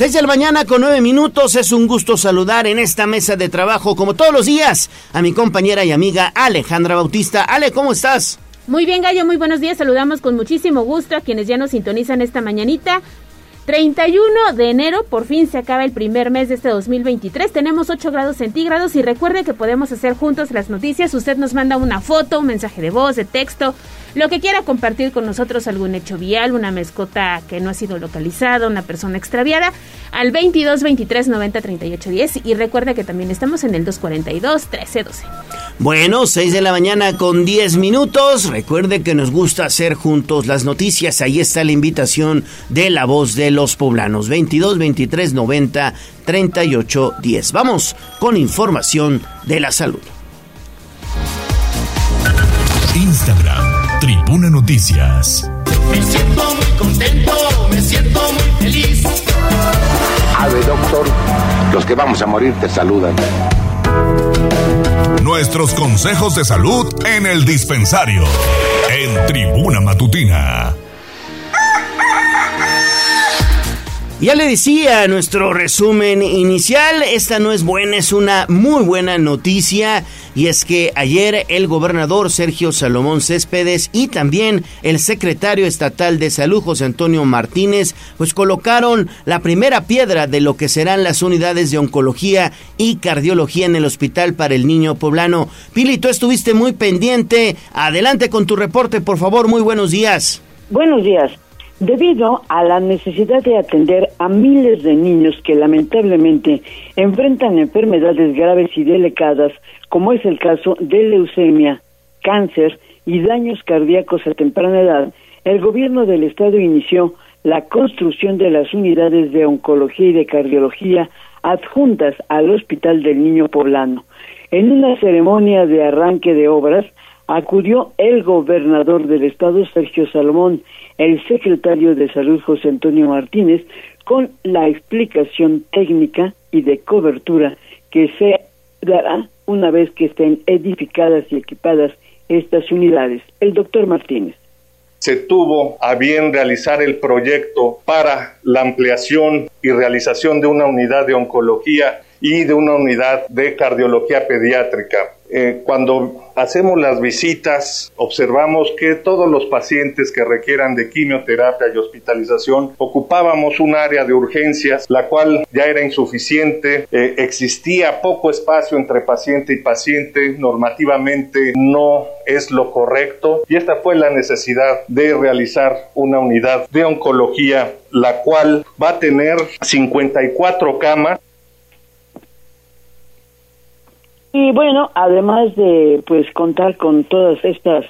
6 de la mañana con 9 minutos. Es un gusto saludar en esta mesa de trabajo, como todos los días, a mi compañera y amiga Alejandra Bautista. Ale, ¿cómo estás? Muy bien, Gallo, muy buenos días. Saludamos con muchísimo gusto a quienes ya nos sintonizan esta mañanita. 31 de enero, por fin se acaba el primer mes de este 2023. Tenemos 8 grados centígrados y recuerde que podemos hacer juntos las noticias. Usted nos manda una foto, un mensaje de voz, de texto, lo que quiera compartir con nosotros, algún hecho vial, una mascota que no ha sido localizada, una persona extraviada, al 22 23 90 38 10. Y recuerde que también estamos en el 242 13 12. Bueno, 6 de la mañana con 10 minutos. Recuerde que nos gusta hacer juntos las noticias. Ahí está la invitación de la voz de los poblanos. 22 23 90 38 10. Vamos con información de la salud. Instagram, Tribuna Noticias. Me siento muy contento, me siento muy feliz. Ave doctor, los que vamos a morir te saludan. Nuestros consejos de salud en el dispensario. En Tribuna Matutina. Ya le decía nuestro resumen inicial, esta no es buena, es una muy buena noticia y es que ayer el gobernador Sergio Salomón Céspedes y también el secretario estatal de salud José Antonio Martínez pues colocaron la primera piedra de lo que serán las unidades de oncología y cardiología en el hospital para el niño poblano. Pili, tú estuviste muy pendiente, adelante con tu reporte por favor, muy buenos días. Buenos días. Debido a la necesidad de atender a miles de niños que lamentablemente enfrentan enfermedades graves y delicadas, como es el caso de leucemia, cáncer y daños cardíacos a temprana edad, el gobierno del estado inició la construcción de las unidades de oncología y de cardiología adjuntas al Hospital del Niño Poblano. En una ceremonia de arranque de obras, acudió el gobernador del estado, Sergio Salomón, el secretario de Salud, José Antonio Martínez, con la explicación técnica y de cobertura que se dará una vez que estén edificadas y equipadas estas unidades. El doctor Martínez se tuvo a bien realizar el proyecto para la ampliación y realización de una unidad de oncología y de una unidad de cardiología pediátrica. Eh, cuando hacemos las visitas, observamos que todos los pacientes que requieran de quimioterapia y hospitalización ocupábamos un área de urgencias, la cual ya era insuficiente, eh, existía poco espacio entre paciente y paciente, normativamente no es lo correcto y esta fue la necesidad de realizar una unidad de oncología, la cual va a tener 54 camas y bueno, además de pues contar con todas estas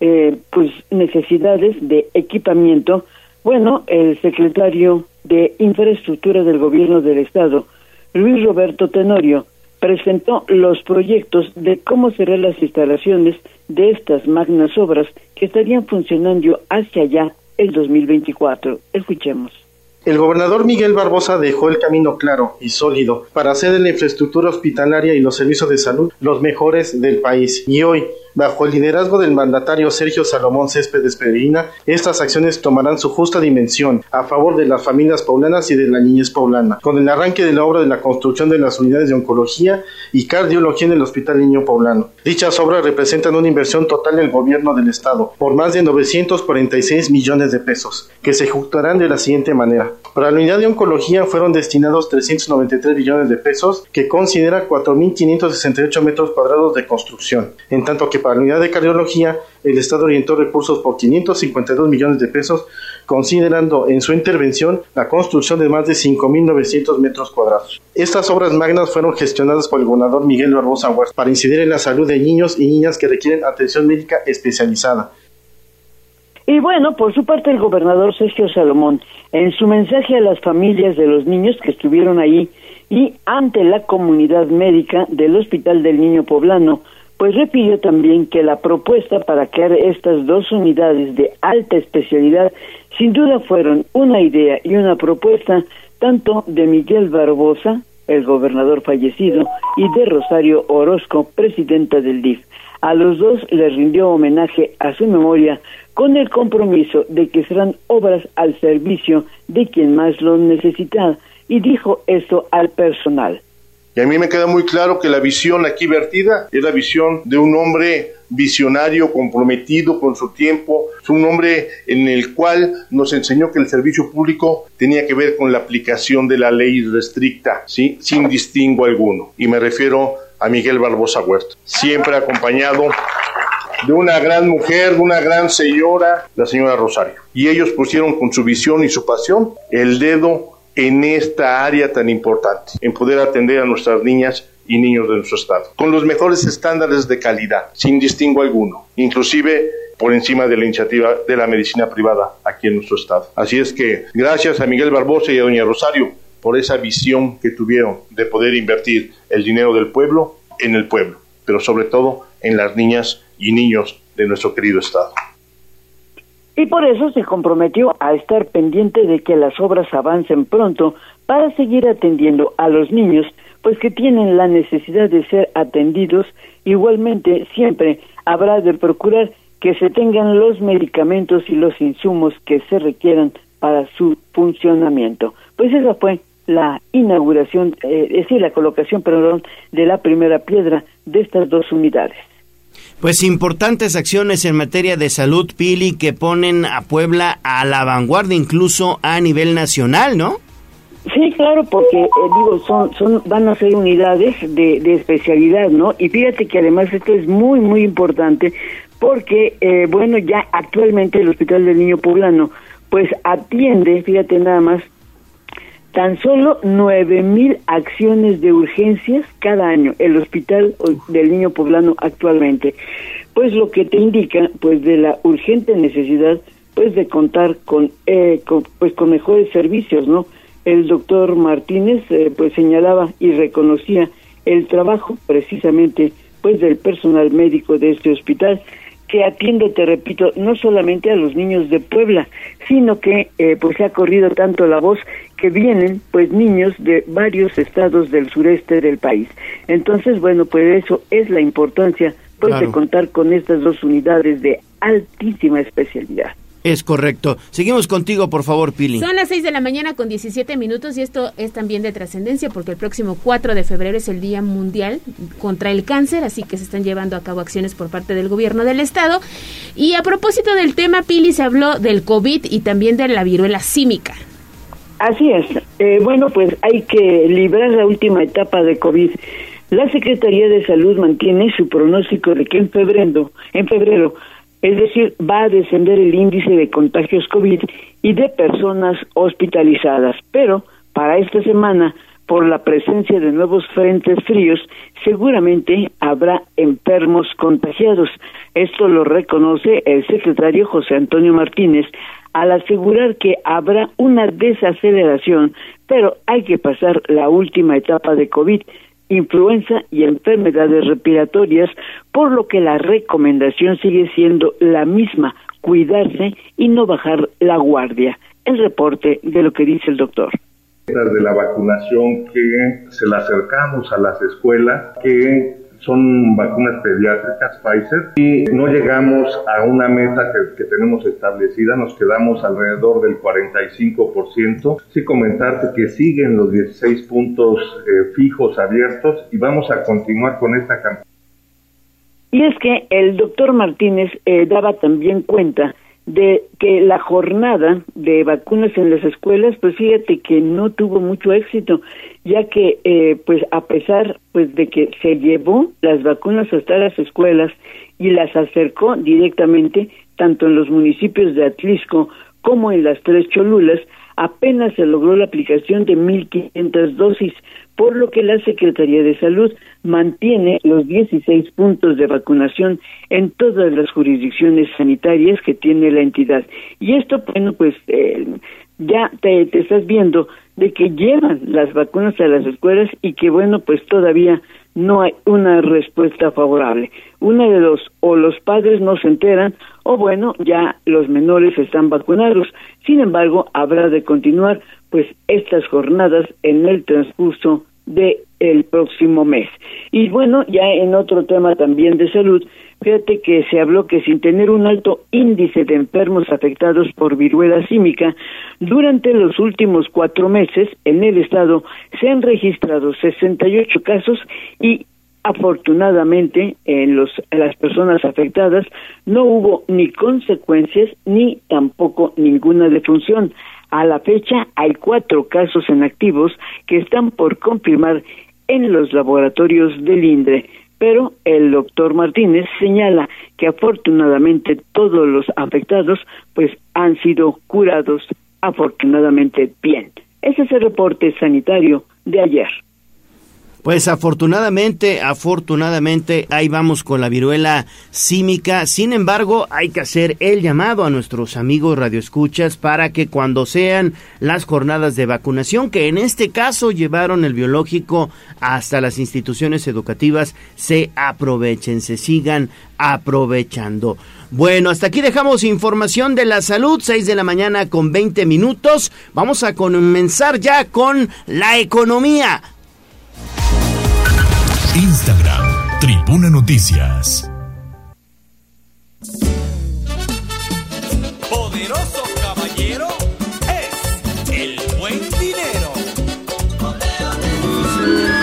eh, pues necesidades de equipamiento, bueno, el secretario de Infraestructura del Gobierno del Estado, Luis Roberto Tenorio, presentó los proyectos de cómo serán las instalaciones de estas magnas obras que estarían funcionando hacia allá el 2024. Escuchemos. El gobernador Miguel Barbosa dejó el camino claro y sólido para hacer de la infraestructura hospitalaria y los servicios de salud los mejores del país. Y hoy, Bajo el liderazgo del mandatario Sergio Salomón Céspedes Peregrina, estas acciones tomarán su justa dimensión a favor de las familias poblanas y de la niñez poblana, con el arranque de la obra de la construcción de las unidades de oncología y cardiología en el Hospital Niño Poblano. Dichas obras representan una inversión total del gobierno del Estado por más de 946 millones de pesos, que se ejecutarán de la siguiente manera. Para la unidad de oncología fueron destinados 393 millones de pesos, que considera 4.568 metros cuadrados de construcción, en tanto que para la unidad de cardiología, el Estado orientó recursos por 552 millones de pesos, considerando en su intervención la construcción de más de 5.900 metros cuadrados. Estas obras magnas fueron gestionadas por el gobernador Miguel Barbosa Huerta para incidir en la salud de niños y niñas que requieren atención médica especializada. Y bueno, por su parte el gobernador Sergio Salomón, en su mensaje a las familias de los niños que estuvieron ahí y ante la comunidad médica del Hospital del Niño Poblano, pues repitió también que la propuesta para crear estas dos unidades de alta especialidad sin duda fueron una idea y una propuesta tanto de Miguel Barbosa, el gobernador fallecido, y de Rosario Orozco, presidenta del DIF. A los dos les rindió homenaje a su memoria con el compromiso de que serán obras al servicio de quien más lo necesita y dijo esto al personal. Y a mí me queda muy claro que la visión aquí vertida es la visión de un hombre visionario, comprometido con su tiempo, es un hombre en el cual nos enseñó que el servicio público tenía que ver con la aplicación de la ley restricta, ¿sí? sin distingo alguno. Y me refiero a Miguel Barbosa Huerta, siempre acompañado de una gran mujer, de una gran señora, la señora Rosario. Y ellos pusieron con su visión y su pasión el dedo en esta área tan importante, en poder atender a nuestras niñas y niños de nuestro estado, con los mejores estándares de calidad, sin distingo alguno, inclusive por encima de la iniciativa de la medicina privada aquí en nuestro estado. Así es que gracias a Miguel Barbosa y a doña Rosario por esa visión que tuvieron de poder invertir el dinero del pueblo en el pueblo, pero sobre todo en las niñas y niños de nuestro querido estado y por eso se comprometió a estar pendiente de que las obras avancen pronto para seguir atendiendo a los niños, pues que tienen la necesidad de ser atendidos. Igualmente, siempre habrá de procurar que se tengan los medicamentos y los insumos que se requieran para su funcionamiento. Pues esa fue la inauguración, eh, es decir, la colocación, perdón, de la primera piedra de estas dos unidades pues importantes acciones en materia de salud, Pili, que ponen a Puebla a la vanguardia incluso a nivel nacional, ¿no? Sí, claro, porque eh, digo, son, son, van a ser unidades de, de, especialidad, ¿no? Y fíjate que además esto es muy, muy importante porque, eh, bueno, ya actualmente el Hospital del Niño Poblano, pues atiende, fíjate nada más, tan solo nueve mil acciones de urgencias cada año el hospital del niño poblano actualmente. Pues lo que te indica pues de la urgente necesidad pues de contar con, eh, pues con mejores servicios no el doctor Martínez eh, pues señalaba y reconocía el trabajo precisamente pues del personal médico de este hospital que atiende, te repito, no solamente a los niños de Puebla, sino que eh, pues se ha corrido tanto la voz que vienen pues niños de varios estados del sureste del país. Entonces, bueno, pues eso es la importancia pues de contar con estas dos unidades de altísima especialidad. Es correcto. Seguimos contigo, por favor, Pili. Son las 6 de la mañana con 17 minutos y esto es también de trascendencia porque el próximo 4 de febrero es el Día Mundial contra el Cáncer, así que se están llevando a cabo acciones por parte del gobierno del estado. Y a propósito del tema, Pili, se habló del COVID y también de la viruela símica. Así es. Eh, bueno, pues hay que librar la última etapa de COVID. La Secretaría de Salud mantiene su pronóstico de que en febrero, en febrero es decir, va a descender el índice de contagios COVID y de personas hospitalizadas. Pero para esta semana, por la presencia de nuevos frentes fríos, seguramente habrá enfermos contagiados. Esto lo reconoce el secretario José Antonio Martínez al asegurar que habrá una desaceleración, pero hay que pasar la última etapa de COVID influenza y enfermedades respiratorias, por lo que la recomendación sigue siendo la misma, cuidarse y no bajar la guardia. El reporte de lo que dice el doctor de la vacunación que se la acercamos a las escuelas, que son vacunas pediátricas Pfizer y no llegamos a una meta que, tenemos establecida, nos quedamos alrededor del 45%. Sí comentarte que siguen los 16 puntos eh, fijos abiertos y vamos a continuar con esta campaña. Y es que el doctor Martínez eh, daba también cuenta de que la jornada de vacunas en las escuelas, pues fíjate que no tuvo mucho éxito, ya que eh, pues a pesar pues de que se llevó las vacunas hasta las escuelas y las acercó directamente tanto en los municipios de Atlisco como en las tres Cholulas, apenas se logró la aplicación de 1.500 dosis, por lo que la Secretaría de Salud mantiene los 16 puntos de vacunación en todas las jurisdicciones sanitarias que tiene la entidad. Y esto, bueno, pues eh, ya te, te estás viendo de que llevan las vacunas a las escuelas y que, bueno, pues todavía no hay una respuesta favorable. Una de los o los padres no se enteran o bueno, ya los menores están vacunados. Sin embargo, habrá de continuar pues estas jornadas en el transcurso de el próximo mes. Y bueno, ya en otro tema también de salud, Fíjate que se habló que sin tener un alto índice de enfermos afectados por viruela símica, durante los últimos cuatro meses en el estado se han registrado 68 casos y afortunadamente en, en las personas afectadas no hubo ni consecuencias ni tampoco ninguna defunción. A la fecha hay cuatro casos en activos que están por confirmar en los laboratorios del INDRE pero el doctor Martínez señala que afortunadamente todos los afectados pues han sido curados afortunadamente bien. Ese es el reporte sanitario de ayer. Pues afortunadamente, afortunadamente, ahí vamos con la viruela símica. Sin embargo, hay que hacer el llamado a nuestros amigos radioescuchas para que cuando sean las jornadas de vacunación, que en este caso llevaron el biológico hasta las instituciones educativas, se aprovechen, se sigan aprovechando. Bueno, hasta aquí dejamos información de la salud, 6 de la mañana con 20 minutos. Vamos a comenzar ya con la economía. Instagram, Tribuna Noticias.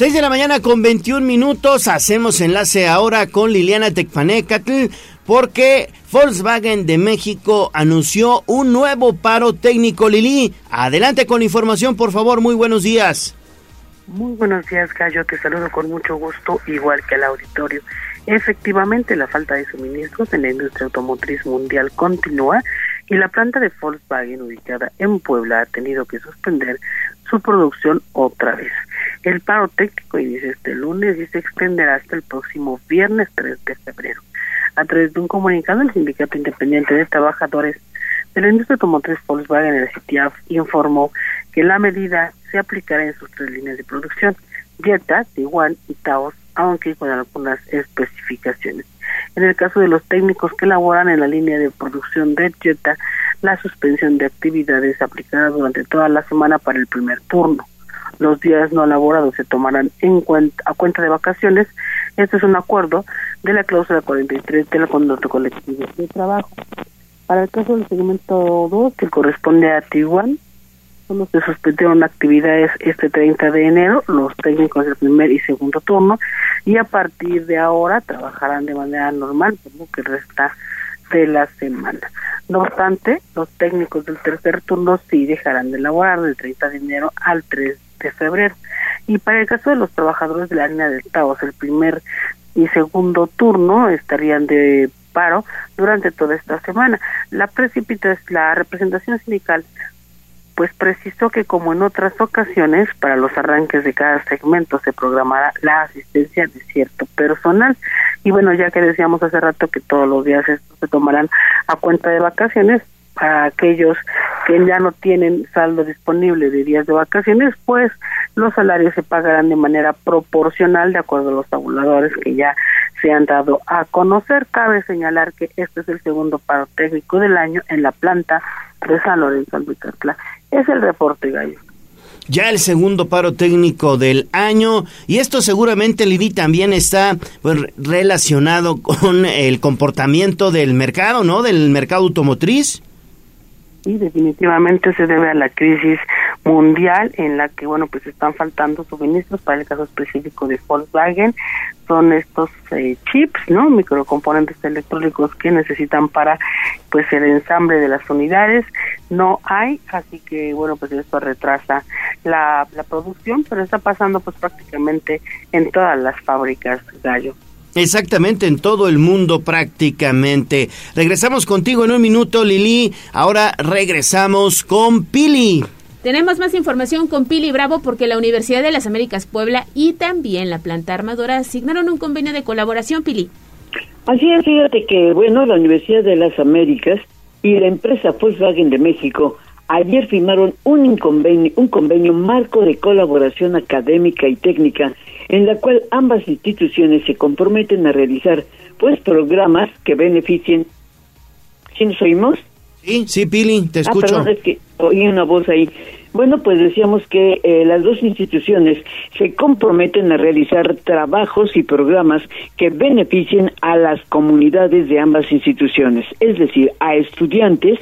6 de la mañana con 21 minutos. Hacemos enlace ahora con Liliana Tecpanecatl porque Volkswagen de México anunció un nuevo paro técnico. Lili, adelante con la información, por favor. Muy buenos días. Muy buenos días, Gallo. Te saludo con mucho gusto, igual que al auditorio. Efectivamente, la falta de suministros en la industria automotriz mundial continúa y la planta de Volkswagen ubicada en Puebla ha tenido que suspender su producción otra vez. El paro técnico inicia este lunes y se extenderá hasta el próximo viernes 3 de febrero. A través de un comunicado, el Sindicato Independiente de Trabajadores de la Industria Automotriz Volkswagen, el CITIAF, informó que la medida se aplicará en sus tres líneas de producción, Jetta, Taiwan y Taos, aunque con algunas especificaciones. En el caso de los técnicos que laboran en la línea de producción de Jetta, la suspensión de actividades aplicará durante toda la semana para el primer turno. Los días no laborados se tomarán en cuenta, a cuenta de vacaciones. Este es un acuerdo de la cláusula 43 del contrato colectivo de trabajo. Para el caso del segmento 2, que corresponde a Taiwán, solo se suspendieron actividades este 30 de enero, los técnicos del primer y segundo turno, y a partir de ahora trabajarán de manera normal, como que resta de la semana. No obstante, los técnicos del tercer turno sí dejarán de laborar del 30 de enero al 3 de febrero. Y para el caso de los trabajadores de la línea de Taos, el primer y segundo turno estarían de paro durante toda esta semana. La la representación sindical pues precisó que como en otras ocasiones para los arranques de cada segmento se programará la asistencia de cierto personal y bueno ya que decíamos hace rato que todos los días estos se tomarán a cuenta de vacaciones para aquellos que ya no tienen saldo disponible de días de vacaciones, pues los salarios se pagarán de manera proporcional de acuerdo a los tabuladores que ya se han dado a conocer. Cabe señalar que este es el segundo paro técnico del año en la planta de San Lorenzo Albuquerque. Es el reporte, Gallo ya el segundo paro técnico del año y esto seguramente Lili también está pues, relacionado con el comportamiento del mercado, ¿no? Del mercado automotriz. Sí, definitivamente se debe a la crisis mundial en la que, bueno, pues están faltando suministros para el caso específico de Volkswagen. Son estos eh, chips, ¿no? Microcomponentes electrónicos que necesitan para, pues, el ensamble de las unidades. No hay, así que, bueno, pues esto retrasa la, la producción, pero está pasando, pues, prácticamente en todas las fábricas gallo. Exactamente, en todo el mundo prácticamente. Regresamos contigo en un minuto, Lili. Ahora regresamos con Pili. Tenemos más información con Pili Bravo porque la Universidad de las Américas Puebla y también la planta armadora asignaron un convenio de colaboración, Pili. Así es, fíjate que, bueno, la Universidad de las Américas y la empresa Volkswagen de México ayer firmaron un convenio, un convenio marco de colaboración académica y técnica en la cual ambas instituciones se comprometen a realizar pues programas que beneficien ¿Sí nos oímos? Sí, sí, Pili, te escucho. Ah, perdón, es que oí una voz ahí. Bueno, pues decíamos que eh, las dos instituciones se comprometen a realizar trabajos y programas que beneficien a las comunidades de ambas instituciones, es decir, a estudiantes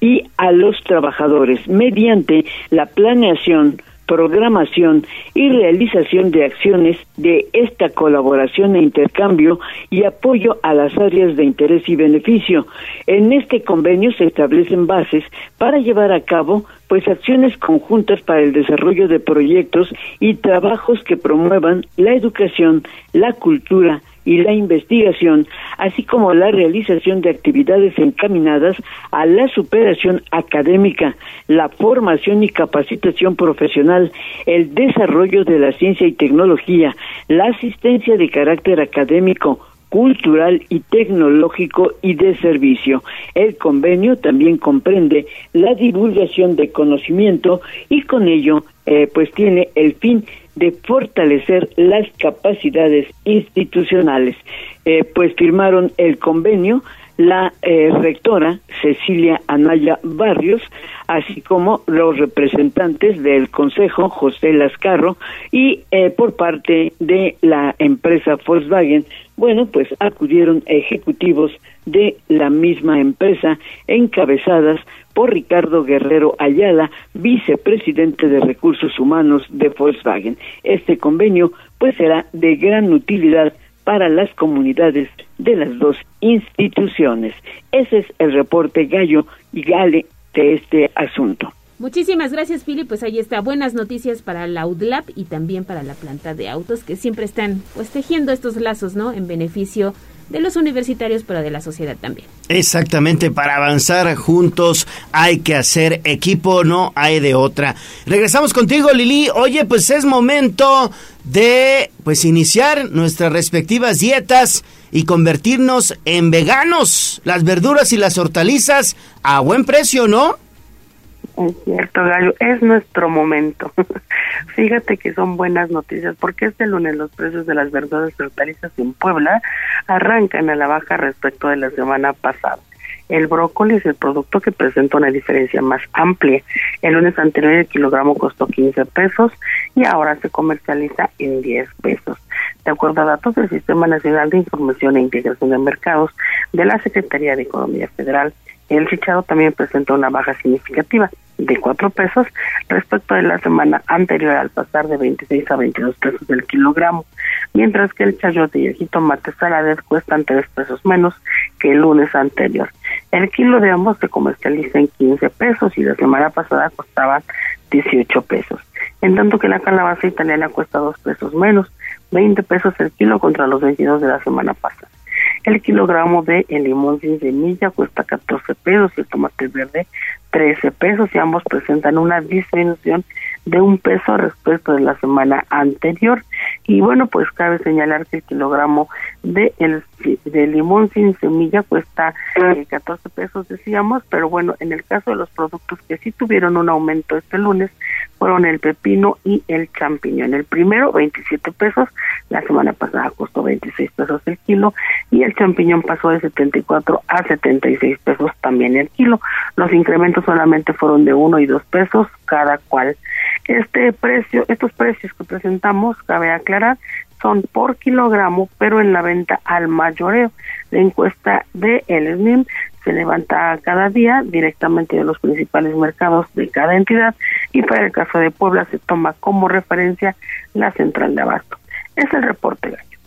y a los trabajadores, mediante la planeación, programación y realización de acciones de esta colaboración e intercambio y apoyo a las áreas de interés y beneficio. En este convenio se establecen bases para llevar a cabo pues acciones conjuntas para el desarrollo de proyectos y trabajos que promuevan la educación, la cultura, y la investigación, así como la realización de actividades encaminadas a la superación académica, la formación y capacitación profesional, el desarrollo de la ciencia y tecnología, la asistencia de carácter académico, cultural y tecnológico y de servicio. El convenio también comprende la divulgación de conocimiento y con ello eh, pues tiene el fin de fortalecer las capacidades institucionales. Eh, pues firmaron el convenio la eh, rectora Cecilia Anaya Barrios, así como los representantes del Consejo José Lascarro y eh, por parte de la empresa Volkswagen, bueno, pues acudieron ejecutivos de la misma empresa encabezadas por Ricardo Guerrero Ayala, vicepresidente de Recursos Humanos de Volkswagen. Este convenio pues será de gran utilidad para las comunidades de las dos instituciones. Ese es el reporte Gallo y Gale de este asunto. Muchísimas gracias, Pili. Pues ahí está. Buenas noticias para la UDLAP y también para la planta de autos que siempre están pues tejiendo estos lazos, ¿no? En beneficio los universitarios, pero de la sociedad también. Exactamente, para avanzar juntos hay que hacer equipo, no hay de otra. Regresamos contigo, Lili. Oye, pues es momento de pues iniciar nuestras respectivas dietas y convertirnos en veganos. Las verduras y las hortalizas a buen precio, ¿no? Es cierto, Gallo, es nuestro momento. Fíjate que son buenas noticias porque este lunes los precios de las verduras y hortalizas en Puebla arrancan a la baja respecto de la semana pasada. El brócoli es el producto que presenta una diferencia más amplia. El lunes anterior el kilogramo costó 15 pesos y ahora se comercializa en 10 pesos. De acuerdo a datos del Sistema Nacional de Información e Integración de Mercados de la Secretaría de Economía Federal, el fichado también presentó una baja significativa de 4 pesos respecto de la semana anterior al pasar de 26 a 22 pesos del kilogramo, mientras que el chayote y el jitomate saladet cuestan 3 pesos menos que el lunes anterior. El kilo de ambos se comercializa en 15 pesos y la semana pasada costaba 18 pesos, en tanto que la calabaza italiana cuesta 2 pesos menos, 20 pesos el kilo contra los 22 de la semana pasada. El kilogramo de limón sin semilla cuesta 14 pesos el tomate verde 13 pesos y ambos presentan una disminución de un peso respecto de la semana anterior. Y bueno, pues cabe señalar que el kilogramo de, el, de limón sin semilla cuesta 14 eh, pesos, decíamos, pero bueno, en el caso de los productos que sí tuvieron un aumento este lunes, fueron el pepino y el champiñón. El primero, 27 pesos, la semana pasada costó 26 pesos el kilo y el champiñón pasó de 74 a 76 pesos también el kilo. Los incrementos solamente fueron de 1 y 2 pesos cada cual. Este precio, estos precios que presentamos, cabe aclarar, son por kilogramo, pero en la venta al mayoreo. La encuesta de El SNIM se levanta cada día directamente de los principales mercados de cada entidad y para el caso de Puebla se toma como referencia la central de abasto. Es el reporte, Gallo.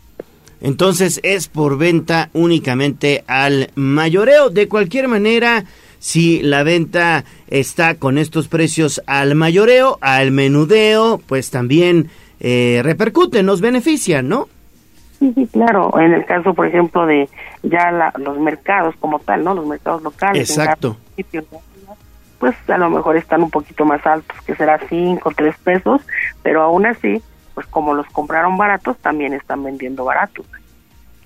Entonces es por venta únicamente al mayoreo. De cualquier manera, si la venta está con estos precios al mayoreo, al menudeo, pues también eh, repercute, nos beneficia, ¿no? Sí, sí, claro. En el caso, por ejemplo, de ya los mercados como tal, ¿no? Los mercados locales. Exacto. pues a lo mejor están un poquito más altos, que será 5 o 3 pesos, pero aún así, pues como los compraron baratos, también están vendiendo baratos.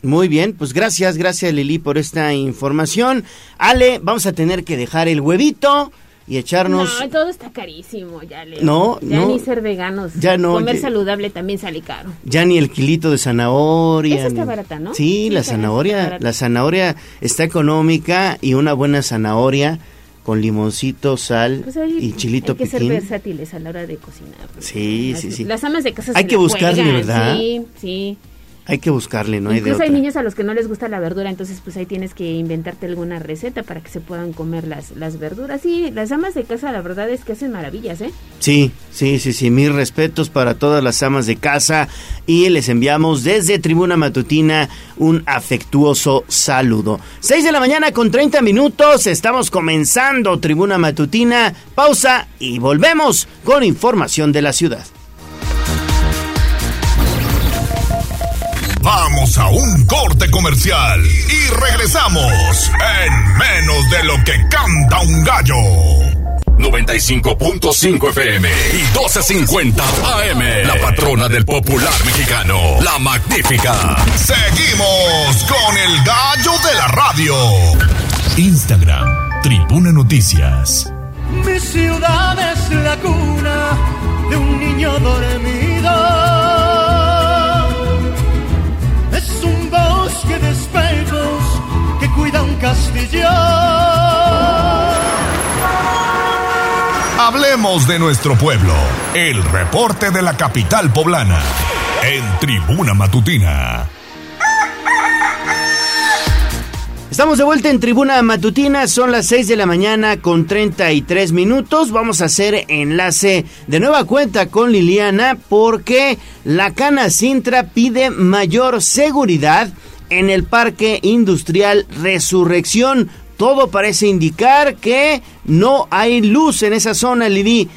Muy bien, pues gracias, gracias Lili por esta información. Ale, vamos a tener que dejar el huevito y echarnos... No, todo está carísimo, ya le. No, ya no. ni ser veganos. Ya no, Comer ya- saludable también sale caro. Ya ni el kilito de zanahoria. Esa está ni- barata, ¿no? Sí, Sí, la zanahoria, la zanahoria está económica y una buena zanahoria con limoncito, sal Pues hay, y chilito hay que ser piquín. versátiles a la hora de cocinar. Sí, sí, sí. Las amas de casa Hay se que buscarle, juegan, ¿verdad? Sí, sí. Hay que buscarle, no hay de Incluso otra. hay niños a los que no les gusta la verdura, entonces pues ahí tienes que inventarte alguna receta para que se puedan comer las, las verduras. Sí, las amas de casa la verdad es que hacen maravillas, ¿eh? Sí, sí, sí, sí. Mis respetos para todas las amas de casa y les enviamos desde Tribuna Matutina un afectuoso saludo. 6 de la mañana con 30 minutos. Estamos comenzando Tribuna Matutina. Pausa y volvemos con información de la ciudad. Vamos a un corte comercial y regresamos en menos de lo que canta un gallo. 95.5 FM y 12.50 AM. La patrona del popular mexicano, la magnífica. Seguimos con el gallo de la radio. Instagram, Tribuna Noticias. Mi ciudad es la cuna de un niño dormido. Hablemos de nuestro pueblo. El reporte de la capital poblana. En Tribuna Matutina. Estamos de vuelta en Tribuna Matutina, son las 6 de la mañana con 33 minutos. Vamos a hacer enlace de nueva cuenta con Liliana porque la Cana Sintra pide mayor seguridad en el Parque Industrial Resurrección. Todo parece indicar que no hay luz en esa zona, Lili.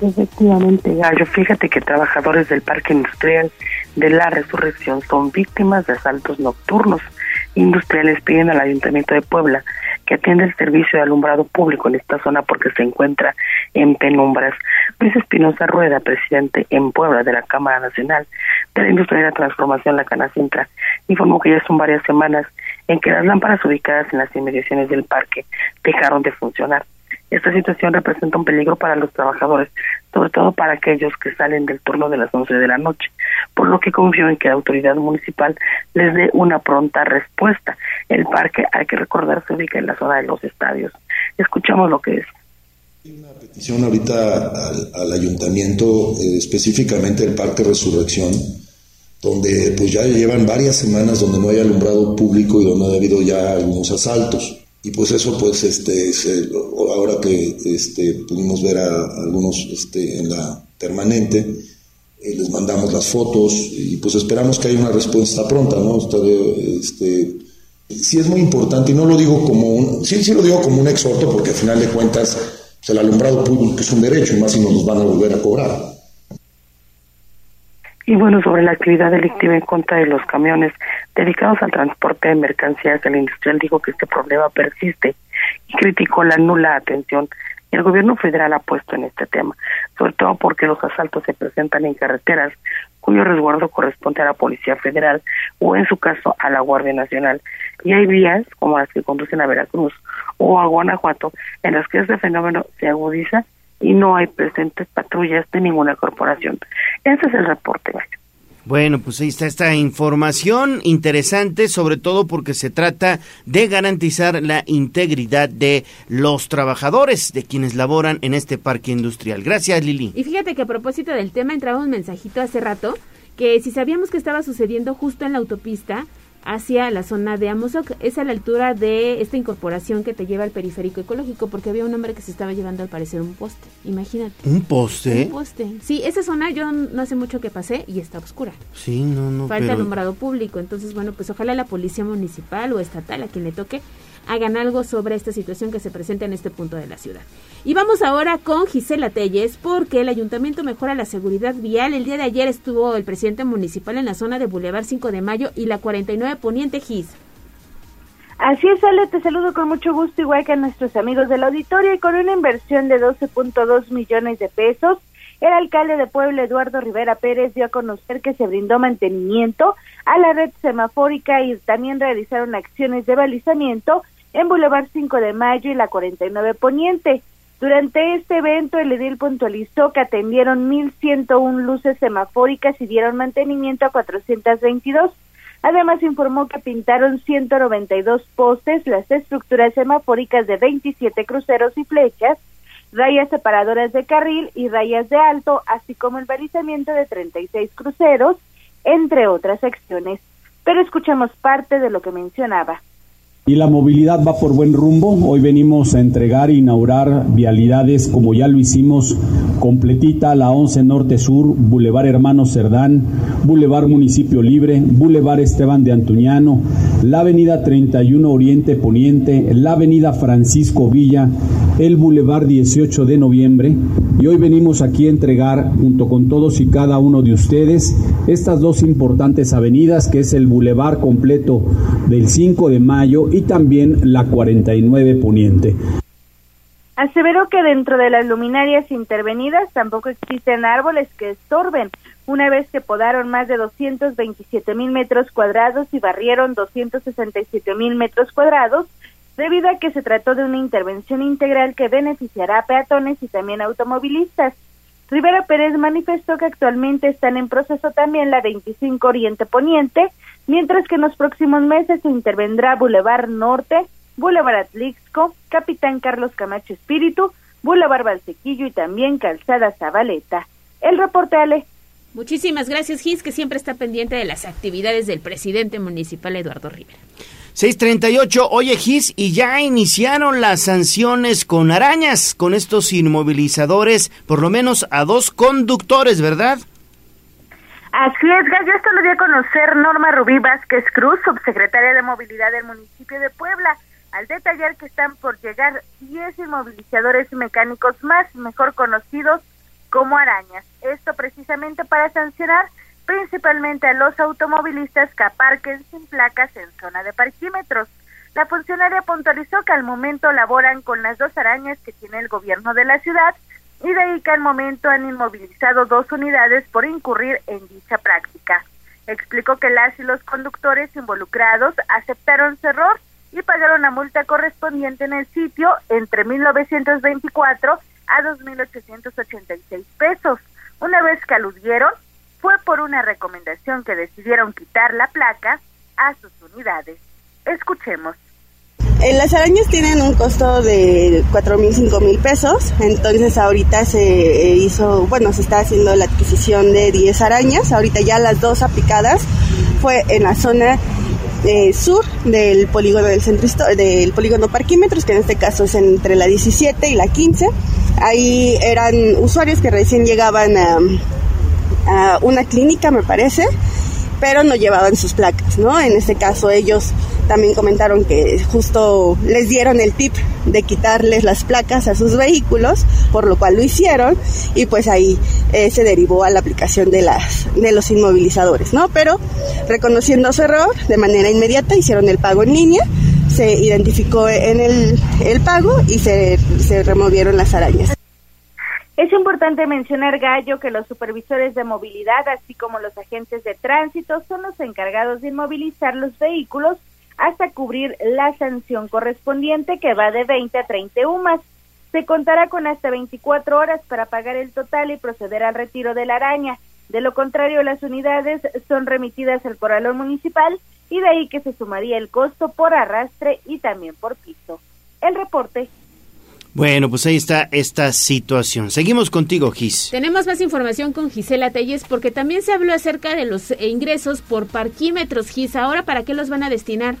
Efectivamente, Gallo. Fíjate que trabajadores del Parque Industrial de la Resurrección son víctimas de asaltos nocturnos. Industriales piden al Ayuntamiento de Puebla que atienda el servicio de alumbrado público en esta zona porque se encuentra en penumbras. Luis Espinosa Rueda, presidente en Puebla de la Cámara Nacional de la Industria y la Transformación, la Canacintra, informó que ya son varias semanas en que las lámparas ubicadas en las inmediaciones del parque dejaron de funcionar. Esta situación representa un peligro para los trabajadores, sobre todo para aquellos que salen del turno de las 11 de la noche, por lo que confío en que la autoridad municipal les dé una pronta respuesta. El parque, hay que recordar, se ubica en la zona de los estadios. Escuchamos lo que es. petición ahorita al, al ayuntamiento, eh, específicamente el Parque Resurrección, donde pues ya llevan varias semanas donde no hay alumbrado público y donde ha habido ya algunos asaltos. Y pues eso pues este se- ahora que este pudimos ver a algunos este en la permanente eh, les mandamos las fotos y pues esperamos que haya una respuesta pronta, ¿no? Este sí es muy importante y no lo digo como un sí sí lo digo como un exhorto porque al final de cuentas pues, el alumbrado público es un derecho y más si nos los van a volver a cobrar. Y bueno, sobre la actividad delictiva en contra de los camiones dedicados al transporte de mercancías, el industrial dijo que este problema persiste y criticó la nula atención que el gobierno federal ha puesto en este tema, sobre todo porque los asaltos se presentan en carreteras cuyo resguardo corresponde a la Policía Federal o en su caso a la Guardia Nacional. Y hay vías como las que conducen a Veracruz o a Guanajuato en las que este fenómeno se agudiza y no hay presentes patrullas de ninguna corporación. Ese es el reporte, Gallo. Bueno, pues ahí está esta información interesante, sobre todo porque se trata de garantizar la integridad de los trabajadores, de quienes laboran en este parque industrial. Gracias, Lili. Y fíjate que a propósito del tema entraba un mensajito hace rato que si sabíamos que estaba sucediendo justo en la autopista hacia la zona de Amozoc, es a la altura de esta incorporación que te lleva al periférico ecológico, porque había un hombre que se estaba llevando al parecer un poste, imagínate. ¿Un poste? Un poste. Sí, esa zona yo no hace mucho que pasé y está oscura. Sí, no, no. Falta pero- alumbrado público, entonces bueno, pues ojalá la policía municipal o estatal, a quien le toque, hagan algo sobre esta situación que se presenta en este punto de la ciudad. Y vamos ahora con Gisela Telles, porque el ayuntamiento mejora la seguridad vial. El día de ayer estuvo el presidente municipal en la zona de Boulevard 5 de Mayo y la 49 Poniente Gis. Así es, Ale, te saludo con mucho gusto, igual que a nuestros amigos del auditorio, y con una inversión de 12.2 millones de pesos, el alcalde de Puebla, Eduardo Rivera Pérez, dio a conocer que se brindó mantenimiento a la red semafórica y también realizaron acciones de balizamiento en Boulevard 5 de Mayo y la 49 Poniente. Durante este evento, el edil puntualizó que atendieron 1.101 luces semafóricas y dieron mantenimiento a 422. Además, informó que pintaron 192 postes, las estructuras semafóricas de 27 cruceros y flechas, rayas separadoras de carril y rayas de alto, así como el balizamiento de 36 cruceros, entre otras acciones. Pero escuchemos parte de lo que mencionaba y la movilidad va por buen rumbo. Hoy venimos a entregar e inaugurar vialidades como ya lo hicimos completita, la 11 Norte Sur, Boulevard Hermano Cerdán, Boulevard Municipio Libre, Boulevard Esteban de Antuñano, la Avenida 31 Oriente Poniente, la Avenida Francisco Villa, el Boulevard 18 de Noviembre. Y hoy venimos aquí a entregar, junto con todos y cada uno de ustedes, estas dos importantes avenidas, que es el Boulevard completo del 5 de mayo y también la 49 Poniente. Aseveró que dentro de las luminarias intervenidas tampoco existen árboles que estorben, una vez que podaron más de 227 mil metros cuadrados y barrieron 267 mil metros cuadrados, debido a que se trató de una intervención integral que beneficiará a peatones y también automovilistas. Rivera Pérez manifestó que actualmente están en proceso también la 25 Oriente Poniente, mientras que en los próximos meses se intervendrá Boulevard Norte, Boulevard Atlixco, Capitán Carlos Camacho Espíritu, Boulevard Valsequillo y también Calzada Zabaleta. El reporte, Ale. Muchísimas gracias, Gis, que siempre está pendiente de las actividades del presidente municipal Eduardo Rivera. 638, oye Gis, y ya iniciaron las sanciones con arañas, con estos inmovilizadores, por lo menos a dos conductores, ¿verdad? Así es, Gallo, esto lo dio a conocer Norma Rubí Vázquez Cruz, subsecretaria de Movilidad del municipio de Puebla, al detallar que están por llegar 10 inmovilizadores mecánicos más, mejor conocidos como arañas. Esto precisamente para sancionar principalmente a los automovilistas que aparquen sin placas en zona de parquímetros. La funcionaria puntualizó que al momento laboran con las dos arañas que tiene el gobierno de la ciudad y de ahí que al momento han inmovilizado dos unidades por incurrir en dicha práctica. Explicó que las y los conductores involucrados aceptaron su error y pagaron la multa correspondiente en el sitio entre 1924 a 2.886 pesos. Una vez que aludieron, fue por una recomendación que decidieron quitar la placa a sus unidades. Escuchemos. Eh, las arañas tienen un costo de cuatro mil, cinco mil pesos, entonces ahorita se eh, hizo, bueno, se está haciendo la adquisición de 10 arañas, ahorita ya las dos aplicadas fue en la zona eh, sur del polígono del centro del polígono parquímetros, que en este caso es entre la 17 y la 15. Ahí eran usuarios que recién llegaban a una clínica, me parece, pero no llevaban sus placas, ¿no? En este caso ellos también comentaron que justo les dieron el tip de quitarles las placas a sus vehículos, por lo cual lo hicieron y pues ahí eh, se derivó a la aplicación de las de los inmovilizadores, ¿no? Pero reconociendo su error de manera inmediata hicieron el pago en línea, se identificó en el, el pago y se, se removieron las arañas. Es importante mencionar, Gallo, que los supervisores de movilidad, así como los agentes de tránsito, son los encargados de inmovilizar los vehículos hasta cubrir la sanción correspondiente que va de 20 a 30 UMAS. Se contará con hasta 24 horas para pagar el total y proceder al retiro de la araña. De lo contrario, las unidades son remitidas al corralón municipal y de ahí que se sumaría el costo por arrastre y también por piso. El reporte bueno, pues ahí está esta situación. Seguimos contigo, Gis. Tenemos más información con Gisela Telles porque también se habló acerca de los ingresos por parquímetros, Gis. Ahora, ¿para qué los van a destinar?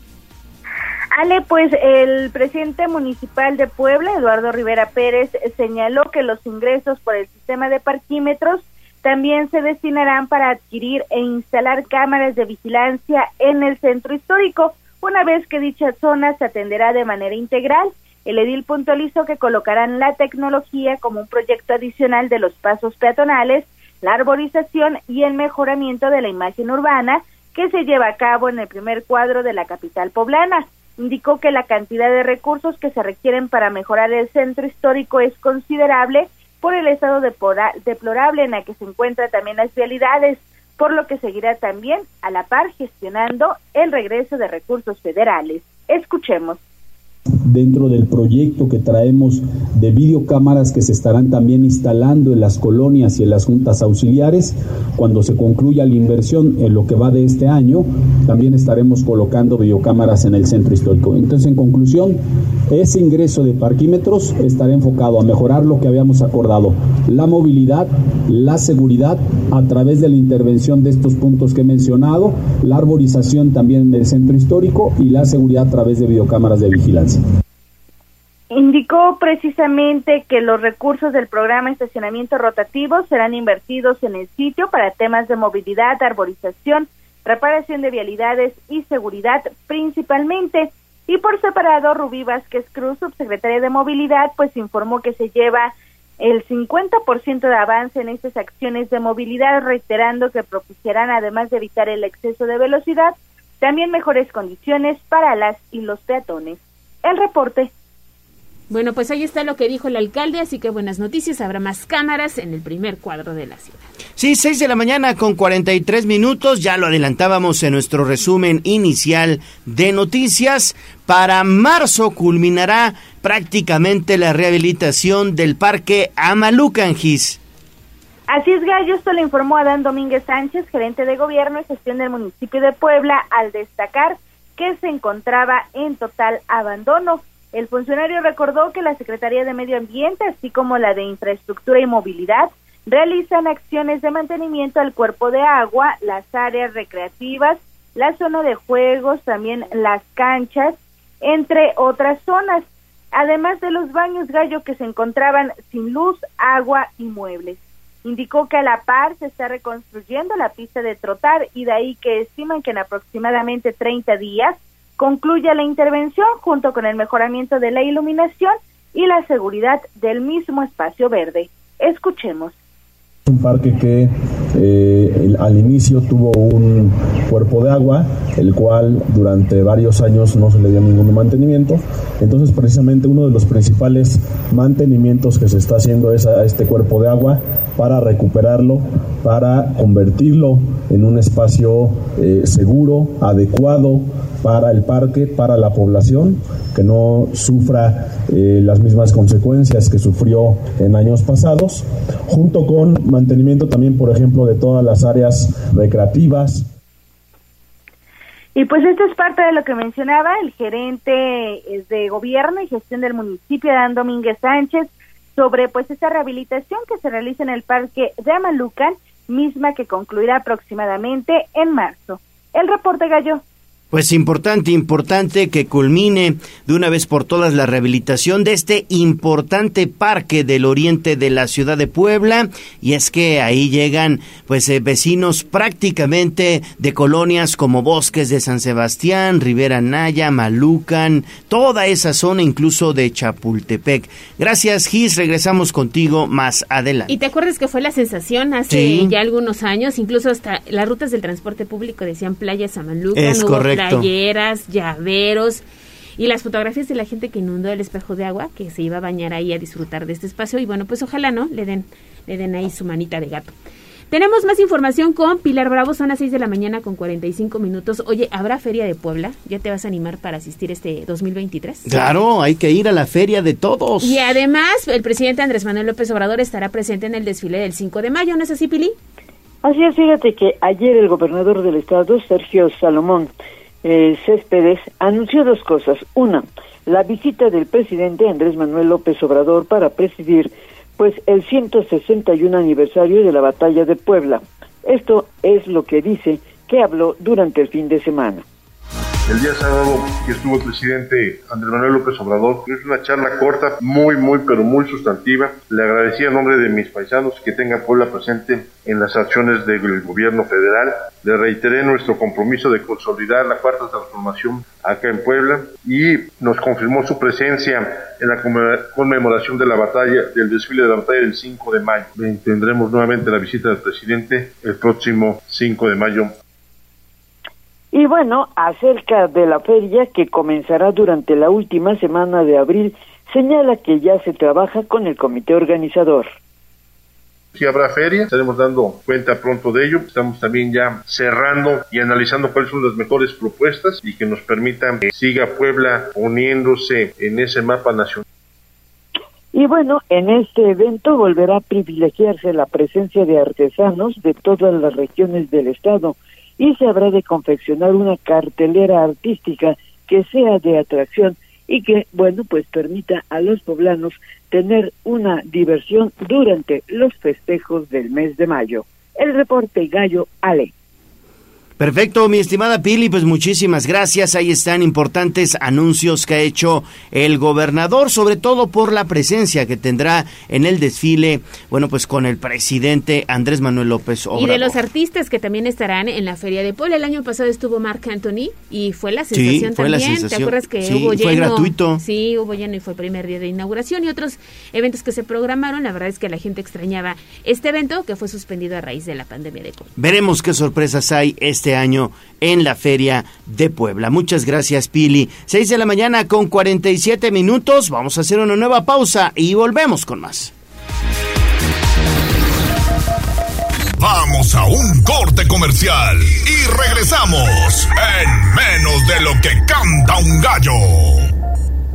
Ale, pues el presidente municipal de Puebla, Eduardo Rivera Pérez, señaló que los ingresos por el sistema de parquímetros también se destinarán para adquirir e instalar cámaras de vigilancia en el centro histórico, una vez que dicha zona se atenderá de manera integral el edil puntualizó que colocarán la tecnología como un proyecto adicional de los pasos peatonales, la arborización y el mejoramiento de la imagen urbana que se lleva a cabo en el primer cuadro de la capital poblana. Indicó que la cantidad de recursos que se requieren para mejorar el centro histórico es considerable por el estado deplorable en el que se encuentran también las vialidades, por lo que seguirá también a la par gestionando el regreso de recursos federales. Escuchemos dentro del proyecto que traemos de videocámaras que se estarán también instalando en las colonias y en las juntas auxiliares. Cuando se concluya la inversión en lo que va de este año, también estaremos colocando videocámaras en el centro histórico. Entonces, en conclusión, ese ingreso de parquímetros estará enfocado a mejorar lo que habíamos acordado, la movilidad, la seguridad a través de la intervención de estos puntos que he mencionado, la arborización también del centro histórico y la seguridad a través de videocámaras de vigilancia. Indicó precisamente que los recursos del programa estacionamiento rotativo serán invertidos en el sitio para temas de movilidad, arborización, reparación de vialidades y seguridad principalmente. Y por separado, Rubí Vázquez Cruz, subsecretaria de Movilidad, pues informó que se lleva el 50% de avance en estas acciones de movilidad, reiterando que propiciarán, además de evitar el exceso de velocidad, también mejores condiciones para las y los peatones. El reporte. Bueno, pues ahí está lo que dijo el alcalde, así que buenas noticias, habrá más cámaras en el primer cuadro de la ciudad. Sí, 6 de la mañana con 43 minutos, ya lo adelantábamos en nuestro resumen inicial de noticias. Para marzo culminará prácticamente la rehabilitación del parque Amalucangis. Así es, Gallo, esto le informó Adán Domínguez Sánchez, gerente de gobierno y gestión del municipio de Puebla, al destacar que se encontraba en total abandono. El funcionario recordó que la Secretaría de Medio Ambiente, así como la de Infraestructura y Movilidad, realizan acciones de mantenimiento al cuerpo de agua, las áreas recreativas, la zona de juegos, también las canchas, entre otras zonas, además de los baños gallo que se encontraban sin luz, agua y muebles. Indicó que a la par se está reconstruyendo la pista de trotar y de ahí que estiman que en aproximadamente 30 días concluya la intervención junto con el mejoramiento de la iluminación y la seguridad del mismo espacio verde. Escuchemos. Un parque que eh, al inicio tuvo un cuerpo de agua, el cual durante varios años no se le dio ningún mantenimiento. Entonces, precisamente uno de los principales mantenimientos que se está haciendo es a este cuerpo de agua para recuperarlo, para convertirlo en un espacio eh, seguro, adecuado para el parque, para la población, que no sufra eh, las mismas consecuencias que sufrió en años pasados, junto con mantenimiento también, por ejemplo, de todas las áreas recreativas. Y pues esto es parte de lo que mencionaba el gerente de gobierno y gestión del municipio, Dan Domínguez Sánchez, sobre pues esta rehabilitación que se realiza en el parque de Amalucan, misma que concluirá aproximadamente en marzo. El reporte Gallo. Pues importante, importante que culmine de una vez por todas la rehabilitación de este importante parque del oriente de la ciudad de Puebla y es que ahí llegan pues eh, vecinos prácticamente de colonias como Bosques de San Sebastián, Rivera Naya, Malucan, toda esa zona incluso de Chapultepec. Gracias Gis, regresamos contigo más adelante. Y te acuerdas que fue la sensación hace ya algunos años, incluso hasta las rutas del transporte público decían playas a Malucan. Es correcto playeras, llaveros y las fotografías de la gente que inundó el espejo de agua, que se iba a bañar ahí a disfrutar de este espacio y bueno, pues ojalá no le den le den ahí su manita de gato. Tenemos más información con Pilar Bravo, son las 6 de la mañana con 45 minutos. Oye, ¿habrá Feria de Puebla? ¿Ya te vas a animar para asistir este 2023? Claro, hay que ir a la Feria de todos. Y además, el presidente Andrés Manuel López Obrador estará presente en el desfile del 5 de mayo, ¿no es así, Pili? Así es, fíjate que ayer el gobernador del estado, Sergio Salomón, eh, Céspedes anunció dos cosas. Una, la visita del presidente Andrés Manuel López Obrador para presidir pues el 161 aniversario de la batalla de Puebla. Esto es lo que dice que habló durante el fin de semana. El día sábado que estuvo el presidente Andrés Manuel López Obrador, es una charla corta, muy, muy, pero muy sustantiva. Le agradecí a nombre de mis paisanos que tengan Puebla presente en las acciones del gobierno federal. Le reiteré nuestro compromiso de consolidar la cuarta transformación acá en Puebla y nos confirmó su presencia en la conmemoración de la batalla, del desfile de la batalla del 5 de mayo. Tendremos nuevamente la visita del presidente el próximo 5 de mayo y bueno, acerca de la feria que comenzará durante la última semana de abril, señala que ya se trabaja con el comité organizador. Sí habrá feria, estaremos dando cuenta pronto de ello. Estamos también ya cerrando y analizando cuáles son las mejores propuestas y que nos permitan que siga Puebla uniéndose en ese mapa nacional. Y bueno, en este evento volverá a privilegiarse la presencia de artesanos de todas las regiones del estado y se habrá de confeccionar una cartelera artística que sea de atracción y que, bueno, pues permita a los poblanos tener una diversión durante los festejos del mes de mayo. El reporte Gallo Ale. Perfecto, mi estimada Pili, pues muchísimas gracias. Ahí están importantes anuncios que ha hecho el gobernador, sobre todo por la presencia que tendrá en el desfile, bueno, pues con el presidente Andrés Manuel López Obrador. Y de los artistas que también estarán en la Feria de Puebla. El año pasado estuvo Mark Anthony y fue la sensación Sí, fue la también. ¿Te sensación. acuerdas que Sí, hubo fue lleno? gratuito. Sí, hubo lleno y fue el primer día de inauguración y otros eventos que se programaron. La verdad es que la gente extrañaba este evento que fue suspendido a raíz de la pandemia de COVID. Veremos qué sorpresas hay este año en la Feria de Puebla. Muchas gracias, Pili. 6 de la mañana con 47 minutos. Vamos a hacer una nueva pausa y volvemos con más. Vamos a un corte comercial y regresamos en menos de lo que canta un gallo.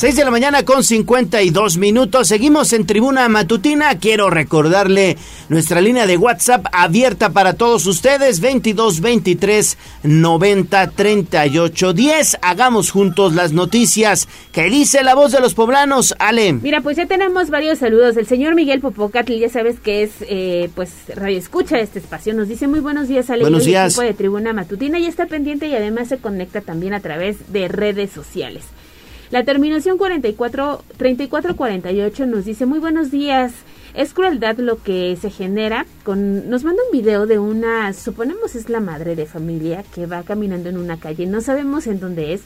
6 de la mañana con 52 minutos. Seguimos en Tribuna Matutina. Quiero recordarle nuestra línea de WhatsApp abierta para todos ustedes. 22 23 90 38 10. Hagamos juntos las noticias. ¿Qué dice la voz de los poblanos? Ale. Mira, pues ya tenemos varios saludos. El señor Miguel Popocatl, ya sabes que es, eh, pues, radio escucha este espacio. Nos dice muy buenos días, Ale. Buenos y el días. equipo de Tribuna Matutina y está pendiente y además se conecta también a través de redes sociales. La terminación 44, 3448 nos dice muy buenos días. Es crueldad lo que se genera con nos manda un video de una suponemos es la madre de familia que va caminando en una calle, no sabemos en dónde es,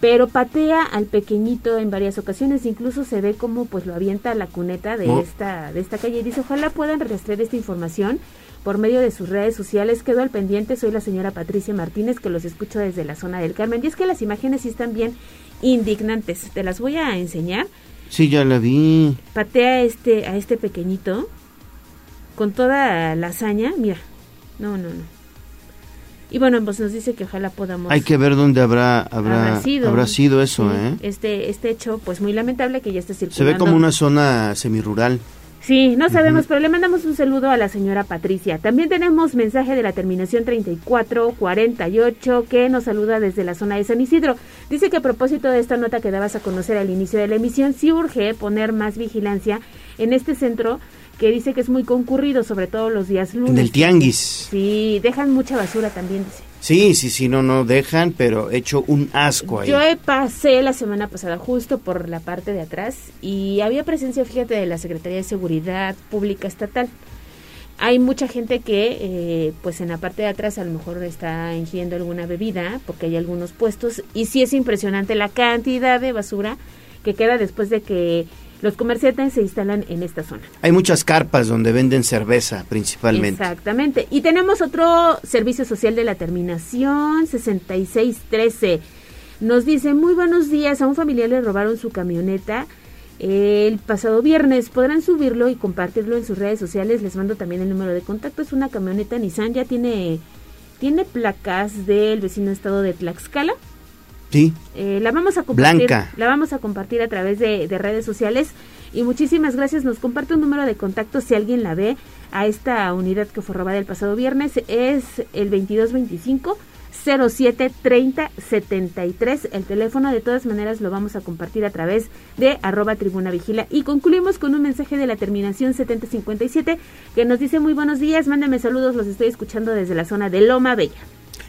pero patea al pequeñito en varias ocasiones, incluso se ve como pues lo avienta a la cuneta de Oh. esta de esta calle y dice, "Ojalá puedan rastrear esta información por medio de sus redes sociales. Quedo al pendiente, soy la señora Patricia Martínez que los escucho desde la zona del Carmen." Y es que las imágenes sí están bien indignantes. Te las voy a enseñar. Sí, ya la vi. Patea a este a este pequeñito con toda la hazaña, mira. No, no, no. Y bueno, pues nos dice que ojalá podamos Hay que ver dónde habrá habrá, habrá sido, habrá sido eso, Sí, ¿eh? Este este hecho pues muy lamentable que ya esté circulando. Se ve como una zona semirural. Sí, no sabemos, pero le mandamos un saludo a la señora Patricia. También tenemos mensaje de la terminación 3448 que nos saluda desde la zona de San Isidro. Dice que a propósito de esta nota que dabas a conocer al inicio de la emisión, sí urge poner más vigilancia en este centro que dice que es muy concurrido, sobre todo los días lunes. En el tianguis. Sí, dejan mucha basura también, dice. Sí, sí, sí, no, no dejan, pero hecho un asco ahí. Yo pasé la semana pasada justo por la parte de atrás y había presencia, fíjate, de la Secretaría de Seguridad Pública Estatal. Hay mucha gente que, eh, pues en la parte de atrás a lo mejor está ingiriendo alguna bebida, porque hay algunos puestos, y sí es impresionante la cantidad de basura que queda después de que los comerciantes se instalan en esta zona. Hay muchas carpas donde venden cerveza principalmente. Exactamente. Y tenemos otro servicio social de la terminación 6613. Nos dice, muy buenos días, a un familiar le robaron su camioneta el pasado viernes. Podrán subirlo y compartirlo en sus redes sociales. Les mando también el número de contacto. Es una camioneta Nissan, ya tiene, tiene placas del vecino estado de Tlaxcala. Sí. Eh, la vamos a compartir. Blanca. La vamos a compartir a través de, de redes sociales. Y muchísimas gracias. Nos comparte un número de contacto si alguien la ve a esta unidad que fue robada el pasado viernes. Es el 2225 0730 73. El teléfono de todas maneras lo vamos a compartir a través de arroba tribuna vigila. Y concluimos con un mensaje de la terminación 7057 que nos dice muy buenos días. Mándame saludos. Los estoy escuchando desde la zona de Loma Bella.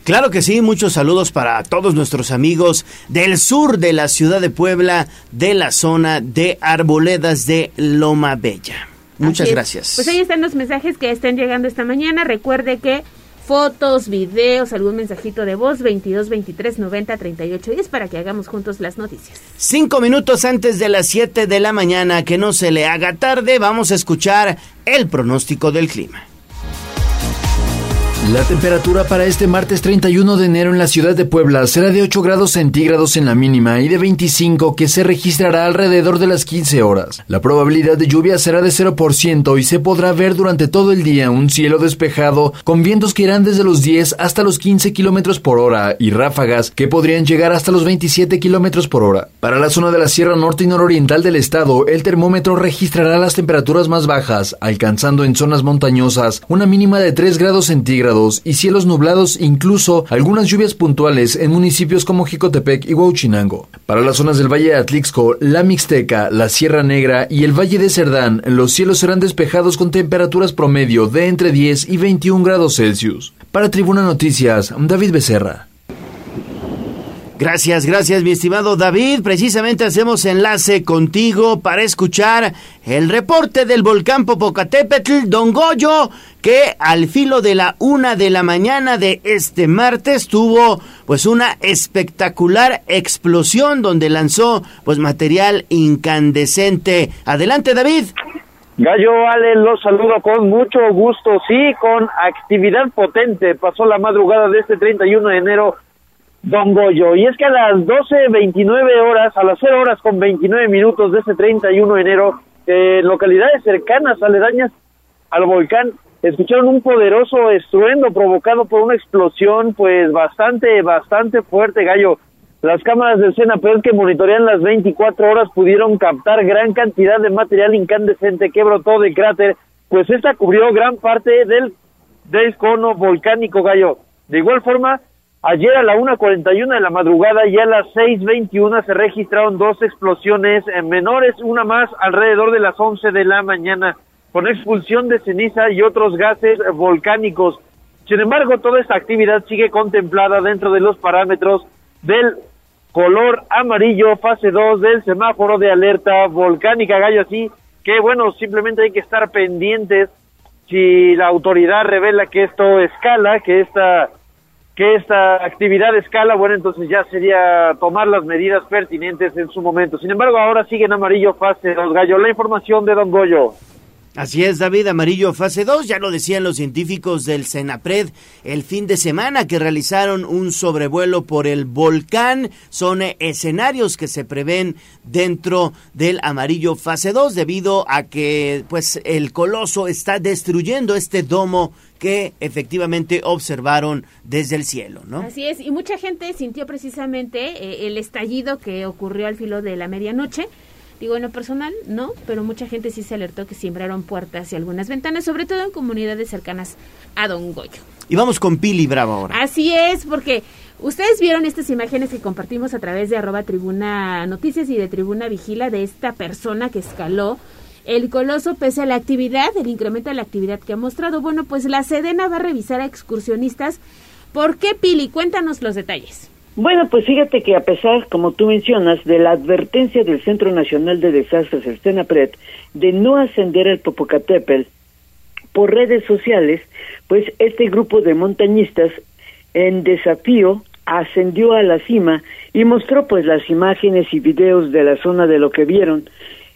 Claro que sí, muchos saludos para todos nuestros amigos del sur de la ciudad de Puebla, de la zona de Arboledas de Loma Bella. Muchas gracias. Pues ahí están los mensajes que están llegando esta mañana. Recuerde que fotos, videos, algún mensajito de voz, 22 23 90 38 es para que hagamos juntos las noticias. Cinco minutos antes de las 7 de la mañana, que no se le haga tarde, vamos a escuchar el pronóstico del clima. La temperatura para este martes 31 de enero en la ciudad de Puebla será de 8 grados centígrados en la mínima y de 25 que se registrará alrededor de las 15 horas. La probabilidad de lluvia será de 0% y se podrá ver durante todo el día un cielo despejado con vientos que irán desde los 10 hasta los 15 kilómetros por hora y ráfagas que podrían llegar hasta los 27 kilómetros por hora. Para la zona de la Sierra Norte y Nororiental del estado, el termómetro registrará las temperaturas más bajas, alcanzando en zonas montañosas una mínima de 3 grados centígrados y cielos nublados, incluso algunas lluvias puntuales en municipios como Jicotepec y Huauchinango. Para las zonas del Valle de Atlixco, la Mixteca, la Sierra Negra y el Valle de Cerdán, los cielos serán despejados con temperaturas promedio de entre 10 y 21 grados Celsius. Para Tribuna Noticias, David Becerra. Gracias, gracias mi estimado David. Precisamente hacemos enlace contigo para escuchar el reporte del volcán Popocatépetl, Don Goyo, que al filo de la una de la mañana de este martes tuvo pues una espectacular explosión donde lanzó pues material incandescente. Adelante David. Gallo Ale, los saludo con mucho gusto, sí, con actividad potente. Pasó la madrugada de este 31 de enero Don Goyo. Y es que a las 12.29 horas, a las 0 horas con 29 minutos de ese 31 de enero, en localidades cercanas, aledañas al volcán, escucharon un poderoso estruendo provocado por una explosión, pues bastante, bastante fuerte, Gallo. Las cámaras del Senapred que monitorean las 24 horas pudieron captar gran cantidad de material incandescente que brotó del cráter, pues esta cubrió gran parte del, del cono volcánico, Gallo. De igual forma, Ayer a la 1.41 de la madrugada y a las 6.21 se registraron dos explosiones menores, una más alrededor de las 11 de la mañana, con expulsión de ceniza y otros gases volcánicos. Sin embargo, toda esta actividad sigue contemplada dentro de los parámetros del color amarillo fase 2 del semáforo de alerta volcánica, gallo así, que bueno, simplemente hay que estar pendientes si la autoridad revela que esto escala, que esta que esta actividad escala, bueno, entonces ya sería tomar las medidas pertinentes en su momento. Sin embargo, ahora sigue en amarillo fase 2, Gallo. La información de Don Goyo. Así es, David, amarillo fase 2, ya lo decían los científicos del Senapred el fin de semana que realizaron un sobrevuelo por el volcán. Son eh, escenarios que se prevén dentro del amarillo fase 2 debido a que pues el coloso está destruyendo este domo que efectivamente observaron desde el cielo, ¿no? Así es, y mucha gente sintió precisamente eh, el estallido que ocurrió al filo de la medianoche Digo, en lo personal, no, pero mucha gente sí se alertó que sembraron puertas y algunas ventanas, sobre todo en comunidades cercanas a Don Goyo. Y vamos con Pili Bravo ahora. Así es, porque ustedes vieron estas imágenes que compartimos a través de arroba tribuna noticias y de tribuna vigila de esta persona que escaló el coloso pese a la actividad, el incremento de la actividad que ha mostrado. Bueno, pues la Sedena va a revisar a excursionistas. ¿Por qué, Pili? Cuéntanos los detalles. Bueno, pues fíjate que a pesar, como tú mencionas, de la advertencia del Centro Nacional de Desastres, el CENAPRED, de no ascender al Popocatépetl por redes sociales, pues este grupo de montañistas en desafío ascendió a la cima y mostró pues las imágenes y videos de la zona de lo que vieron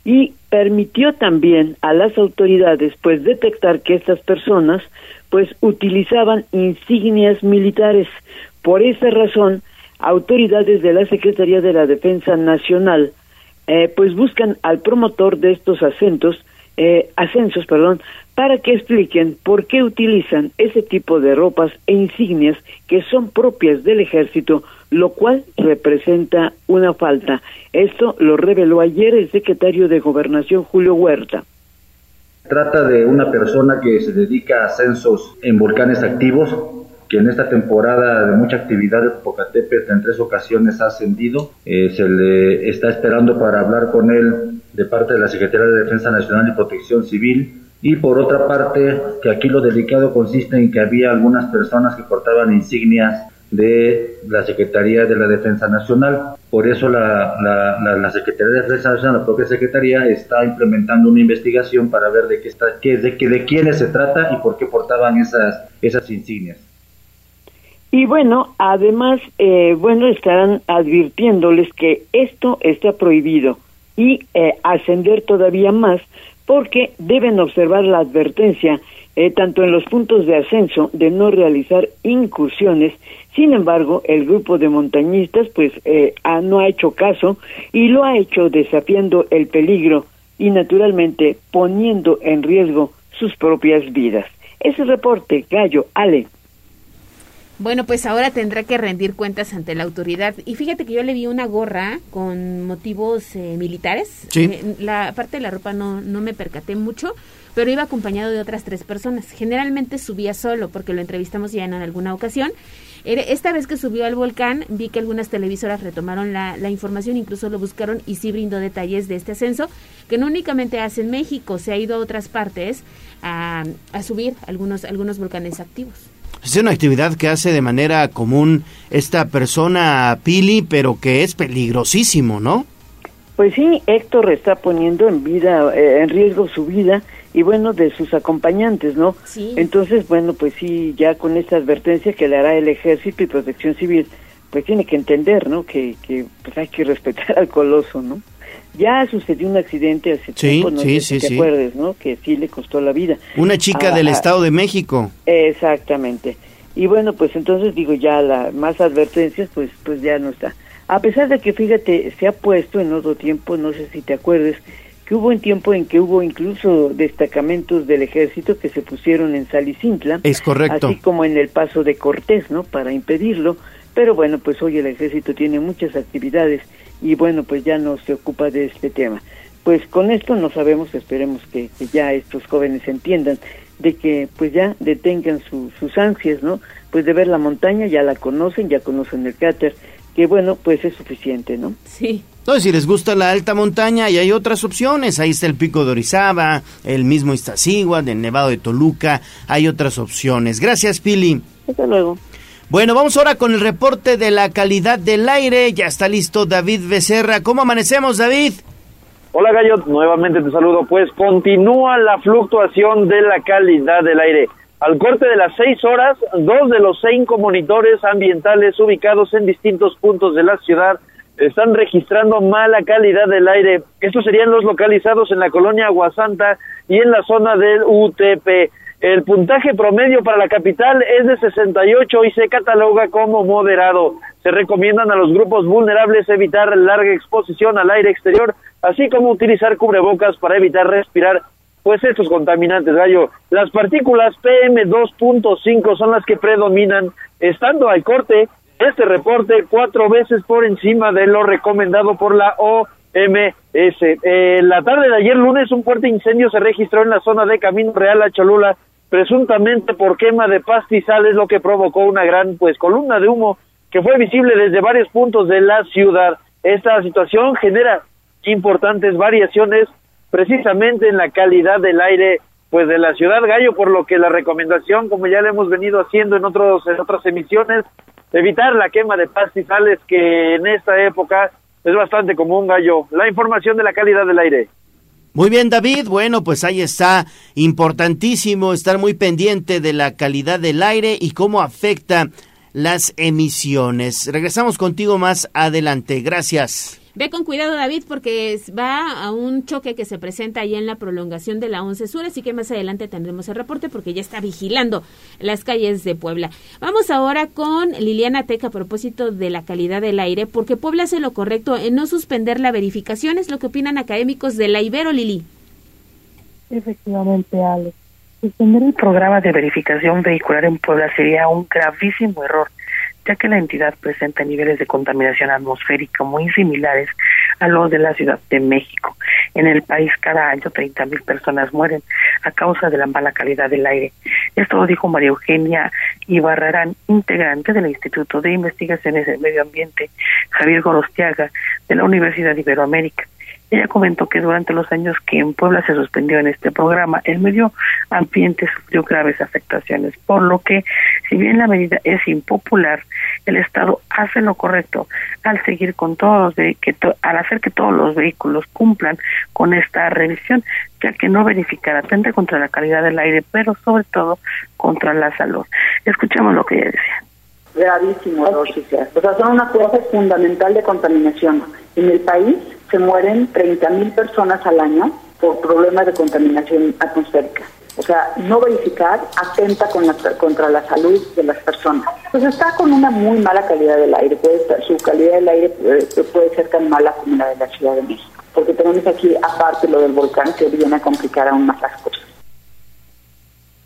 y permitió también a las autoridades pues detectar que estas personas pues utilizaban insignias militares. Por esa razón, autoridades de la Secretaría de la Defensa Nacional eh, pues buscan al promotor de estos acentos, eh, ascensos, perdón, para que expliquen por qué utilizan ese tipo de ropas e insignias que son propias del ejército, lo cual representa una falta. Esto lo reveló ayer el secretario de Gobernación Julio Huerta. Trata de una persona que se dedica a ascensos en volcanes activos, que en esta temporada de mucha actividad de Popocatépetl en tres ocasiones ha ascendido. Eh, se le está esperando para hablar con él de parte de la Secretaría de Defensa Nacional y Protección Civil. Y por otra parte, que aquí lo delicado consiste en que había algunas personas que portaban insignias de la Secretaría de la Defensa Nacional. Por eso la, la, Secretaría de Defensa Nacional, la propia Secretaría, está implementando una investigación para ver de qué está, de, qué, de quiénes se trata y por qué portaban esas, esas insignias. Y bueno, además, eh, bueno, estarán advirtiéndoles que esto está prohibido y eh, ascender todavía más porque deben observar la advertencia eh, tanto en los puntos de ascenso de no realizar incursiones. Sin embargo, el grupo de montañistas pues eh, no ha hecho caso y lo ha hecho desafiando el peligro y naturalmente poniendo en riesgo sus propias vidas. Ese reporte, Gallo, Ale. Bueno, pues ahora tendrá que rendir cuentas ante la autoridad. Y fíjate que yo le vi una gorra con motivos eh, militares. Sí. Eh, la parte de la ropa no, no me percaté mucho, pero iba acompañado de otras tres personas. Generalmente subía solo, porque lo entrevistamos ya en alguna ocasión. Esta vez que subió al volcán, vi que algunas televisoras retomaron la, la, información, incluso lo buscaron y sí brindó detalles de este ascenso, que no únicamente hace en México, se ha ido a otras partes a, a subir algunos, algunos volcanes activos. Es una actividad que hace de manera común esta persona Pili, pero que es peligrosísimo, ¿no? Pues sí, Héctor está poniendo en vida, eh, en riesgo su vida y bueno, de sus acompañantes, ¿no? Sí. Entonces, bueno, pues sí, ya con esta advertencia que le hará el Ejército y Protección Civil, pues tiene que entender, ¿no? Que, que pues hay que respetar al coloso, ¿no? Ya sucedió un accidente hace tiempo, no sé si te acuerdes, ¿no? Que sí le costó la vida. Una chica del Estado de México. Exactamente. Y bueno, pues entonces digo, ya la más advertencias, pues pues ya no está. A pesar de que, fíjate, se ha puesto en otro tiempo, no sé si te acuerdes, que hubo un tiempo en que hubo incluso destacamentos del ejército que se pusieron en Salicintla. Es correcto. Así como en el paso de Cortés, ¿no? Para impedirlo. Pero bueno, pues hoy el ejército tiene muchas actividades y bueno, pues ya no se ocupa de este tema. Pues con esto no sabemos, esperemos que, ya estos jóvenes entiendan de que pues ya detengan sus ansias, ¿no? Pues de ver la montaña, ya la conocen, ya conocen el cráter, que bueno, pues es suficiente, ¿no? Sí. Entonces, si les gusta la alta montaña, y hay otras opciones. Ahí está el Pico de Orizaba, el mismo Iztaccíhuatl, el Nevado de Toluca. Hay otras opciones. Gracias, Pili. Hasta luego. Bueno, vamos ahora con el reporte de la calidad del aire. Ya está listo David Becerra. ¿Cómo amanecemos, David? Hola Gallo, nuevamente te saludo. Pues continúa la fluctuación de la calidad del aire. Al corte de las seis horas, dos de los cinco monitores ambientales ubicados en distintos puntos de la ciudad están registrando mala calidad del aire. Estos serían los localizados en la colonia Aguasanta y en la zona del UTP. El puntaje promedio para la capital es de 68 y se cataloga como moderado. Se recomiendan a los grupos vulnerables evitar larga exposición al aire exterior, así como utilizar cubrebocas para evitar respirar pues estos contaminantes, gallo. Las partículas PM2.5 son las que predominan, estando al corte este reporte cuatro veces por encima de lo recomendado por la OMS. Eh, la tarde de ayer lunes un fuerte incendio se registró en la zona de Camino Real a Cholula presuntamente por quema de pastizales, lo que provocó una gran pues columna de humo que fue visible desde varios puntos de la ciudad. Esta situación genera importantes variaciones precisamente en la calidad del aire pues de la ciudad Gallo, por lo que la recomendación, como ya le hemos venido haciendo en otros en otras emisiones, evitar la quema de pastizales que en esta época es bastante común, Gallo. La información de la calidad del aire. Muy bien, David. Bueno, pues ahí está. Importantísimo estar muy pendiente de la calidad del aire y cómo afecta las emisiones. Regresamos contigo más adelante. Gracias. Ve con cuidado, David, porque va a un choque que se presenta ahí en la prolongación de la 11 Sur, así que más adelante tendremos el reporte porque ya está vigilando las calles de Puebla. Vamos ahora con Liliana Teca a propósito de la calidad del aire, porque Puebla hace lo correcto en no suspender la verificación, es lo que opinan académicos de la Ibero, Lili. Efectivamente, Ale. Suspender el programa de verificación vehicular en Puebla sería un gravísimo error ya que la entidad presenta niveles de contaminación atmosférica muy similares a los de la Ciudad de México. En el país cada año 30.000 personas mueren a causa de la mala calidad del aire. Esto lo dijo María Eugenia Ibarrarán, integrante del Instituto de Investigaciones del Medio Ambiente Javier Gorostiaga de la Universidad de Iberoamérica. Ella comentó que durante los años que en Puebla se suspendió en este programa, el medio ambiente sufrió graves afectaciones, por lo que, si bien la medida es impopular, el Estado hace lo correcto al seguir con todos los que al hacer que todos los vehículos cumplan con esta revisión, ya que no verificar atenta contra la calidad del aire, pero sobre todo contra la salud. Escuchemos lo que ella decía gravísimo, O sea, son una fuente fundamental de contaminación. En el país se mueren 30 mil personas al año por problemas de contaminación atmosférica. O sea, no verificar atenta con la, contra la salud de las personas. Pues está con una muy mala calidad del aire. Puede estar, su calidad del aire puede, puede ser tan mala como la de la Ciudad de México. Porque tenemos aquí, aparte lo del volcán, que viene a complicar aún más las cosas.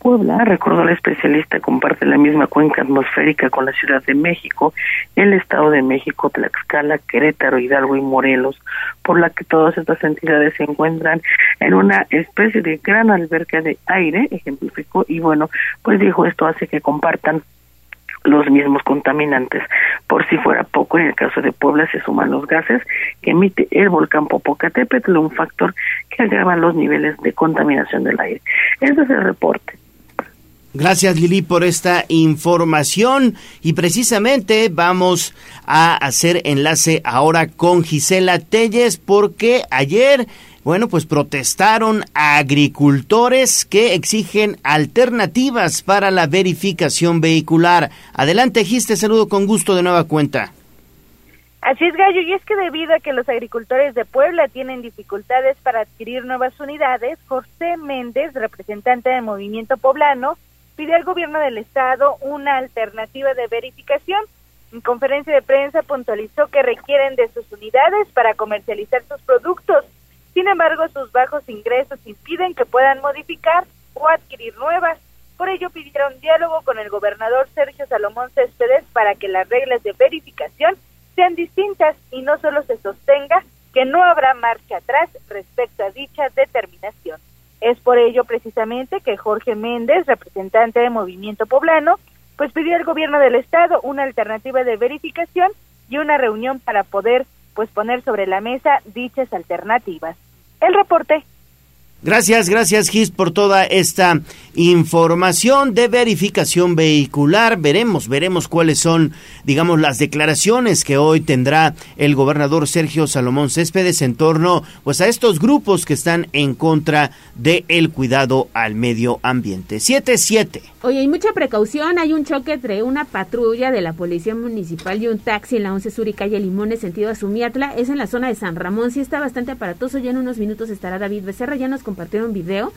Puebla, recordó la especialista, comparte la misma cuenca atmosférica con la Ciudad de México, el Estado de México, Tlaxcala, Querétaro, Hidalgo y Morelos, por la que todas estas entidades se encuentran en una especie de gran alberca de aire, ejemplificó, y bueno, pues dijo esto hace que compartan los mismos contaminantes. Por si fuera poco, en el caso de Puebla se suman los gases que emite el volcán Popocatépetl, un factor que agrava los niveles de contaminación del aire. Ese es el reporte. Gracias Lili por esta información y precisamente vamos a hacer enlace ahora con Gisela Telles porque ayer, bueno, pues protestaron agricultores que exigen alternativas para la verificación vehicular. Adelante Gis, te saludo con gusto de nueva cuenta. Así es, Gallo, y es que debido a que los agricultores de Puebla tienen dificultades para adquirir nuevas unidades, José Méndez, representante del Movimiento Poblano, pidió al gobierno del estado una alternativa de verificación. En conferencia de prensa puntualizó que requieren de sus unidades para comercializar sus productos. Sin embargo, sus bajos ingresos impiden que puedan modificar o adquirir nuevas. Por ello pidieron diálogo con el gobernador Sergio Salomón Céspedes para que las reglas de verificación sean distintas y no solo se sostenga que no habrá marcha atrás respecto a dicha determinación. Es por ello precisamente que Jorge Méndez, representante de Movimiento Poblano, pues pidió al gobierno del estado una alternativa de verificación y una reunión para poder pues poner sobre la mesa dichas alternativas. El reporte Gracias, gracias Gis por toda esta información de verificación vehicular. Veremos, veremos cuáles son, digamos, las declaraciones que hoy tendrá el gobernador Sergio Salomón Céspedes en torno, pues, a estos grupos que están en contra del el cuidado al medio ambiente. 7-7. Oye, hay mucha precaución. Hay un choque entre una patrulla de la Policía Municipal y un taxi en la 11 Sur y calle Limones, sentido a Sumiatla. Es en la zona de San Ramón. Sí está bastante aparatoso. Ya en unos minutos estará David Becerra. Ya nos compartieron video.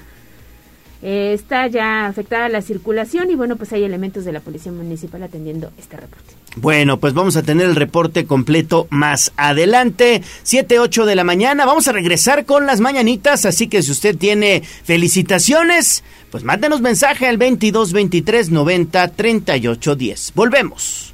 Eh, está ya afectada la circulación y bueno, pues hay elementos de la Policía Municipal atendiendo este reporte. Bueno, pues vamos a tener el reporte completo más adelante, 7, 8 de la mañana. Vamos a regresar con las mañanitas, así que si usted tiene felicitaciones, pues mándenos mensaje al 22 23 90 38 10. Volvemos.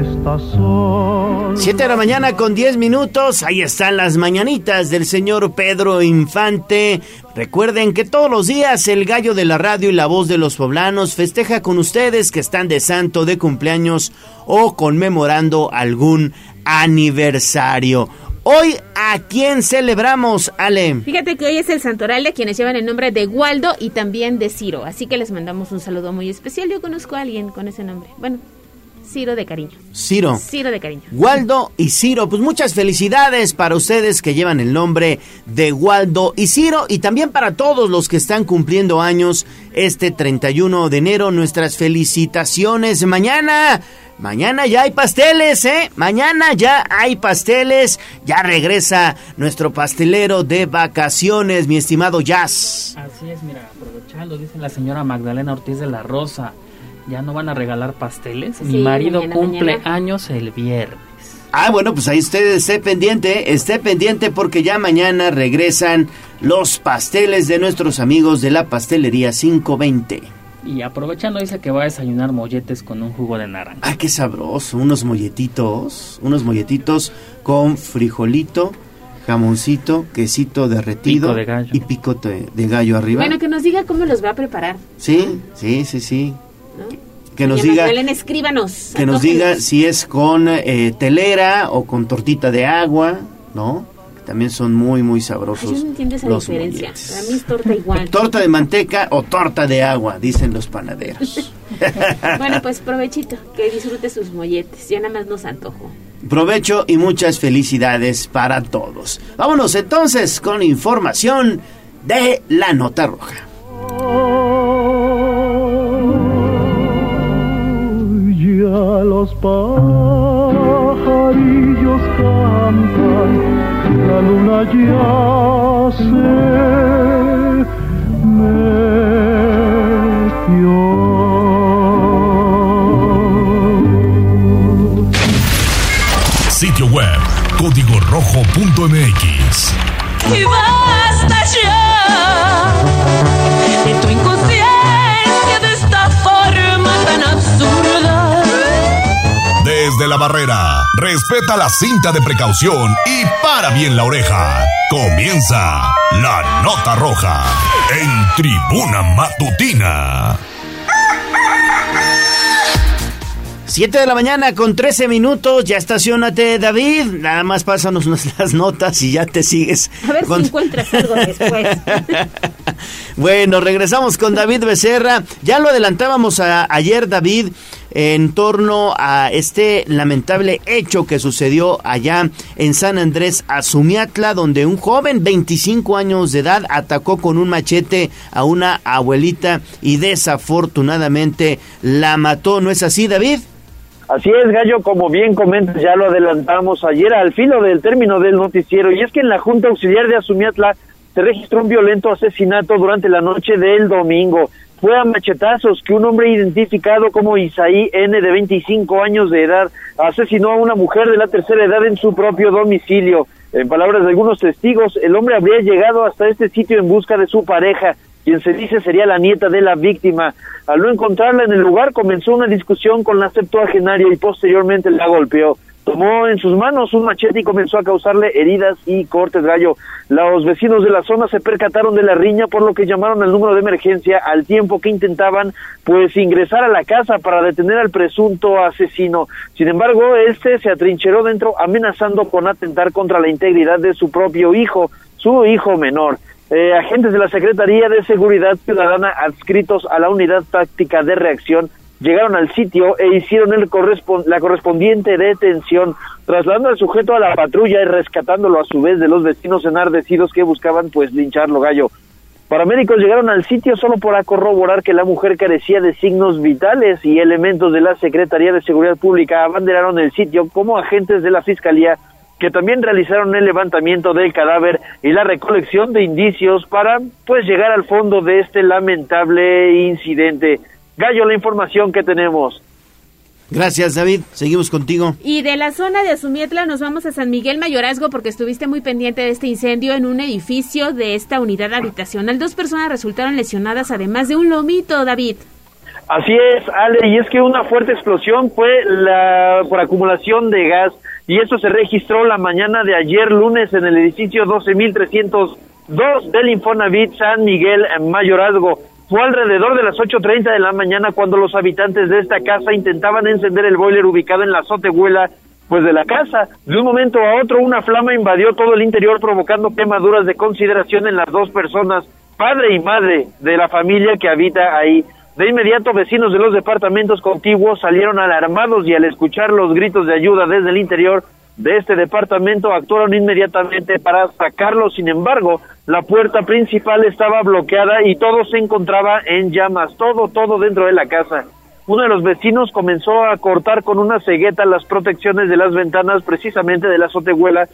Estas son 7 de la mañana con 10 minutos. Ahí están las mañanitas del señor Pedro Infante. Recuerden que todos los días el gallo de la radio y la voz de los poblanos festeja con ustedes que están de santo, de cumpleaños o conmemorando algún aniversario. Hoy, ¿a quién celebramos, Ale? Fíjate que hoy es el santoral de quienes llevan el nombre de Waldo y también de Ciro. Así que les mandamos un saludo muy especial. Yo conozco a alguien con ese nombre. Bueno, Ciro de cariño. Ciro. Ciro de cariño. Waldo y Ciro, pues muchas felicidades para ustedes que llevan el nombre de Waldo y Ciro y también para todos los que están cumpliendo años este 31 de enero. Nuestras felicitaciones. Mañana, mañana ya hay pasteles, ¿eh? Mañana ya hay pasteles. Ya regresa nuestro pastelero de vacaciones, mi estimado Jazz. Así es, mira, aprovechando, dice la señora Magdalena Ortiz de la Rosa ya no van a regalar pasteles. Mi marido cumple años el viernes. Ah, bueno, pues ahí usted esté pendiente, esté pendiente porque ya mañana regresan los pasteles de nuestros amigos de la pastelería 520. Y aprovechando dice que va a desayunar molletes con un jugo de naranja. Ah, qué sabroso, unos molletitos, unos molletitos con frijolito, jamoncito, quesito derretido de gallo. y pico de gallo arriba. Bueno, que nos diga cómo los va a preparar. Sí, sí, sí, sí. Que nos diga. escríbanos. Que nos diga si es con eh, telera o con tortita de agua, ¿no? también son muy, muy sabrosos. yo no entiendo esa diferencia. Para mí es torta igual. Torta de manteca o torta de agua, dicen los panaderos. bueno, pues provechito, que disfrute sus molletes. Ya nada más nos antojo. Provecho y muchas felicidades para todos. Vámonos entonces con información de la nota roja. Los pajarillos cantan, la luna ya se metió. Sitio web código rojo.mx. Y basta ya la barrera. Respeta la cinta de precaución y para bien la oreja. Comienza la nota roja en tribuna matutina. 7 de la mañana con 13 minutos, ya estacionate David, nada más pásanos las notas y ya te sigues. A ver si encuentras algo después. bueno, regresamos con David Becerra, ya lo adelantábamos ayer David, en torno a este lamentable hecho que sucedió allá en San Andrés Azumiatla, donde un joven 25 años de edad atacó con un machete a una abuelita y desafortunadamente la mató. ¿No es así, David? Así es, Gallo, como bien comentas, ya lo adelantamos ayer al filo del término del noticiero, y es que en la Junta Auxiliar de Azumiatla se registró un violento asesinato durante la noche del domingo fue a machetazos que un hombre identificado como Isaí N de 25 años de edad asesinó a una mujer de la tercera edad en su propio domicilio. En palabras de algunos testigos, el hombre habría llegado hasta este sitio en busca de su pareja, quien se dice sería la nieta de la víctima. Al no encontrarla en el lugar, comenzó una discusión con la septuagenaria y posteriormente la golpeó tomó en sus manos un machete y comenzó a causarle heridas y cortes gallo. Los vecinos de la zona se percataron de la riña por lo que llamaron al número de emergencia al tiempo que intentaban pues ingresar a la casa para detener al presunto asesino. Sin embargo, este se atrincheró dentro amenazando con atentar contra la integridad de su propio hijo, su hijo menor. Eh, agentes de la Secretaría de Seguridad Ciudadana adscritos a la Unidad Táctica de Reacción llegaron al sitio e hicieron el la correspondiente detención, trasladando al sujeto a la patrulla y rescatándolo a su vez de los vecinos enardecidos que buscaban pues lincharlo gallo. Paramédicos llegaron al sitio solo para corroborar que la mujer carecía de signos vitales y elementos de la Secretaría de Seguridad Pública abanderaron el sitio como agentes de la Fiscalía que también realizaron el levantamiento del cadáver y la recolección de indicios para pues llegar al fondo de este lamentable incidente. Gallo, la información que tenemos. Gracias, David. Seguimos contigo. Y de la zona de Azumietla nos vamos a San Miguel Mayorazgo porque estuviste muy pendiente de este incendio en un edificio de esta unidad habitacional. Dos personas resultaron lesionadas, además de un lomito, David. Así es, Ale, y es que una fuerte explosión fue la, por acumulación de gas y eso se registró la mañana de ayer lunes en el edificio 12302 del Infonavit San Miguel Mayorazgo. Fue alrededor de las 8.30 de la mañana cuando los habitantes de esta casa intentaban encender el boiler ubicado en la azotehuela pues de la casa. De un momento a otro una flama invadió todo el interior provocando quemaduras de consideración en las dos personas, padre y madre de la familia que habita ahí. De inmediato, vecinos de los departamentos contiguos salieron alarmados y al escuchar los gritos de ayuda desde el interior de este departamento actuaron inmediatamente para sacarlo. Sin embargo, la puerta principal estaba bloqueada y todo se encontraba en llamas, todo, todo dentro de la casa. Uno de los vecinos comenzó a cortar con una cegueta las protecciones de las ventanas precisamente de la azotehuela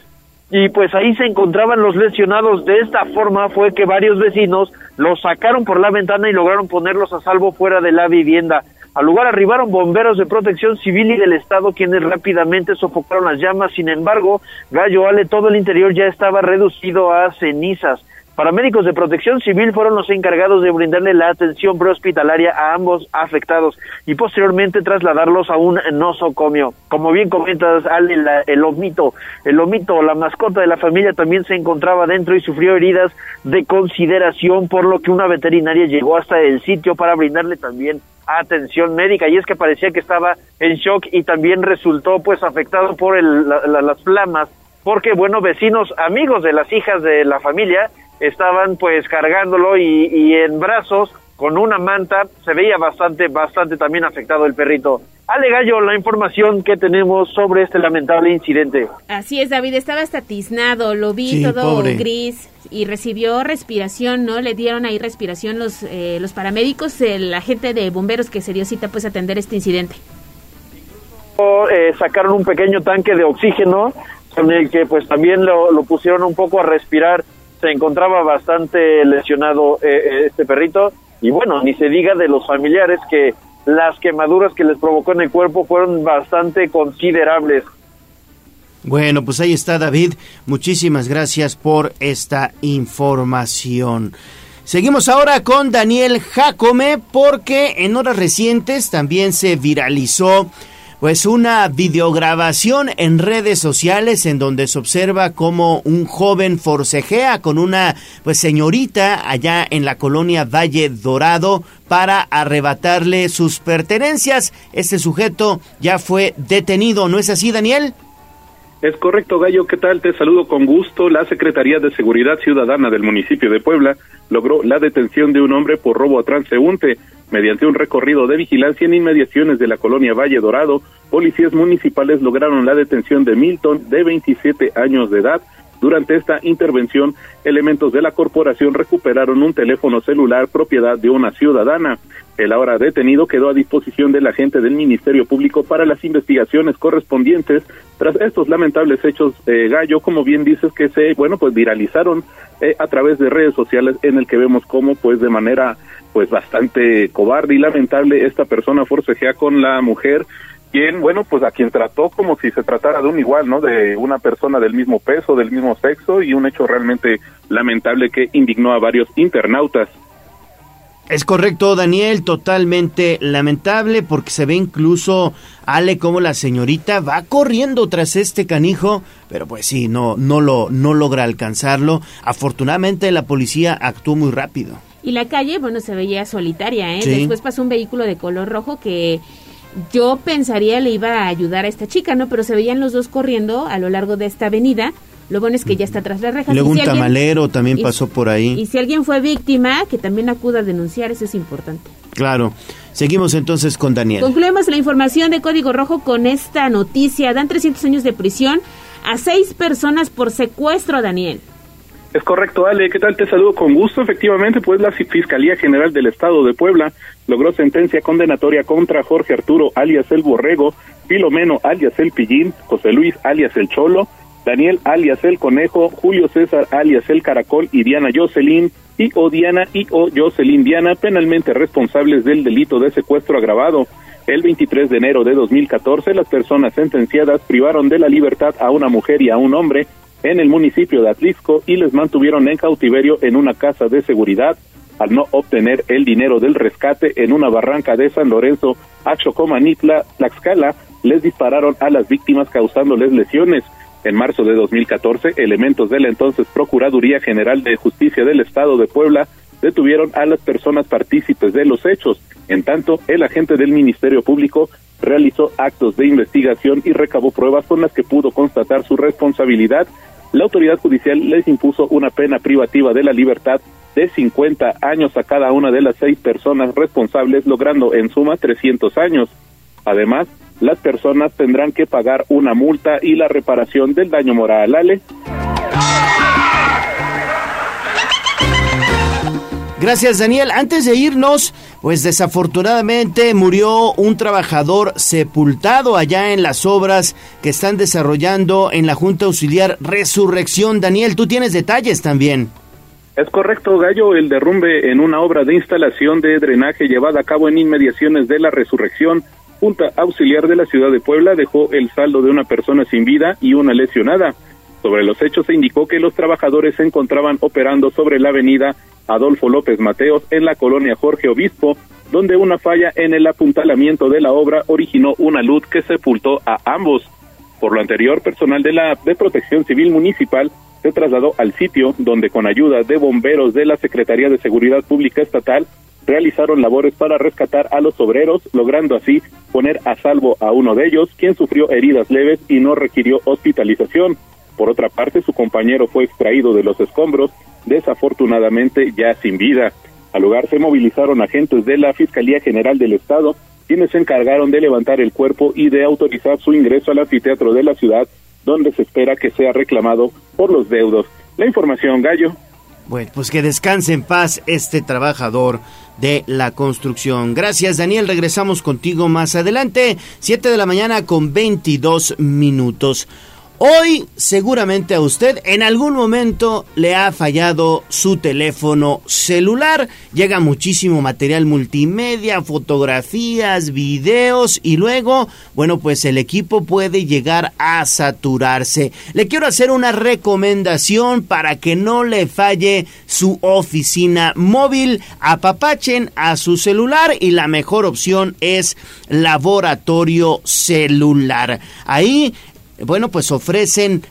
y pues ahí se encontraban los lesionados. De esta forma fue que varios vecinos los sacaron por la ventana y lograron ponerlos a salvo fuera de la vivienda. Al lugar arribaron bomberos de protección civil y del Estado quienes rápidamente sofocaron las llamas. Sin embargo, Gallo Ale, todo el interior ya estaba reducido a cenizas. Paramédicos de protección civil fueron los encargados de brindarle la atención prehospitalaria a ambos afectados y posteriormente trasladarlos a un nosocomio. Como bien comentas, Ale, el omito, el omito, la mascota de la familia también se encontraba dentro y sufrió heridas de consideración, por lo que una veterinaria llegó hasta el sitio para brindarle también atención médica y es que parecía que estaba en shock y también resultó pues afectado por las flamas porque bueno vecinos amigos de las hijas de la familia estaban pues cargándolo y, en brazos con una manta, se veía bastante, bastante también afectado el perrito. Ale Gallo, la información que tenemos sobre este lamentable incidente. Así es, David, estaba hasta tiznado, lo vi todo gris y recibió respiración, ¿no? Le dieron ahí respiración los, eh, los paramédicos, la gente de bomberos que se dio cita pues a atender este incidente. Eh, sacaron un pequeño tanque de oxígeno con el que pues también lo, lo pusieron un poco a respirar se encontraba bastante lesionado eh, eh, este perrito y bueno, ni se diga de los familiares que las quemaduras que les provocó en el cuerpo fueron bastante considerables. Bueno, pues ahí está David. Muchísimas gracias por esta información. Seguimos ahora con Daniel Jacome porque en horas recientes también se viralizó pues una videograbación en redes sociales en donde se observa como un joven forcejea con una pues señorita allá en la colonia Valle Dorado para arrebatarle sus pertenencias. Este sujeto ya fue detenido, ¿no es así, Daniel? Es correcto, Gallo. ¿Qué tal? Te saludo con gusto. La Secretaría de Seguridad Ciudadana del municipio de Puebla logró la detención de un hombre por robo a transeúnte. Mediante un recorrido de vigilancia en inmediaciones de la colonia Valle Dorado, policías municipales lograron la detención de Milton, de 27 años de edad. Durante esta intervención, elementos de la corporación recuperaron un teléfono celular propiedad de una ciudadana. El ahora detenido quedó a disposición del agente del Ministerio Público para las investigaciones correspondientes tras estos lamentables hechos, eh, Gallo, como bien dices, que se, bueno, pues viralizaron eh, a través de redes sociales en el que vemos cómo, pues de manera pues bastante cobarde y lamentable esta persona forcejea con la mujer quien, bueno, pues a quien trató como si se tratara de un igual, ¿no? De una persona del mismo peso, del mismo sexo y un hecho realmente lamentable que indignó a varios internautas. Es correcto, Daniel, totalmente lamentable porque se ve incluso Ale como la señorita va corriendo tras este canijo, pero pues sí, no no lo no logra alcanzarlo. Afortunadamente la policía actuó muy rápido. Y la calle, bueno, se veía solitaria, ¿eh? Después pasó un vehículo de color rojo que yo pensaría le iba a ayudar a esta chica, ¿no? Pero se veían los dos corriendo a lo largo de esta avenida. Lo bueno es que ya está tras las rejas. Luego un tamalero también pasó por ahí. Y si alguien fue víctima, que también acuda a denunciar, eso es importante. Claro. Seguimos entonces con Daniel. Concluimos la información de Código Rojo con esta noticia. Dan 300 años de prisión a seis personas por secuestro, Daniel. Es correcto, Ale. ¿Qué tal? Te saludo con gusto. Efectivamente, pues la Fiscalía General del Estado de Puebla logró sentencia condenatoria contra Jorge Arturo, alias el Borrego, Filomeno, alias el Pillín, José Luis, alias el Cholo, Daniel, alias el Conejo, Julio César, alias el Caracol y Diana Jocelyn, y o Diana y o Jocelyn Diana, penalmente responsables del delito de secuestro agravado. El 23 de enero de 2014, las personas sentenciadas privaron de la libertad a una mujer y a un hombre en el municipio de Atlisco y les mantuvieron en cautiverio en una casa de seguridad al no obtener el dinero del rescate en una barranca de San Lorenzo, Achocomanitla, Tlaxcala, les dispararon a las víctimas causándoles lesiones. En marzo de 2014, elementos de la entonces Procuraduría General de Justicia del Estado de Puebla detuvieron a las personas partícipes de los hechos. En tanto, el agente del Ministerio Público realizó actos de investigación y recabó pruebas con las que pudo constatar su responsabilidad. La autoridad judicial les impuso una pena privativa de la libertad de 50 años a cada una de las seis personas responsables, logrando en suma 300 años. Además, las personas tendrán que pagar una multa y la reparación del daño moral. Ale. Gracias, Daniel. Antes de irnos, pues desafortunadamente murió un trabajador sepultado allá en las obras que están desarrollando en la Junta Auxiliar Resurrección. Daniel, tú tienes detalles también. Es correcto, Gallo, el derrumbe en una obra de instalación de drenaje llevada a cabo en inmediaciones de la Resurrección, Junta Auxiliar de la Ciudad de Puebla, dejó el saldo de una persona sin vida y una lesionada. Sobre los hechos se indicó que los trabajadores se encontraban operando sobre la avenida Adolfo López Mateos en la colonia Jorge Obispo, donde una falla en el apuntalamiento de la obra originó una luz que sepultó a ambos. Por lo anterior, personal de la de Protección Civil Municipal se trasladó al sitio donde con ayuda de bomberos de la Secretaría de Seguridad Pública Estatal realizaron labores para rescatar a los obreros, logrando así poner a salvo a uno de ellos, quien sufrió heridas leves y no requirió hospitalización. Por otra parte, su compañero fue extraído de los escombros, desafortunadamente ya sin vida. Al lugar se movilizaron agentes de la Fiscalía General del Estado, quienes se encargaron de levantar el cuerpo y de autorizar su ingreso al anfiteatro de la ciudad, donde se espera que sea reclamado por los deudos. La información, Gallo. Bueno, pues que descanse en paz este trabajador de la construcción. Gracias, Daniel. Regresamos contigo más adelante. 7 de la mañana con 22 minutos. Hoy seguramente a usted en algún momento le ha fallado su teléfono celular. Llega muchísimo material multimedia, fotografías, videos y luego, bueno, pues el equipo puede llegar a saturarse. Le quiero hacer una recomendación para que no le falle su oficina móvil. Apapachen a su celular y la mejor opción es laboratorio celular. Ahí bueno, pues ofrecen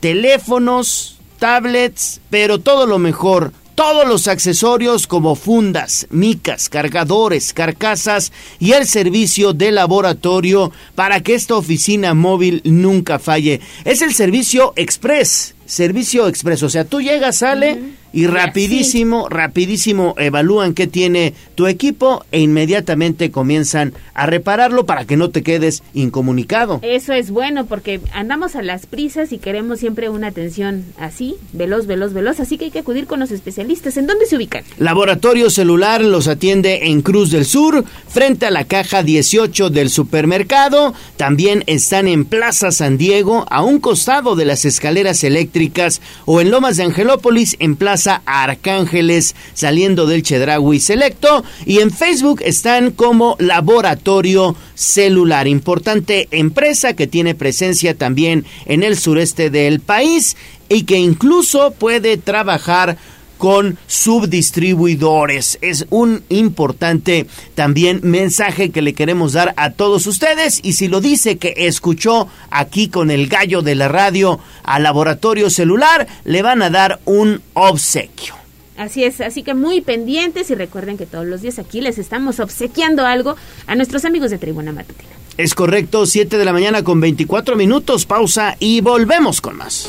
teléfonos, tablets, pero todo lo mejor, todos los accesorios como fundas, micas, cargadores, carcasas y el servicio de laboratorio para que esta oficina móvil nunca falle. Es el servicio express, servicio express, o sea, tú llegas, sale y rapidísimo, rapidísimo evalúan qué tiene tu equipo e inmediatamente comienzan a repararlo para que no te quedes incomunicado. Eso es bueno porque andamos a las prisas y queremos siempre una atención así, veloz, veloz, veloz, así que hay que acudir con los especialistas. ¿En dónde se ubican? Laboratorio Celular los atiende en Cruz del Sur, frente a la caja 18 del supermercado. También están en Plaza San Diego, a un costado de las escaleras eléctricas o en Lomas de Angelópolis en Plaza Arcángeles saliendo del Chedraui Selecto. Y en Facebook están como Laboratorio Celular, importante empresa que tiene presencia también en el sureste del país y que incluso puede trabajar con subdistribuidores. Es un importante también mensaje que le queremos dar a todos ustedes y si lo dice que escuchó aquí con el gallo de la radio al laboratorio celular, le van a dar un obsequio. Así es, así que muy pendientes y recuerden que todos los días aquí les estamos obsequiando algo a nuestros amigos de Tribuna Matutina. Es correcto, 7 de la mañana con 24 minutos, pausa y volvemos con más.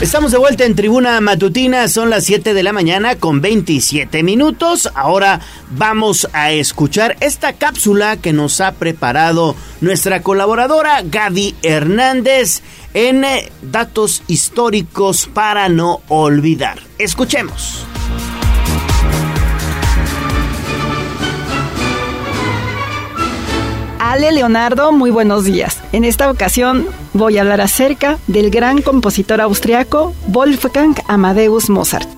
Estamos de vuelta en Tribuna Matutina, son las 7 de la mañana con 27 minutos. Ahora vamos a escuchar esta cápsula que nos ha preparado nuestra colaboradora Gaby Hernández en eh, datos históricos para no olvidar. Escuchemos. Ale Leonardo, muy buenos días. En esta ocasión voy a hablar acerca del gran compositor austriaco Wolfgang Amadeus Mozart.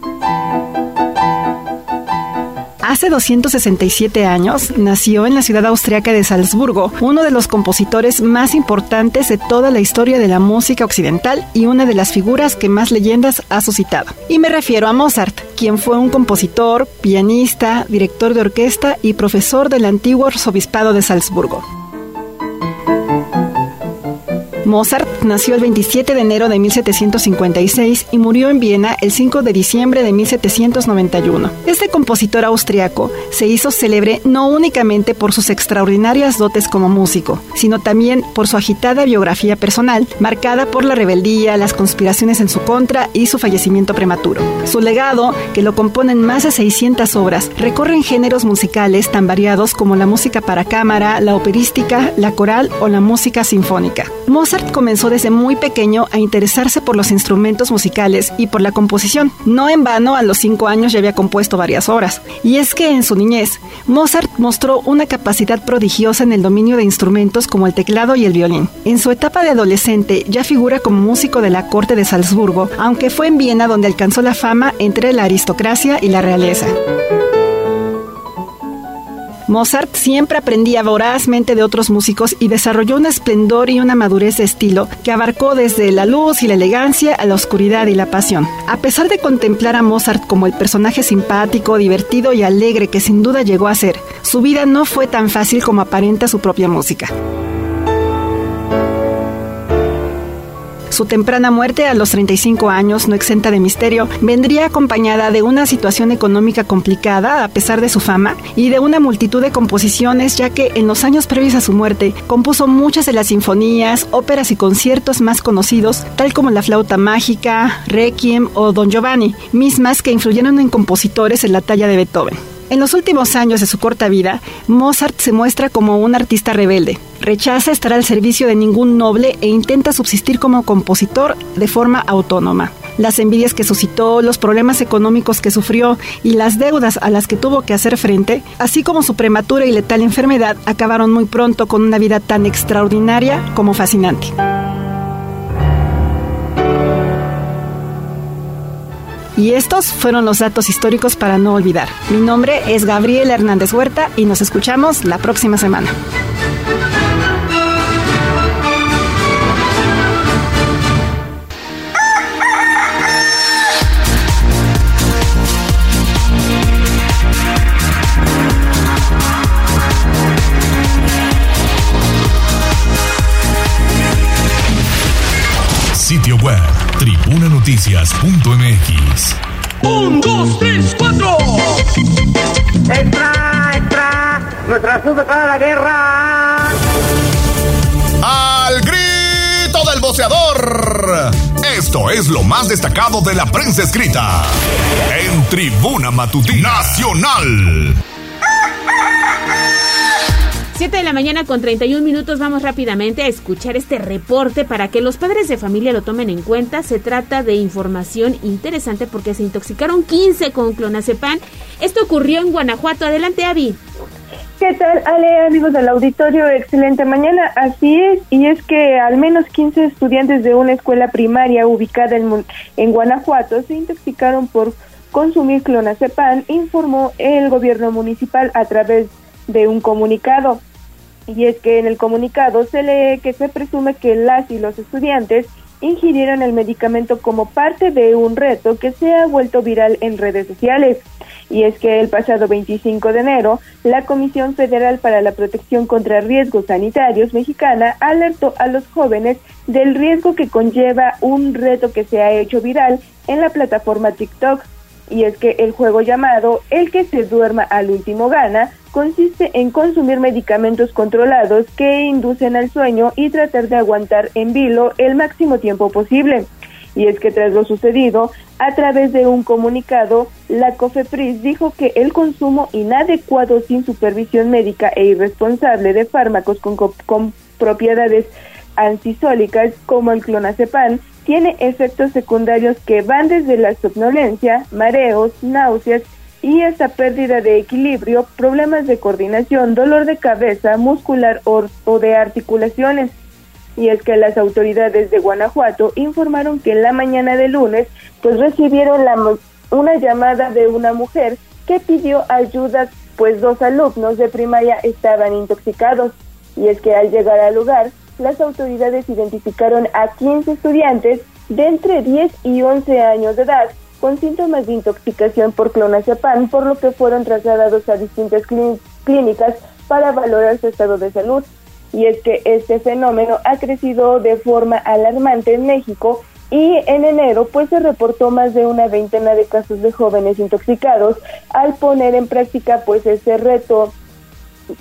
Hace 267 años nació en la ciudad austriaca de Salzburgo uno de los compositores más importantes de toda la historia de la música occidental y una de las figuras que más leyendas ha suscitado. Y me refiero a Mozart, quien fue un compositor, pianista, director de orquesta y profesor del antiguo arzobispado de Salzburgo. Mozart nació el 27 de enero de 1756 y murió en Viena el 5 de diciembre de 1791. Este compositor austriaco se hizo célebre no únicamente por sus extraordinarias dotes como músico, sino también por su agitada biografía personal, marcada por la rebeldía, las conspiraciones en su contra y su fallecimiento prematuro. Su legado, que lo componen más de 600 obras, recorre géneros musicales tan variados como la música para cámara, la operística, la coral o la música sinfónica. Mozart comenzó desde muy pequeño a interesarse por los instrumentos musicales y por la composición. No en vano, a los cinco años ya había compuesto varias obras. Y es que en su niñez, Mozart mostró una capacidad prodigiosa en el dominio de instrumentos como el teclado y el violín. En su etapa de adolescente ya figura como músico de la corte de Salzburgo, aunque fue en Viena donde alcanzó la fama entre la aristocracia y la realeza. Mozart siempre aprendía vorazmente de otros músicos y desarrolló un esplendor y una madurez de estilo que abarcó desde la luz y la elegancia a la oscuridad y la pasión. A pesar de contemplar a Mozart como el personaje simpático, divertido y alegre que sin duda llegó a ser, su vida no fue tan fácil como aparenta su propia música. Su temprana muerte a los 35 años, no exenta de misterio, vendría acompañada de una situación económica complicada a pesar de su fama y de una multitud de composiciones, ya que en los años previos a su muerte compuso muchas de las sinfonías, óperas y conciertos más conocidos, tal como La flauta mágica, Requiem o Don Giovanni, mismas que influyeron en compositores en la talla de Beethoven. En los últimos años de su corta vida, Mozart se muestra como un artista rebelde. Rechaza estar al servicio de ningún noble e intenta subsistir como compositor de forma autónoma. Las envidias que suscitó, los problemas económicos que sufrió y las deudas a las que tuvo que hacer frente, así como su prematura y letal enfermedad, acabaron muy pronto con una vida tan extraordinaria como fascinante. Y estos fueron los datos históricos para no olvidar. Mi nombre es Gabriel Hernández Huerta y nos escuchamos la próxima semana. Sitio web tribunanoticias.mx. Un, dos, tres, cuatro. ¡Extra, extra! ¡Nuestra azul para la guerra! ¡Al grito del boceador! Esto es lo más destacado de la prensa escrita en Tribuna Matutina Nacional. 7 de la mañana con 31 minutos vamos rápidamente a escuchar este reporte para que los padres de familia lo tomen en cuenta. Se trata de información interesante porque se intoxicaron 15 con clonazepam. Esto ocurrió en Guanajuato. Adelante, Avi. ¿Qué tal, Ale, amigos del auditorio? Excelente mañana. Así es, y es que al menos 15 estudiantes de una escuela primaria ubicada en, en Guanajuato se intoxicaron por consumir clonazepam, informó el gobierno municipal a través de un comunicado y es que en el comunicado se lee que se presume que las y los estudiantes ingirieron el medicamento como parte de un reto que se ha vuelto viral en redes sociales. Y es que el pasado 25 de enero, la Comisión Federal para la Protección contra Riesgos Sanitarios mexicana alertó a los jóvenes del riesgo que conlleva un reto que se ha hecho viral en la plataforma TikTok. Y es que el juego llamado El que se duerma al último gana consiste en consumir medicamentos controlados que inducen al sueño y tratar de aguantar en vilo el máximo tiempo posible. Y es que tras lo sucedido, a través de un comunicado, la COFEPRIS dijo que el consumo inadecuado sin supervisión médica e irresponsable de fármacos con, con propiedades antisólicas como el clonazepam tiene efectos secundarios que van desde la somnolencia, mareos, náuseas y esta pérdida de equilibrio, problemas de coordinación, dolor de cabeza, muscular o, de articulaciones. Y es que las autoridades de Guanajuato informaron que en la mañana de lunes pues recibieron una llamada de una mujer que pidió ayuda pues dos alumnos de primaria estaban intoxicados. Y es que al llegar al lugar, las autoridades identificaron a 15 estudiantes de entre 10 y 11 años de edad con síntomas de intoxicación por clonazepam, por lo que fueron trasladados a distintas clínicas para valorar su estado de salud. Y es que este fenómeno ha crecido de forma alarmante en México y en enero pues se reportó más de una veintena de casos de jóvenes intoxicados al poner en práctica pues ese reto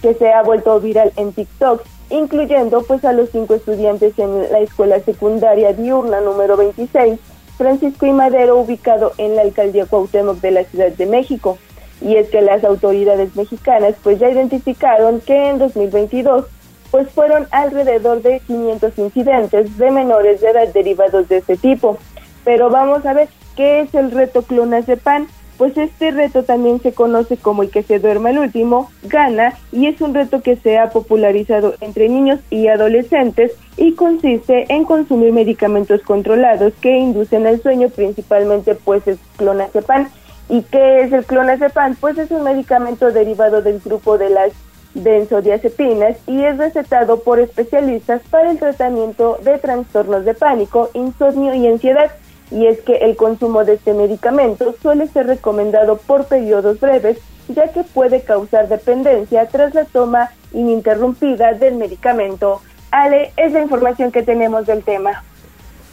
que se ha vuelto viral en TikTok, incluyendo pues a los cinco estudiantes en la escuela secundaria diurna número 26, Francisco y Madero, ubicado en la alcaldía Cuauhtémoc de la Ciudad de México. Y es que las autoridades mexicanas pues ya identificaron que en 2022 pues fueron alrededor de 500 incidentes de menores de edad derivados de este tipo. Pero vamos a ver, ¿qué es el reto clonazepam? Pues este reto también se conoce como el que se duerma el último, gana, y es un reto que se ha popularizado entre niños y adolescentes y consiste en consumir medicamentos controlados que inducen al sueño, principalmente pues es clonazepam. ¿Y qué es el clonazepam? Pues es un medicamento derivado del grupo de las benzodiazepinas y es recetado por especialistas para el tratamiento de trastornos de pánico, insomnio y ansiedad. Y es que el consumo de este medicamento suele ser recomendado por periodos breves, ya que puede causar dependencia tras la toma ininterrumpida del medicamento. Ale, es la información que tenemos del tema.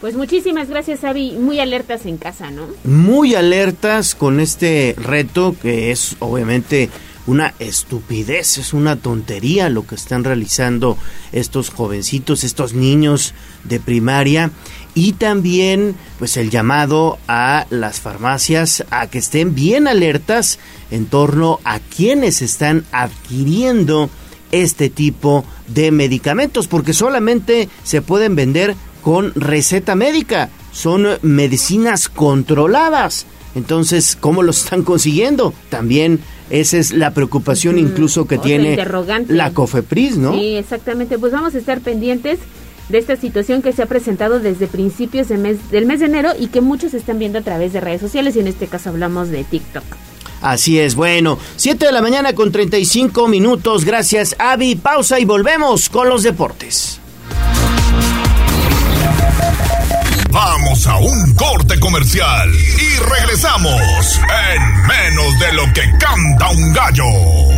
Pues muchísimas gracias, Avi. Muy alertas en casa, ¿no? Muy alertas con este reto que es obviamente una estupidez, es una tontería lo que están realizando estos jovencitos, estos niños de primaria y también pues el llamado a las farmacias a que estén bien alertas en torno a quienes están adquiriendo este tipo de medicamentos porque solamente se pueden vender con receta médica, son medicinas controladas. Entonces, ¿cómo lo están consiguiendo? También esa es la preocupación incluso que tiene la COFEPRIS, ¿no? Sí, exactamente. Pues vamos a estar pendientes de esta situación que se ha presentado desde principios de mes, del mes de enero y que muchos están viendo a través de redes sociales y en este caso hablamos de TikTok. Así es, bueno, 7 de la mañana con 35 minutos, gracias Avi, pausa y volvemos con los deportes. Vamos a un corte comercial y regresamos en menos de lo que canta un gallo.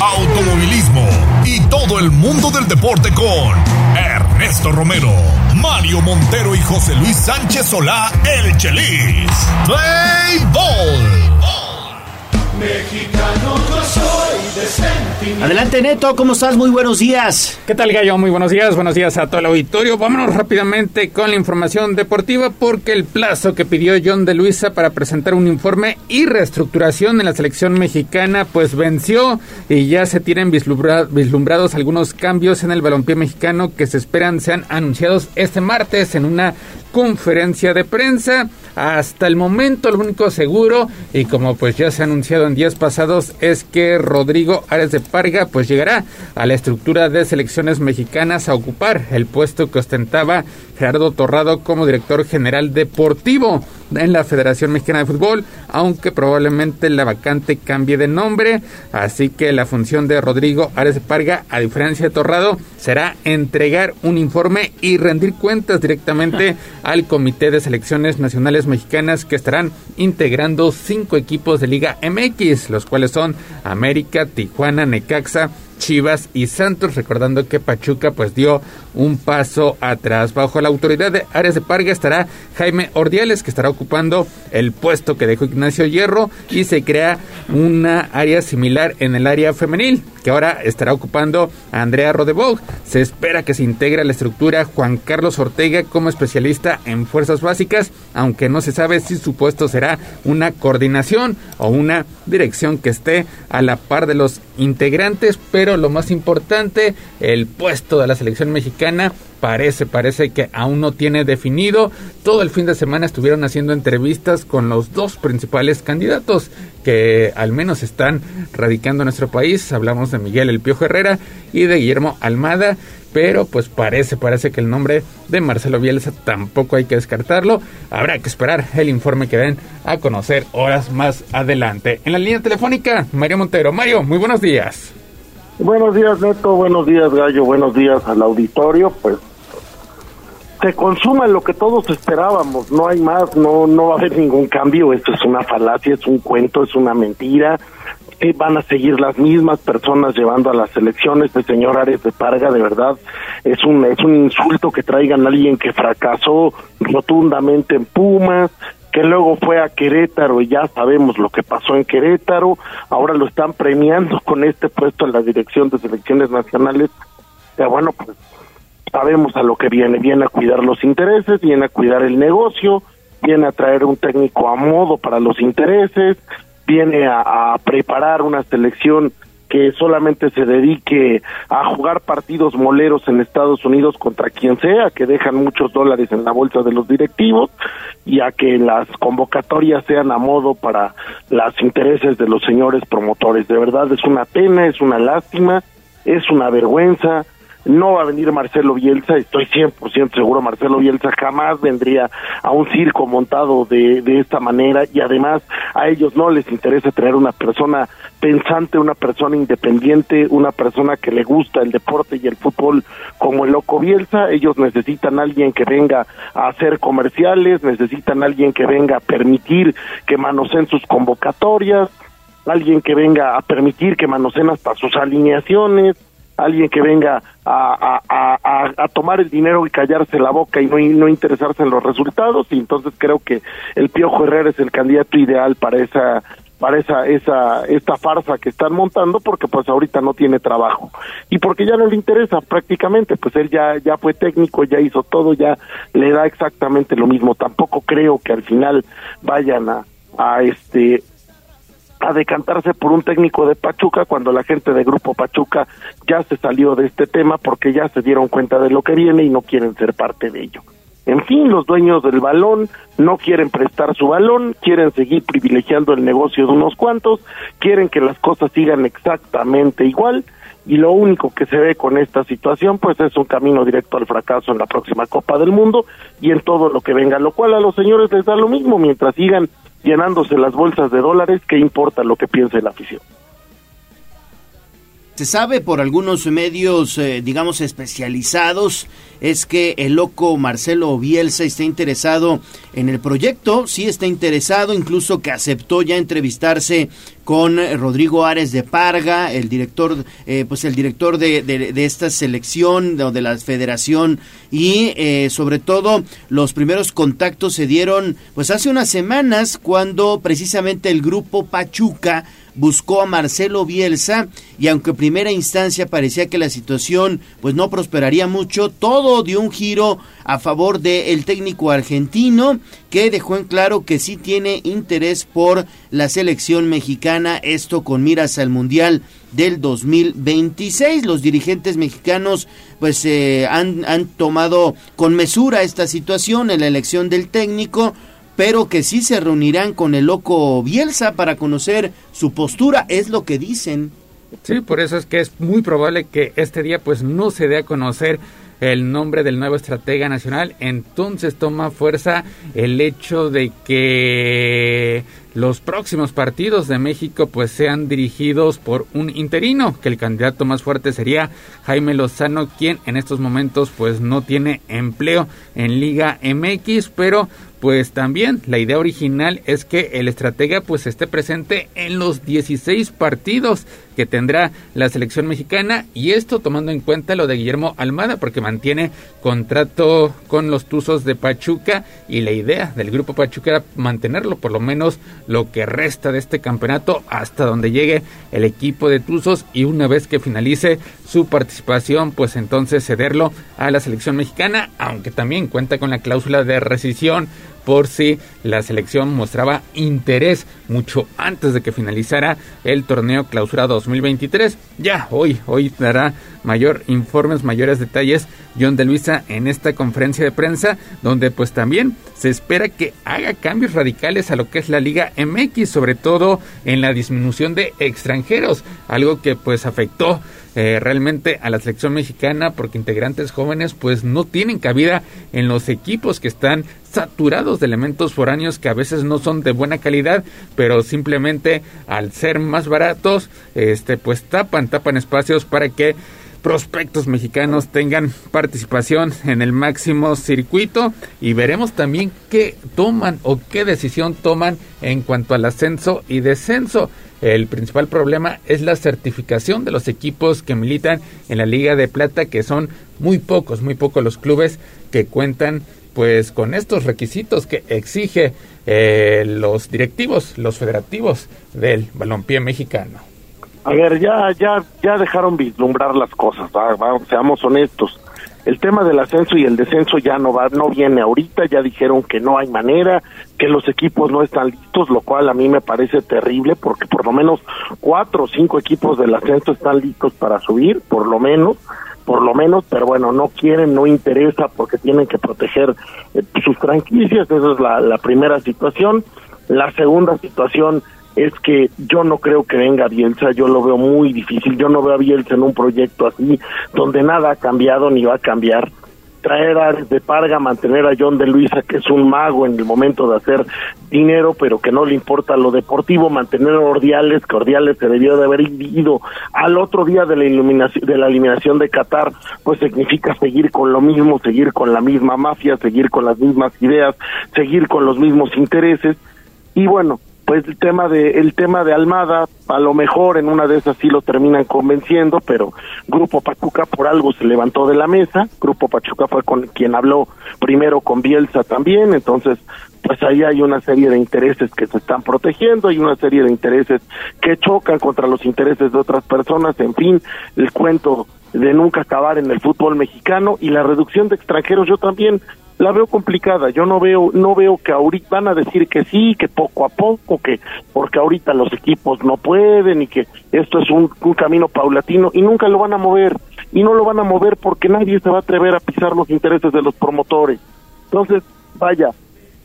Automovilismo y todo el mundo del deporte con Ernesto Romero, Mario Montero y José Luis Sánchez Solá, el Chelis. Béisbol. Mexicano soy de Adelante Neto, ¿cómo estás? Muy buenos días. ¿Qué tal Gallo? Muy buenos días, buenos días a todo el auditorio. Vámonos rápidamente con la información deportiva porque el plazo que pidió John de Luisa para presentar un informe y reestructuración en la selección mexicana pues venció y ya se tienen vislumbrados algunos cambios en el balompié mexicano que se esperan sean anunciados este martes en una conferencia de prensa. Hasta el momento lo único seguro y como pues ya se ha anunciado en días pasados es que Rodrigo Ares de Parga pues llegará a la estructura de selecciones mexicanas a ocupar el puesto que ostentaba Gerardo Torrado como director general deportivo en la Federación Mexicana de Fútbol, aunque probablemente la vacante cambie de nombre, así que la función de Rodrigo Ares Parga, a diferencia de Torrado, será entregar un informe y rendir cuentas directamente al Comité de Selecciones Nacionales Mexicanas que estarán integrando cinco equipos de Liga MX, los cuales son América, Tijuana, Necaxa, Chivas y Santos, recordando que Pachuca pues dio un paso atrás. Bajo la autoridad de Áreas de Parga estará Jaime Ordiales, que estará ocupando el puesto que dejó Ignacio Hierro y se crea una área similar en el área femenil, que ahora estará ocupando Andrea Rodebog. Se espera que se integre a la estructura Juan Carlos Ortega como especialista en fuerzas básicas, aunque no se sabe si su puesto será una coordinación o una dirección que esté a la par de los integrantes, pero lo más importante, el puesto de la selección mexicana parece, parece que aún no tiene definido. Todo el fin de semana estuvieron haciendo entrevistas con los dos principales candidatos que al menos están radicando en nuestro país. Hablamos de Miguel El Piojo Herrera y de Guillermo Almada, pero pues parece, parece que el nombre de Marcelo Bielsa tampoco hay que descartarlo. Habrá que esperar el informe que den a conocer horas más adelante. En la línea telefónica, Mario Montero. Mario, muy buenos días. Buenos días, Neto. Buenos días, Gallo. Buenos días al auditorio. Pues se consuma lo que todos esperábamos. No hay más, no, no va a haber ningún cambio. Esto es una falacia, es un cuento, es una mentira. Van a seguir las mismas personas llevando a las elecciones. de señor Ares de Parga, de verdad, es un, es un insulto que traigan a alguien que fracasó rotundamente en Pumas, que luego fue a Querétaro y ya sabemos lo que pasó en Querétaro, ahora lo están premiando con este puesto en la dirección de selecciones nacionales. Ya bueno, pues sabemos a lo que viene, viene a cuidar los intereses, viene a cuidar el negocio, viene a traer un técnico a modo para los intereses, viene a, preparar una selección que solamente se dedique a jugar partidos moleros en Estados Unidos contra quien sea, que dejan muchos dólares en la bolsa de los directivos y a que las convocatorias sean a modo para los intereses de los señores promotores. De verdad es una pena, es una lástima, es una vergüenza no va a venir Marcelo Bielsa, estoy 100% seguro, Marcelo Bielsa jamás vendría a un circo montado de, de esta manera y además a ellos no les interesa tener una persona pensante, una persona independiente, una persona que le gusta el deporte y el fútbol como el loco Bielsa, ellos necesitan a alguien que venga a hacer comerciales, necesitan a alguien que venga a permitir que manoseen sus convocatorias, alguien que venga a permitir que manoseen hasta sus alineaciones, alguien que venga a, a, a, tomar el dinero y callarse la boca y no, no interesarse en los resultados y entonces creo que el Piojo Herrera es el candidato ideal para esa para esa esa esta farsa que están montando porque pues ahorita no tiene trabajo. Y porque ya no le interesa prácticamente pues él ya ya fue técnico ya hizo todo ya le da exactamente lo mismo. Tampoco creo que al final vayan a a este a decantarse por un técnico de Pachuca cuando la gente de Grupo Pachuca ya se salió de este tema porque ya se dieron cuenta de lo que viene y no quieren ser parte de ello. En fin, los dueños del balón no quieren prestar su balón, quieren seguir privilegiando el negocio de unos cuantos, quieren que las cosas sigan exactamente igual y lo único que se ve con esta situación pues es un camino directo al fracaso en la próxima Copa del Mundo y en todo lo que venga, lo cual a los señores les da lo mismo mientras sigan llenándose las bolsas de dólares, ¿qué importa lo que piense la afición? Se sabe por algunos medios, eh, digamos, especializados, es que el loco Marcelo Bielsa está interesado en el proyecto, sí está interesado, incluso que aceptó ya entrevistarse con Rodrigo Ares de Parga, el director, eh, pues el director de, esta selección de, de, la federación y eh, sobre todo los primeros contactos se dieron pues hace unas semanas cuando precisamente el grupo Pachuca buscó a Marcelo Bielsa y aunque en primera instancia parecía que la situación pues no prosperaría mucho, todo dio un giro a favor del técnico argentino que dejó en claro que sí tiene interés por la selección mexicana, esto con miras al Mundial del 2026. Los dirigentes mexicanos pues eh, han, han tomado con mesura esta situación en la elección del técnico, pero que sí se reunirán con el loco Bielsa para conocer su postura, es lo que dicen. Sí, por eso es que es muy probable que este día pues no se dé a conocer el nombre del nuevo estratega nacional, entonces toma fuerza el hecho de que los próximos partidos de México pues sean dirigidos por un interino, que el candidato más fuerte sería Jaime Lozano, quien en estos momentos pues no tiene empleo en Liga MX, pero pues también la idea original es que el estratega pues esté presente en los 16 partidos que tendrá la selección mexicana y esto tomando en cuenta lo de Guillermo Almada porque mantiene contrato con los Tuzos de Pachuca y la idea del grupo Pachuca era mantenerlo por lo menos lo que resta de este campeonato hasta donde llegue el equipo de Tuzos y una vez que finalice su participación pues entonces cederlo a la selección mexicana aunque también cuenta con la cláusula de rescisión por si la selección mostraba interés mucho antes de que finalizara el torneo clausura 2023. Ya hoy, hoy dará mayor informes, mayores detalles John de Luisa en esta conferencia de prensa donde pues también se espera que haga cambios radicales a lo que es la Liga MX, sobre todo en la disminución de extranjeros, algo que pues afectó eh, realmente a la selección mexicana porque integrantes jóvenes pues no tienen cabida en los equipos que están saturados de elementos foráneos que a veces no son de buena calidad pero simplemente al ser más baratos este pues tapan tapan espacios para que prospectos mexicanos tengan participación en el máximo circuito y veremos también qué toman o qué decisión toman en cuanto al ascenso y descenso. El principal problema es la certificación de los equipos que militan en la Liga de Plata, que son muy pocos, muy pocos los clubes que cuentan pues con estos requisitos que exige eh, los directivos, los federativos del balompié mexicano. A ver, ya, ya, ya dejaron vislumbrar las cosas, seamos honestos. El tema del ascenso y el descenso ya no va, no viene ahorita, ya dijeron que no hay manera, que los equipos no están listos, lo cual a mí me parece terrible porque por lo menos cuatro o cinco equipos del ascenso están listos para subir, por lo menos, por lo menos, pero bueno, no quieren, no interesa porque tienen que proteger eh, sus franquicias, esa es la, la primera situación. La segunda situación es que yo no creo que venga Bielsa, yo lo veo muy difícil, yo no veo a Bielsa en un proyecto así, donde nada ha cambiado ni va a cambiar. Traer a de Parga, mantener a John de Luisa, que es un mago en el momento de hacer dinero, pero que no le importa lo deportivo, mantener a Ordiales, que Ordiales se debió de haber ido al otro día de la, iluminación, de la eliminación de Qatar, pues significa seguir con lo mismo, seguir con la misma mafia, seguir con las mismas ideas, seguir con los mismos intereses. Y bueno, pues el tema de el tema de Almada a lo mejor en una de esas sí lo terminan convenciendo pero Grupo Pachuca por algo se levantó de la mesa. Grupo Pachuca fue con quien habló primero con Bielsa también entonces pues ahí hay una serie de intereses que se están protegiendo hay una serie de intereses que chocan contra los intereses de otras personas. En fin el cuento de nunca acabar en el fútbol mexicano y la reducción de extranjeros. Yo también la veo complicada. Yo no veo, no veo que ahorita van a decir que sí, que poco a poco, que porque ahorita los equipos no pueden y que esto es un, un camino paulatino y nunca lo van a mover. Y no lo van a mover porque nadie se va a atrever a pisar los intereses de los promotores. Entonces, vaya,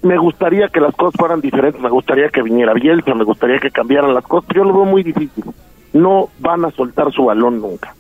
me gustaría que las cosas fueran diferentes, me gustaría que viniera Bielsa, me gustaría que cambiaran las cosas, pero yo lo veo muy difícil. No van a soltar su balón nunca.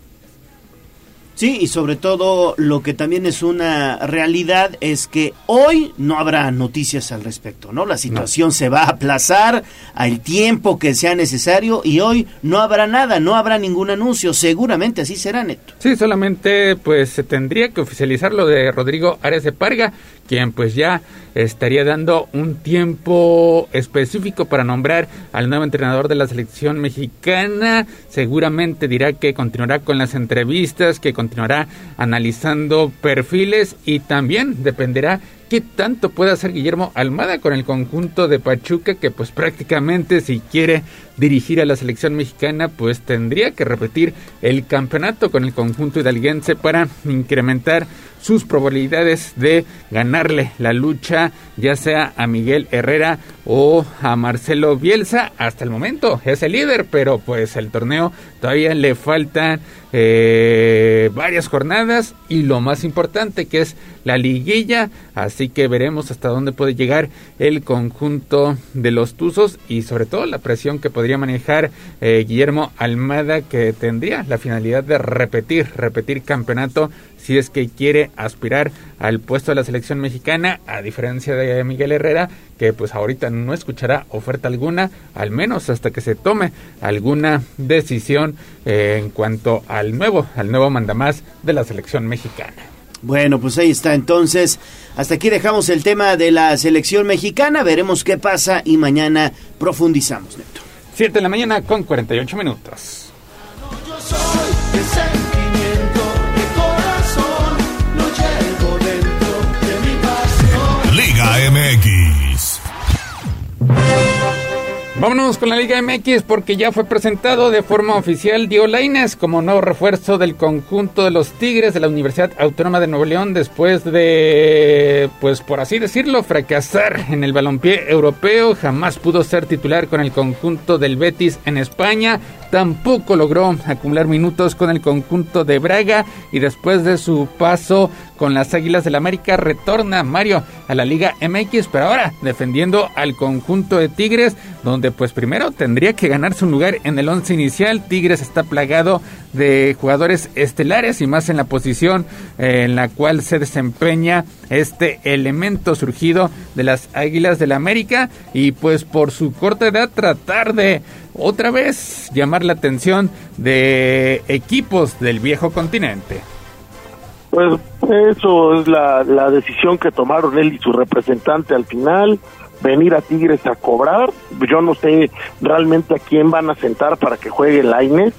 Sí, y sobre todo lo que también es una realidad es que hoy no habrá noticias al respecto, ¿no? La situación se va a aplazar al tiempo que sea necesario y hoy no habrá nada, no habrá ningún anuncio, seguramente así será, Neto. Sí, solamente pues se tendría que oficializar lo de Rodrigo Ares de Parga, quien pues ya estaría dando un tiempo específico para nombrar al nuevo entrenador de la selección mexicana. Seguramente dirá que continuará con las entrevistas, que continuará analizando perfiles y también dependerá qué tanto puede hacer Guillermo Almada con el conjunto de Pachuca que pues prácticamente si quiere dirigir a la selección mexicana pues tendría que repetir el campeonato con el conjunto hidalguense para incrementar sus probabilidades de ganarle la lucha ya sea a Miguel Herrera o a Marcelo Bielsa. Hasta el momento es el líder pero pues el torneo todavía le faltan eh, varias jornadas y lo más importante que es la liguilla. Así que veremos hasta dónde puede llegar el conjunto de los Tuzos y sobre todo la presión que podría manejar eh, Guillermo Almada que tendría la finalidad de repetir repetir campeonato si es que quiere aspirar al puesto de la selección mexicana, a diferencia de Miguel Herrera, que pues ahorita no escuchará oferta alguna, al menos hasta que se tome alguna decisión eh, en cuanto al nuevo, al nuevo mandamás de la selección mexicana. Bueno, pues ahí está. Entonces, hasta aquí dejamos el tema de la selección mexicana. Veremos qué pasa y mañana profundizamos, Neto. 7 de la mañana con 48 minutos. Vámonos con la Liga MX porque ya fue presentado de forma oficial Dio Laines como nuevo refuerzo del conjunto de los Tigres de la Universidad Autónoma de Nuevo León después de, pues por así decirlo, fracasar en el balompié europeo. Jamás pudo ser titular con el conjunto del Betis en España. Tampoco logró acumular minutos con el conjunto de Braga y después de su paso con las Águilas del América retorna Mario a la Liga MX, pero ahora defendiendo al conjunto de Tigres, donde pues primero tendría que ganarse un lugar en el once inicial. Tigres está plagado de jugadores estelares y más en la posición eh, en la cual se desempeña este elemento surgido de las Águilas del América y pues por su corta edad tratar de otra vez llamar la atención de equipos del viejo continente. Pues eso es la, la decisión que tomaron él y su representante al final, venir a Tigres a cobrar. Yo no sé realmente a quién van a sentar para que juegue el Aines.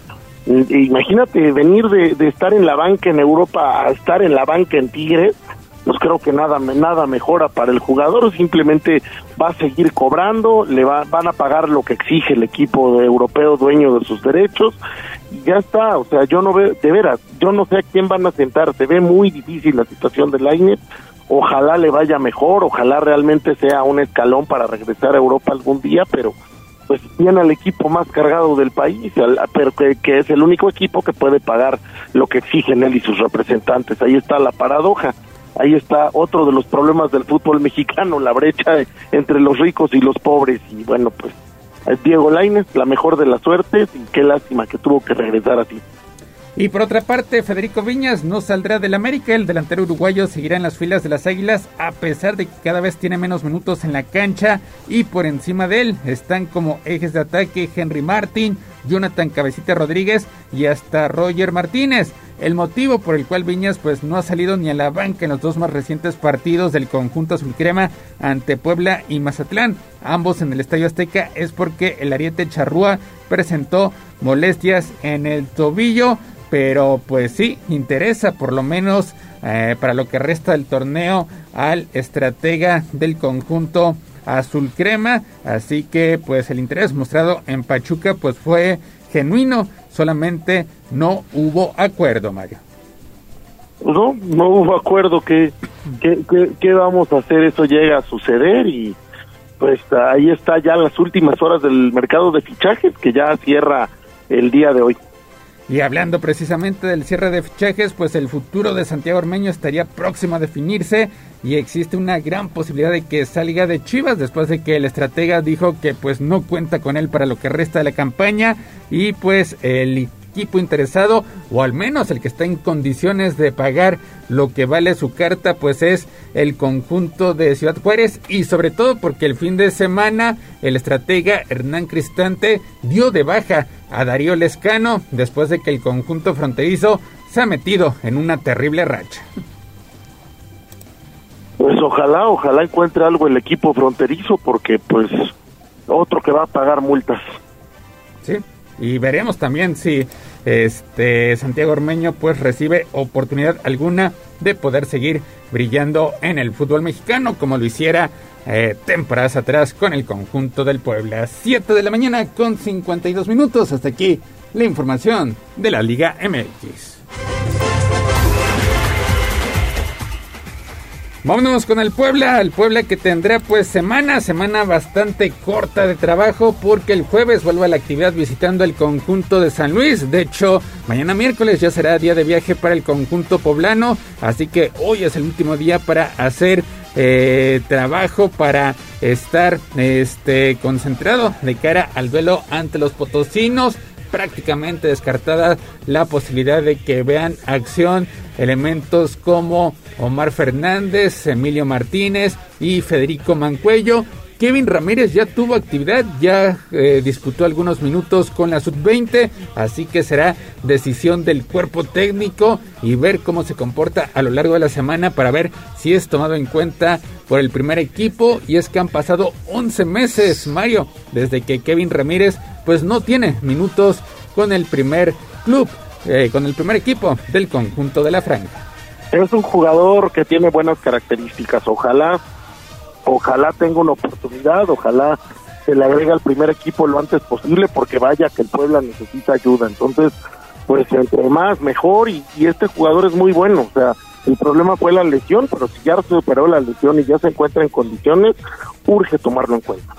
Imagínate venir de, de estar en la banca en Europa a estar en la banca en Tigres, pues creo que nada nada mejora para el jugador, simplemente va a seguir cobrando, le va, van a pagar lo que exige el equipo europeo dueño de sus derechos y ya está, o sea, yo no veo, de veras, yo no sé a quién van a sentar, se ve muy difícil la situación del Lainez, ojalá le vaya mejor, ojalá realmente sea un escalón para regresar a Europa algún día, pero pues tiene al equipo más cargado del país, pero que, que, es el único equipo que puede pagar lo que exigen él y sus representantes. Ahí está la paradoja ahí está otro de los problemas del fútbol mexicano, la brecha entre los ricos y los pobres. Y bueno, pues Diego Lainez, la mejor de las suertes, y qué lástima que tuvo que regresar así. Y por otra parte, Federico Viñas no saldrá del América. El delantero uruguayo seguirá en las filas de las Águilas a pesar de que cada vez tiene menos minutos en la cancha. Y por encima de él están como ejes de ataque Henry Martin, Jonathan Cabecita Rodríguez y hasta Roger Martínez. El motivo por el cual Viñas pues no ha salido ni a la banca en los dos más recientes partidos del conjunto azulcrema ante Puebla y Mazatlán, ambos en el Estadio Azteca, es porque el ariete charrúa presentó molestias en el tobillo pero pues sí, interesa por lo menos eh, para lo que resta del torneo al estratega del conjunto azul crema, así que pues el interés mostrado en Pachuca pues fue genuino, solamente no hubo acuerdo, Mario. No, no hubo acuerdo, ¿qué, qué, qué vamos a hacer? Eso llega a suceder y pues ahí está ya las últimas horas del mercado de fichajes que ya cierra el día de hoy. Y hablando precisamente del cierre de fichajes, pues el futuro de Santiago Ormeño estaría próximo a definirse y existe una gran posibilidad de que salga de Chivas después de que el estratega dijo que pues no cuenta con él para lo que resta de la campaña y pues el equipo interesado o al menos el que está en condiciones de pagar lo que vale su carta pues es el conjunto de Ciudad Juárez y sobre todo porque el fin de semana el estratega Hernán Cristante dio de baja a Darío Lescano después de que el conjunto fronterizo se ha metido en una terrible racha. Pues ojalá, ojalá encuentre algo el equipo fronterizo porque pues otro que va a pagar multas. Sí, y veremos también si este Santiago Ormeño pues recibe oportunidad alguna de poder seguir brillando en el fútbol mexicano como lo hiciera eh, temporadas atrás con el conjunto del Puebla. 7 de la mañana con 52 minutos. Hasta aquí la información de la Liga MX. Vámonos con el Puebla, el Puebla que tendrá pues semana, semana bastante corta de trabajo porque el jueves vuelve a la actividad visitando el conjunto de San Luis. De hecho, mañana miércoles ya será día de viaje para el conjunto poblano, así que hoy es el último día para hacer eh, trabajo para estar este, concentrado de cara al duelo ante los potosinos prácticamente descartada la posibilidad de que vean acción elementos como Omar Fernández, Emilio Martínez y Federico Mancuello, Kevin Ramírez ya tuvo actividad, ya eh, disputó algunos minutos con la sub-20, así que será decisión del cuerpo técnico y ver cómo se comporta a lo largo de la semana para ver si es tomado en cuenta por el primer equipo y es que han pasado 11 meses, Mario, desde que Kevin Ramírez pues no tiene minutos con el primer club, eh, con el primer equipo del conjunto de la franja. Es un jugador que tiene buenas características, ojalá ojalá tenga una oportunidad, ojalá se le agregue al primer equipo lo antes posible, porque vaya que el Puebla necesita ayuda. Entonces, pues entre más, mejor, y, este jugador es muy bueno, o sea, el problema fue la lesión, pero si ya superó la lesión y ya se encuentra en condiciones, urge tomarlo en cuenta.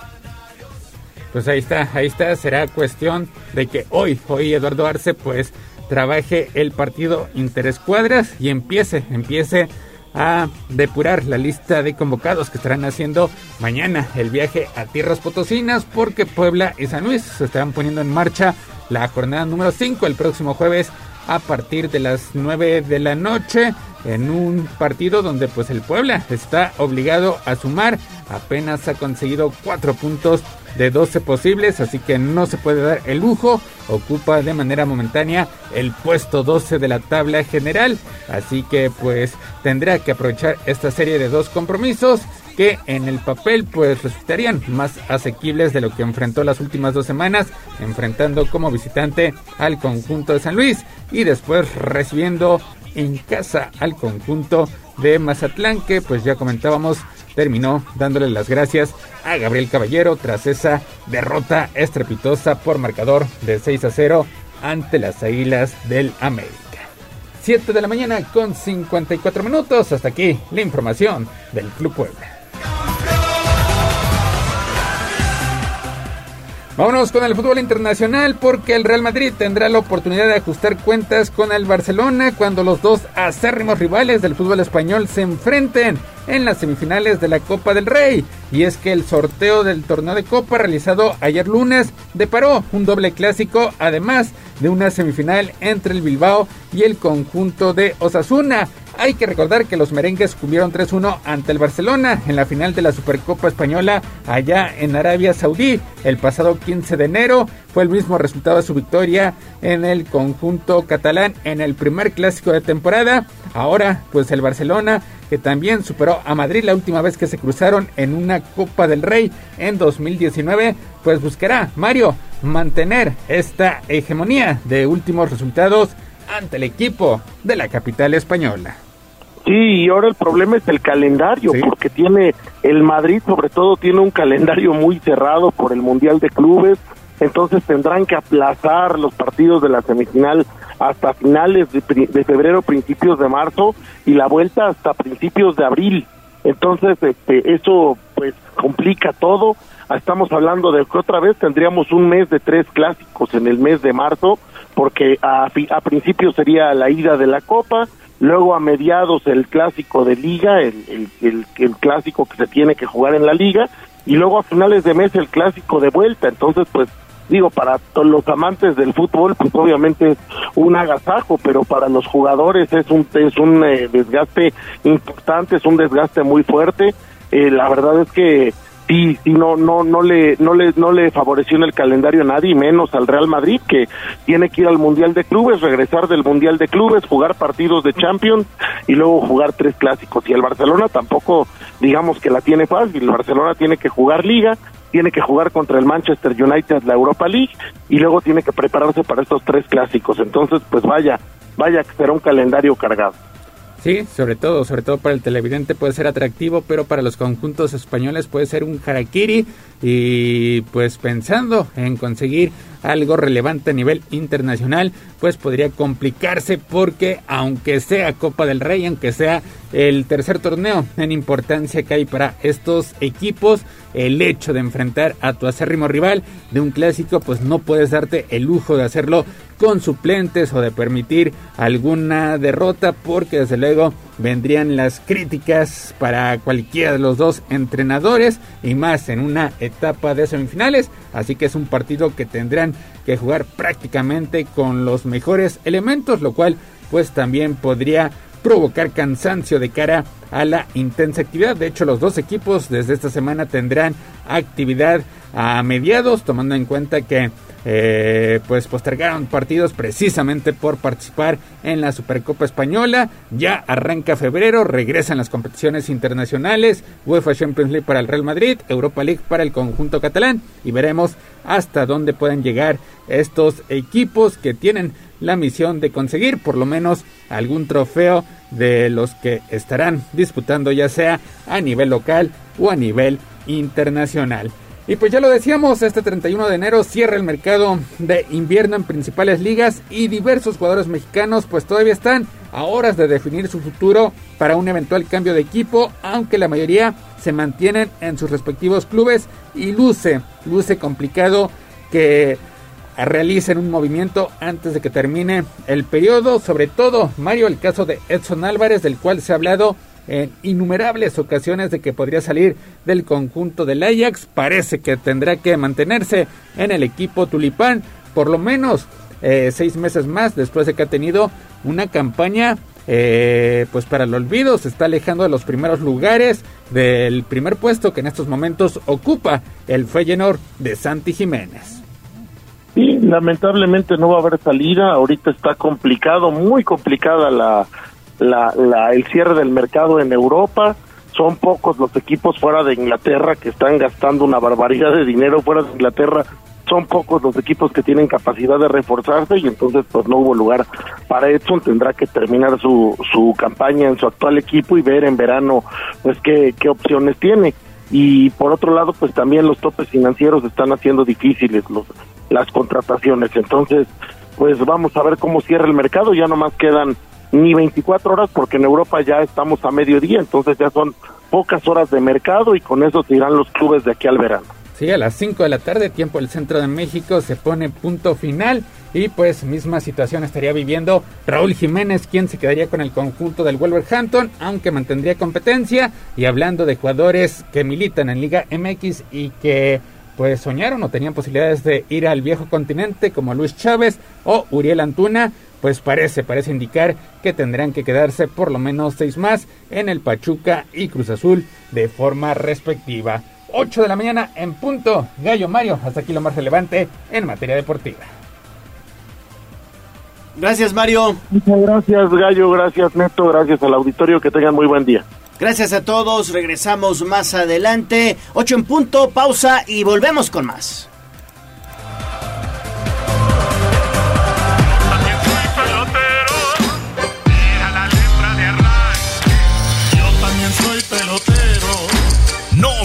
Pues ahí está, ahí está, será cuestión de que hoy, hoy Eduardo Arce, pues trabaje el partido interescuadras y empiece, empiece a depurar la lista de convocados que estarán haciendo mañana el viaje a Tierras Potosinas porque Puebla y San Luis se estarán poniendo en marcha la jornada número 5 el próximo jueves a partir de las 9 de la noche en un partido donde pues el Puebla está obligado a sumar. Apenas ha conseguido 4 puntos de 12 posibles, así que no se puede dar el lujo. Ocupa de manera momentánea el puesto 12 de la tabla general, así que pues tendrá que aprovechar esta serie de dos compromisos que en el papel pues resultarían más asequibles de lo que enfrentó las últimas dos semanas, enfrentando como visitante al conjunto de San Luis y después recibiendo en casa al conjunto de Mazatlán que pues ya comentábamos terminó dándole las gracias a Gabriel Caballero tras esa derrota estrepitosa por marcador de 6 a 0 ante las Águilas del América. 7 de la mañana con 54 minutos. Hasta aquí la información del Club Puebla. Vámonos con el fútbol internacional porque el Real Madrid tendrá la oportunidad de ajustar cuentas con el Barcelona cuando los dos acérrimos rivales del fútbol español se enfrenten en las semifinales de la Copa del Rey. Y es que el sorteo del torneo de Copa realizado ayer lunes deparó un doble clásico además de una semifinal entre el Bilbao y el conjunto de Osasuna. Hay que recordar que los merengues cubrieron 3-1 ante el Barcelona en la final de la Supercopa Española allá en Arabia Saudí el pasado 15 de enero. Fue el mismo resultado de su victoria en el conjunto catalán en el primer clásico de temporada. Ahora, pues el Barcelona, que también superó a Madrid la última vez que se cruzaron en una Copa del Rey en 2019, pues buscará, Mario, mantener esta hegemonía de últimos resultados ante el equipo de la capital española. Sí, y ahora el problema es el calendario, porque tiene el Madrid sobre todo tiene un calendario muy cerrado por el Mundial de Clubes, entonces tendrán que aplazar los partidos de la semifinal hasta finales de, febrero, principios de marzo y la vuelta hasta principios de abril. Entonces, este, eso pues complica todo. Estamos hablando de que otra vez tendríamos un mes de tres clásicos en el mes de marzo, porque a, a principios sería la ida de la Copa, luego a mediados el clásico de liga, el, el, clásico que se tiene que jugar en la liga, y luego a finales de mes el clásico de vuelta. Entonces, pues digo, para los amantes del fútbol, pues obviamente es un agasajo, pero para los jugadores es un, es un eh, desgaste importante, es un desgaste muy fuerte. Eh, la verdad es que sí, no, no, no le, no le, no le favoreció en el calendario a nadie, menos al Real Madrid, que tiene que ir al Mundial de Clubes, regresar del Mundial de Clubes, jugar partidos de Champions y luego jugar tres clásicos. Y el Barcelona tampoco, digamos que la tiene fácil, el Barcelona tiene que jugar Liga, tiene que jugar contra el Manchester United la Europa League y luego tiene que prepararse para estos tres clásicos. Entonces, pues vaya, vaya que será un calendario cargado. Sí, sobre todo, sobre todo para el televidente puede ser atractivo, pero para los conjuntos españoles puede ser un harakiri. Y pues pensando en conseguir algo relevante a nivel internacional, pues podría complicarse porque aunque sea Copa del Rey, aunque sea el tercer torneo en importancia que hay para estos equipos, el hecho de enfrentar a tu acérrimo rival de un clásico, pues no puedes darte el lujo de hacerlo con suplentes o de permitir alguna derrota porque desde luego vendrían las críticas para cualquiera de los dos entrenadores y más en una etapa de semifinales así que es un partido que tendrán que jugar prácticamente con los mejores elementos lo cual pues también podría provocar cansancio de cara a la intensa actividad. De hecho, los dos equipos desde esta semana tendrán actividad a mediados, tomando en cuenta que eh, pues postergaron partidos precisamente por participar en la Supercopa Española. Ya arranca febrero, regresan las competiciones internacionales, UEFA Champions League para el Real Madrid, Europa League para el conjunto catalán y veremos hasta dónde pueden llegar estos equipos que tienen la misión de conseguir por lo menos algún trofeo de los que estarán disputando ya sea a nivel local o a nivel internacional. Y pues ya lo decíamos, este 31 de enero cierra el mercado de invierno en principales ligas y diversos jugadores mexicanos pues todavía están a horas de definir su futuro para un eventual cambio de equipo, aunque la mayoría se mantienen en sus respectivos clubes y luce, luce complicado que realicen un movimiento antes de que termine el periodo, sobre todo Mario el caso de Edson Álvarez del cual se ha hablado en innumerables ocasiones de que podría salir del conjunto del Ajax. Parece que tendrá que mantenerse en el equipo tulipán por lo menos eh, seis meses más después de que ha tenido una campaña eh, pues para el olvido. Se está alejando de los primeros lugares del primer puesto que en estos momentos ocupa el Feyenoord de Santi Jiménez. Sí, lamentablemente no va a haber salida. Ahorita está complicado, muy complicada la, la, la, el cierre del mercado en Europa. Son pocos los equipos fuera de Inglaterra que están gastando una barbaridad de dinero fuera de Inglaterra. Son pocos los equipos que tienen capacidad de reforzarse y entonces pues no hubo lugar para Edson. Tendrá que terminar su, su campaña en su actual equipo y ver en verano pues qué, qué opciones tiene. Y por otro lado pues también los topes financieros están haciendo difíciles los, las contrataciones. Entonces pues vamos a ver cómo cierra el mercado. Ya nomás quedan ni 24 horas porque en Europa ya estamos a mediodía, entonces ya son pocas horas de mercado y con eso se irán los clubes de aquí al verano. Sí, a las 5 de la tarde, tiempo del centro de México, se pone punto final y pues misma situación estaría viviendo Raúl Jiménez, quien se quedaría con el conjunto del Wolverhampton, aunque mantendría competencia. Y hablando de jugadores que militan en Liga MX y que pues soñaron o tenían posibilidades de ir al viejo continente como Luis Chávez o Uriel Antuna, pues parece, parece indicar que tendrán que quedarse por lo menos seis más en el Pachuca y Cruz Azul de forma respectiva. 8 de la mañana en punto. Gallo Mario, hasta aquí lo más relevante en materia deportiva. Gracias Mario. Muchas gracias Gallo, gracias Neto, gracias al auditorio, que tengan muy buen día. Gracias a todos, regresamos más adelante. 8 en punto, pausa y volvemos con más.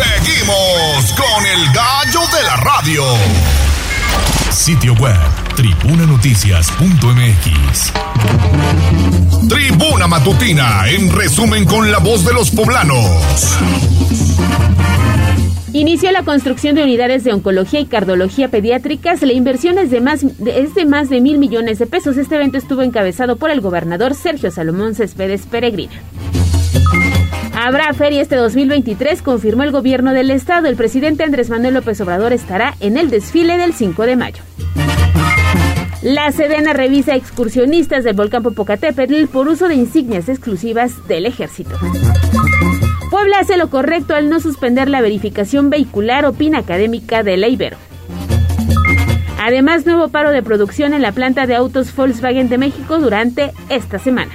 Seguimos con el gallo de la radio. Sitio web tribunanoticias.mx. Tribuna Matutina, en resumen con la voz de los poblanos. Inició la construcción de unidades de oncología y cardiología pediátricas. La inversión es de, más, es de más de mil millones de pesos. Este evento estuvo encabezado por el gobernador Sergio Salomón Céspedes Peregrina. Habrá feria este 2023, confirmó el gobierno del estado. El presidente Andrés Manuel López Obrador estará en el desfile del 5 de mayo. La Sedena revisa excursionistas del volcán Popocatépetl por uso de insignias exclusivas del ejército. Puebla hace lo correcto al no suspender la verificación vehicular, opina académica de la Ibero. Además, nuevo paro de producción en la planta de autos Volkswagen de México durante esta semana.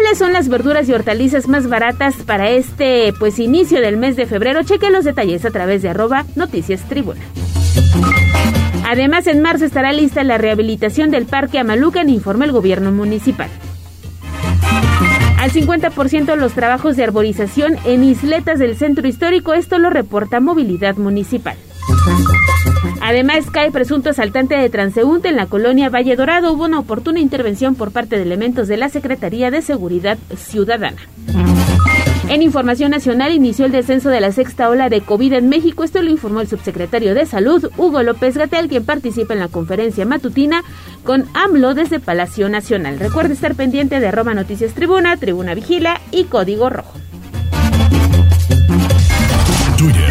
¿Cuáles son las verduras y hortalizas más baratas para este pues inicio del mes de febrero? Cheque los detalles a través de arroba noticias tribuna. Además, en marzo estará lista la rehabilitación del Parque Amalucan, informa el gobierno municipal. al 50% los trabajos de arborización en isletas del centro histórico. Esto lo reporta Movilidad Municipal. Además, cae presunto asaltante de transeúnte en la colonia Valle Dorado. Hubo una oportuna intervención por parte de elementos de la Secretaría de Seguridad Ciudadana. En información nacional inició el descenso de la sexta ola de COVID en México. Esto lo informó el subsecretario de Salud, Hugo López Gatel, quien participa en la conferencia matutina con AMLO desde Palacio Nacional. Recuerde estar pendiente de arroba noticias tribuna, tribuna vigila y código rojo. Twitter.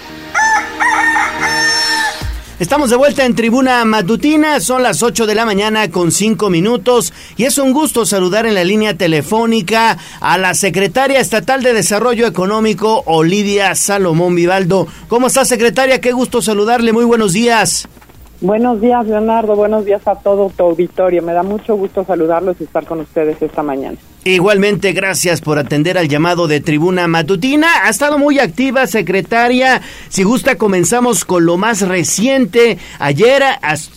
Estamos de vuelta en Tribuna Matutina, son las 8 de la mañana con 5 minutos y es un gusto saludar en la línea telefónica a la secretaria estatal de Desarrollo Económico, Olivia Salomón Vivaldo. ¿Cómo está secretaria? Qué gusto saludarle, muy buenos días. Buenos días, Leonardo. Buenos días a todo tu auditorio. Me da mucho gusto saludarlos y estar con ustedes esta mañana. Igualmente, gracias por atender al llamado de Tribuna Matutina. Ha estado muy activa, secretaria. Si gusta, comenzamos con lo más reciente. Ayer,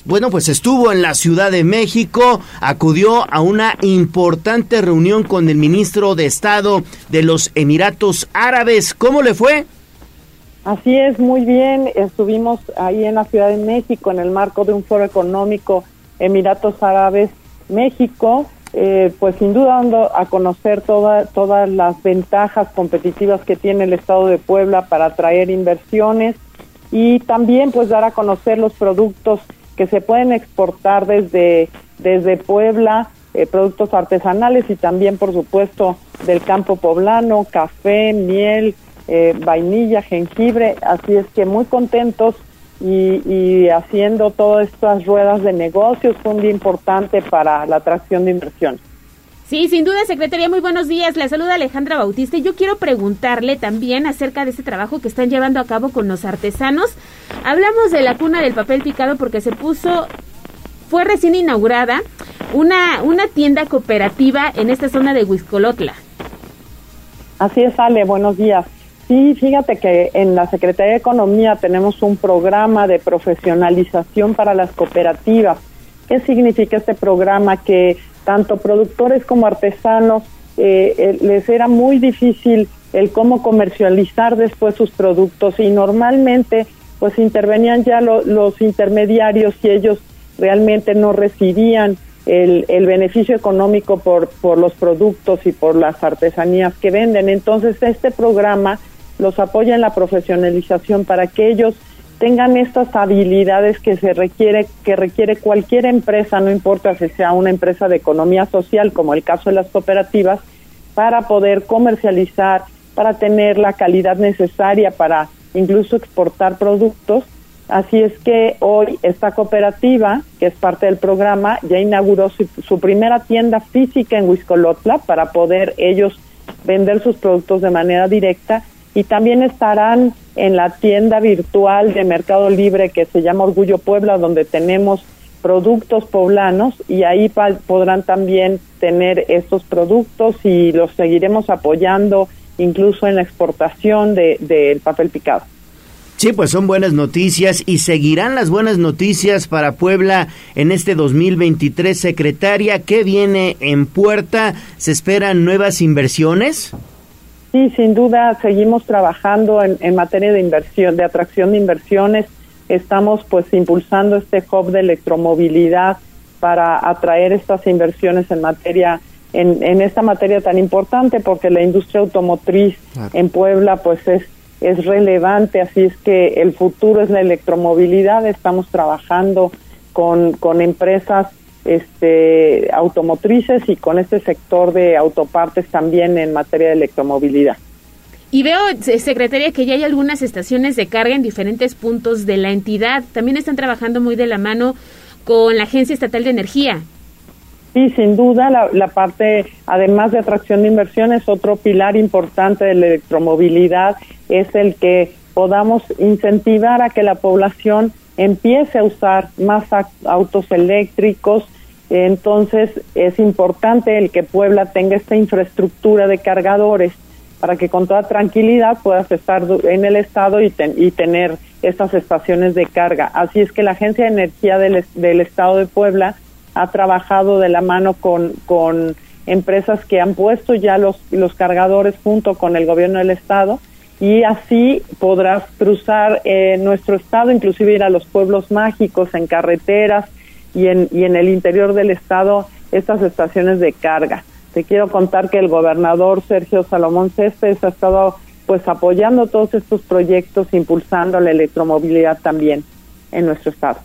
bueno, pues estuvo en la Ciudad de México, acudió a una importante reunión con el ministro de Estado de los Emiratos Árabes. ¿Cómo le fue? Así es, muy bien. Estuvimos ahí en la Ciudad de México en el marco de un foro económico Emiratos Árabes México, eh, pues sin duda dando a conocer toda, todas las ventajas competitivas que tiene el Estado de Puebla para atraer inversiones y también pues dar a conocer los productos que se pueden exportar desde, desde Puebla, eh, productos artesanales y también por supuesto del campo poblano, café, miel, eh, vainilla, jengibre, así es que muy contentos y, haciendo todas estas ruedas de negocios fue un día importante para la atracción de inversión. Sí, sin duda, secretaria, muy buenos días. La saluda Alejandra Bautista y yo quiero preguntarle también acerca de este trabajo que están llevando a cabo con los artesanos. Hablamos de la cuna del papel picado porque se puso, fue recién inaugurada una, una tienda cooperativa en esta zona de Huizcolotla. Así es, Ale, buenos días. Sí, fíjate que en la Secretaría de Economía tenemos un programa de profesionalización para las cooperativas. ¿Qué significa este programa? Que tanto productores como artesanos eh, eh, les era muy difícil el cómo comercializar después sus productos y normalmente pues intervenían ya los intermediarios y ellos realmente no recibían el, el beneficio económico por los productos y por las artesanías que venden. Entonces este programa los apoya en la profesionalización para que ellos tengan estas habilidades que se requiere que requiere cualquier empresa, no importa si sea una empresa de economía social como el caso de las cooperativas, para poder comercializar, para tener la calidad necesaria para incluso exportar productos. Así es que hoy esta cooperativa, que es parte del programa, ya inauguró su, su primera tienda física en Huizcolotla para poder ellos vender sus productos de manera directa y también estarán en la tienda virtual de Mercado Libre que se llama Orgullo Puebla, donde tenemos productos poblanos y ahí podrán también tener estos productos y los seguiremos apoyando incluso en la exportación del de, papel picado. Sí, pues son buenas noticias y seguirán las buenas noticias para Puebla en este 2023. Secretaria, ¿qué viene en puerta? ¿Se esperan nuevas inversiones? Sí, sin duda seguimos trabajando en, materia de inversión, de atracción de inversiones. Estamos pues impulsando este hub de electromovilidad para atraer estas inversiones en materia en, en esta materia tan importante porque la industria automotriz en Puebla pues es es relevante, así es que el futuro es la electromovilidad. Estamos trabajando con, con empresas este, automotrices y con este sector de autopartes también en materia de electromovilidad. Y veo, secretaria, que ya hay algunas estaciones de carga en diferentes puntos de la entidad. También están trabajando muy de la mano con la Agencia Estatal de Energía. Sí, sin duda, la, la parte, además de atracción de inversiones, otro pilar importante de la electromovilidad es el que podamos incentivar a que la población empiece a usar más autos eléctricos, Entonces es importante el que Puebla tenga esta infraestructura de cargadores para que con toda tranquilidad puedas estar en el estado y, y tener estas estaciones de carga. Así es que la Agencia de Energía del, Estado de Puebla ha trabajado de la mano con, con empresas que han puesto ya los cargadores junto con el gobierno del Estado y así podrás cruzar eh, nuestro estado, inclusive ir a los pueblos mágicos en carreteras y en, y en el interior del estado estas estaciones de carga. Te quiero contar que el gobernador Sergio Salomón Céspedes ha estado pues apoyando todos estos proyectos, impulsando la electromovilidad también en nuestro estado.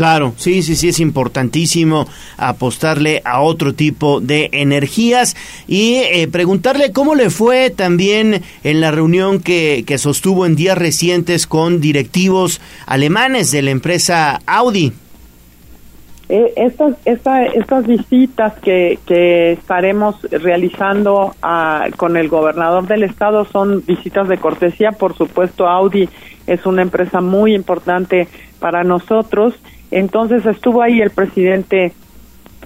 Claro, sí, sí, sí, es importantísimo apostarle a otro tipo de energías y eh, preguntarle cómo le fue también en la reunión que, que sostuvo en días recientes con directivos alemanes de la empresa Audi. Eh, estas, estas visitas que, que estaremos realizando ah, con el gobernador del estado son visitas de cortesía. Por supuesto, Audi es una empresa muy importante para nosotros entonces estuvo ahí el presidente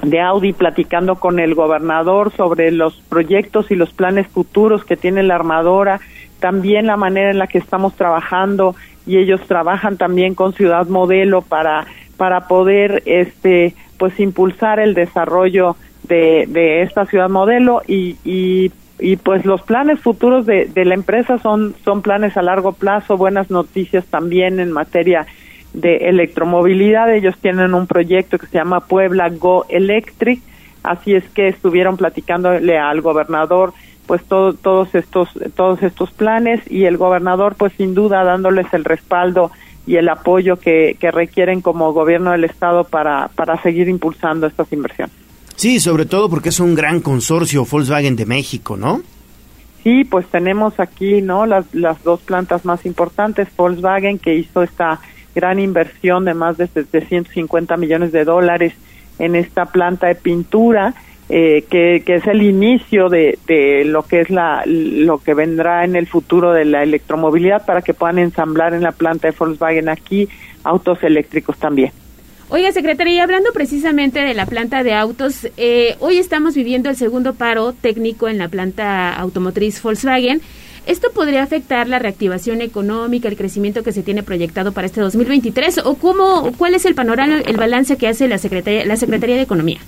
de Audi platicando con el gobernador sobre los proyectos y los planes futuros que tiene la armadora, también la manera en la que estamos trabajando y ellos trabajan también con Ciudad Modelo para para poder este pues impulsar el desarrollo de, de esta ciudad modelo y, y, y pues los planes futuros de, de la empresa son son planes a largo plazo buenas noticias también en materia de electromovilidad. Ellos tienen un proyecto que se llama Puebla Go Electric, así es que estuvieron platicándole al gobernador pues todos estos todos estos planes y el gobernador pues sin duda dándoles el respaldo y el apoyo que, que requieren como gobierno del estado para, para seguir impulsando estas inversiones. Sí, sobre todo porque es un gran consorcio Volkswagen de México, ¿no? Sí, pues tenemos aquí, ¿no? Las, las dos plantas más importantes, Volkswagen que hizo esta gran inversión de más de 750 millones de dólares en esta planta de pintura, eh, que, es el inicio de, de, lo que es la lo que vendrá en el futuro de la electromovilidad para que puedan ensamblar en la planta de Volkswagen aquí autos eléctricos también. Oiga, secretaria, y hablando precisamente de la planta de autos, eh, hoy estamos viviendo el segundo paro técnico en la planta automotriz Volkswagen. ¿Esto podría afectar la reactivación económica, el crecimiento que se tiene proyectado para este 2023? ¿O cómo, cuál es el panorama, el balance que hace la Secretaría, la Secretaría de Economía?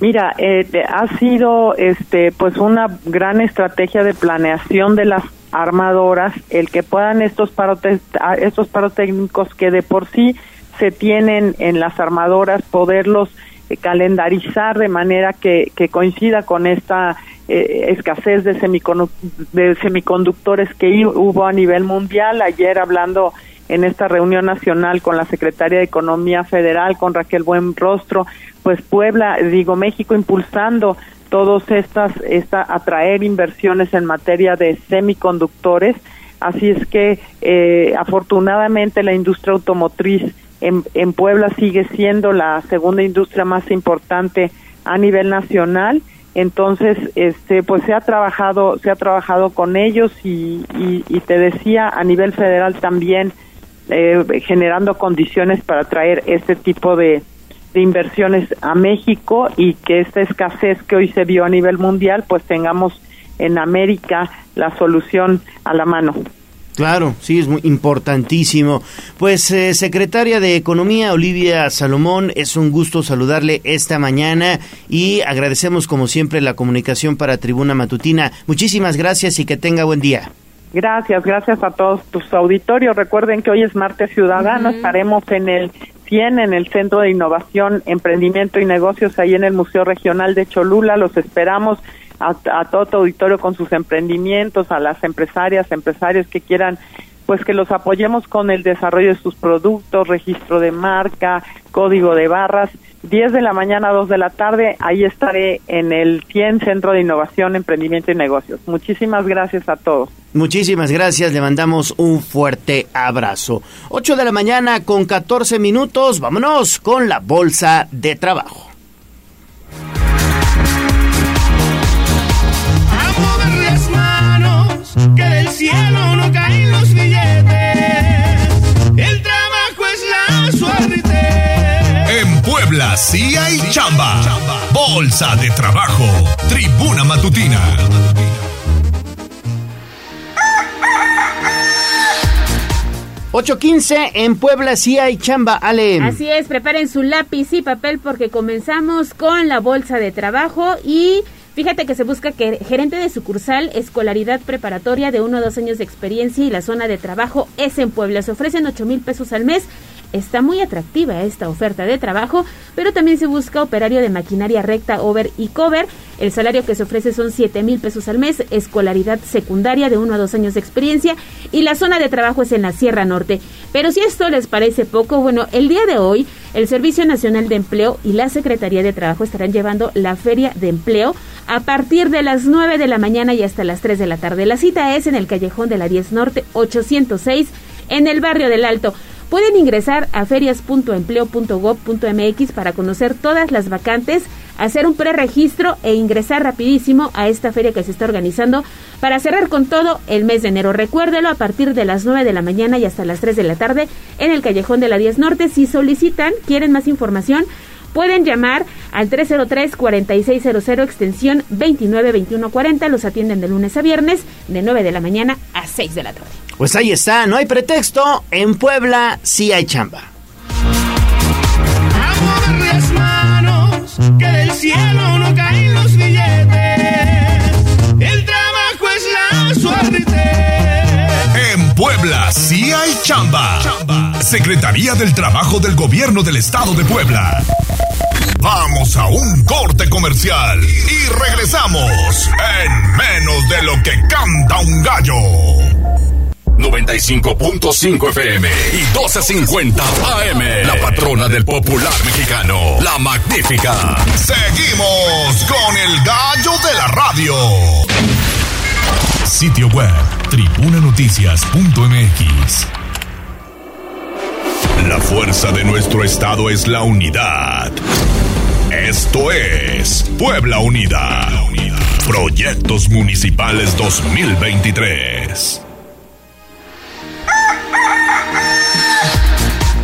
Mira, eh, ha sido este, pues una gran estrategia de planeación de las armadoras el que puedan estos paros, estos paros técnicos que de por sí se tienen en las armadoras poderlos calendarizar de manera que, que coincida con esta eh, escasez de, de semiconductores que hubo a nivel mundial. Ayer hablando en esta reunión nacional con la secretaria de Economía Federal, con Raquel Buenrostro, pues Puebla, digo México, impulsando todos estas, esta, atraer inversiones en materia de semiconductores. Así es que eh, afortunadamente la industria automotriz en, en Puebla sigue siendo la segunda industria más importante a nivel nacional entonces este pues se ha trabajado se ha trabajado con ellos y, y, te decía a nivel federal también eh, generando condiciones para traer este tipo de, de inversiones a México y que esta escasez que hoy se vio a nivel mundial pues tengamos en América la solución a la mano. Claro, sí, es muy importantísimo. Pues, eh, secretaria de Economía, Olivia Salomón, es un gusto saludarle esta mañana y agradecemos como siempre la comunicación para Tribuna Matutina. Muchísimas gracias y que tenga buen día. Gracias, gracias a todos tus auditorios. Recuerden que hoy es martes ciudadano, estaremos en el 100 en el Centro de Innovación, Emprendimiento y Negocios ahí en el Museo Regional de Cholula. Los esperamos a, todo tu auditorio con sus emprendimientos, a las empresarias, empresarios que quieran pues que los apoyemos con el desarrollo de sus productos, registro de marca, código de barras. 10 de la mañana a 2 de la tarde, ahí estaré en el 100 Centro de Innovación, Emprendimiento y Negocios. Muchísimas gracias a todos. Muchísimas gracias, le mandamos un fuerte abrazo. 8 de la mañana con 14 minutos, vámonos con la Bolsa de Trabajo. Que del cielo no caen los billetes. El trabajo es la suerte. En Puebla sí hay chamba. Bolsa de Trabajo. Tribuna Matutina. ...8.15 en Puebla sí hay chamba, Ale. Así es, preparen su lápiz y papel porque comenzamos con la bolsa de trabajo y Fíjate que se busca que gerente de sucursal, escolaridad preparatoria de uno o dos años de experiencia y la zona de trabajo es en Puebla. Se ofrecen ocho mil pesos al mes Está muy atractiva esta oferta de trabajo, pero también se busca operario de maquinaria recta, over y cover. El salario que se ofrece son 7 mil pesos al mes, escolaridad secundaria de 1 a 2 años de experiencia y la zona de trabajo es en la Sierra Norte. Pero si esto les parece poco, bueno, el día de hoy el Servicio Nacional de Empleo y la Secretaría de Trabajo estarán llevando la Feria de Empleo a partir de las 9 de la mañana y hasta las 3 de la tarde. La cita es en el callejón de la 10 Norte 806 en el barrio del Alto. Pueden ingresar a ferias.empleo.gov.mx para conocer todas las vacantes, hacer un preregistro e ingresar rapidísimo a esta feria que se está organizando para cerrar con todo el mes de enero. Recuérdelo a partir de las 9 de la mañana y hasta las 3 de la tarde en el Callejón de la 10 Norte. Si solicitan, quieren más información, pueden llamar al 303-4600 extensión 292140. Los atienden de lunes a viernes de 9 de la mañana a 6 de la tarde. Pues ahí está, no hay pretexto, en Puebla sí hay chamba. A mover las manos, que del cielo no caen los billetes. El trabajo es la suerte. Puebla sí hay chamba. Secretaría del Trabajo del Gobierno del Estado de Puebla. Vamos a un corte comercial y regresamos en menos de lo que canta un gallo. 95.5 FM y 12.50 AM. La patrona del popular mexicano, la magnífica. Seguimos con el gallo de la radio. Sitio web, tribunanoticias.mx. La fuerza de nuestro estado es la unidad. Esto es Puebla Unida. Proyectos Municipales 2023.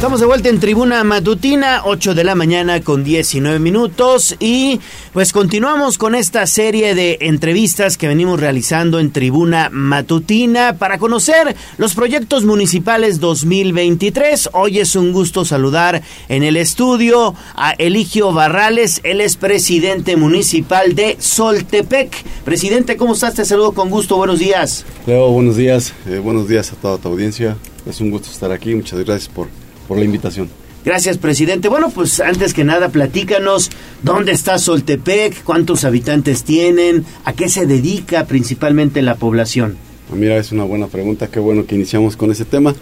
Estamos de vuelta en tribuna matutina, 8 de la mañana con 19 minutos y pues continuamos con esta serie de entrevistas que venimos realizando en tribuna matutina para conocer los proyectos municipales 2023. Hoy es un gusto saludar en el estudio a Eligio Barrales, él es presidente municipal de Soltepec. Presidente, ¿cómo estás? Te saludo con gusto, buenos días. Leo, buenos días, eh, buenos días a toda tu audiencia. Es un gusto estar aquí, muchas gracias por por la invitación. Gracias, presidente. Bueno, pues antes que nada, platícanos dónde está Soltepec, cuántos habitantes tienen, a qué se dedica principalmente la población. Ah, mira, es una buena pregunta, qué bueno que iniciamos con ese tema.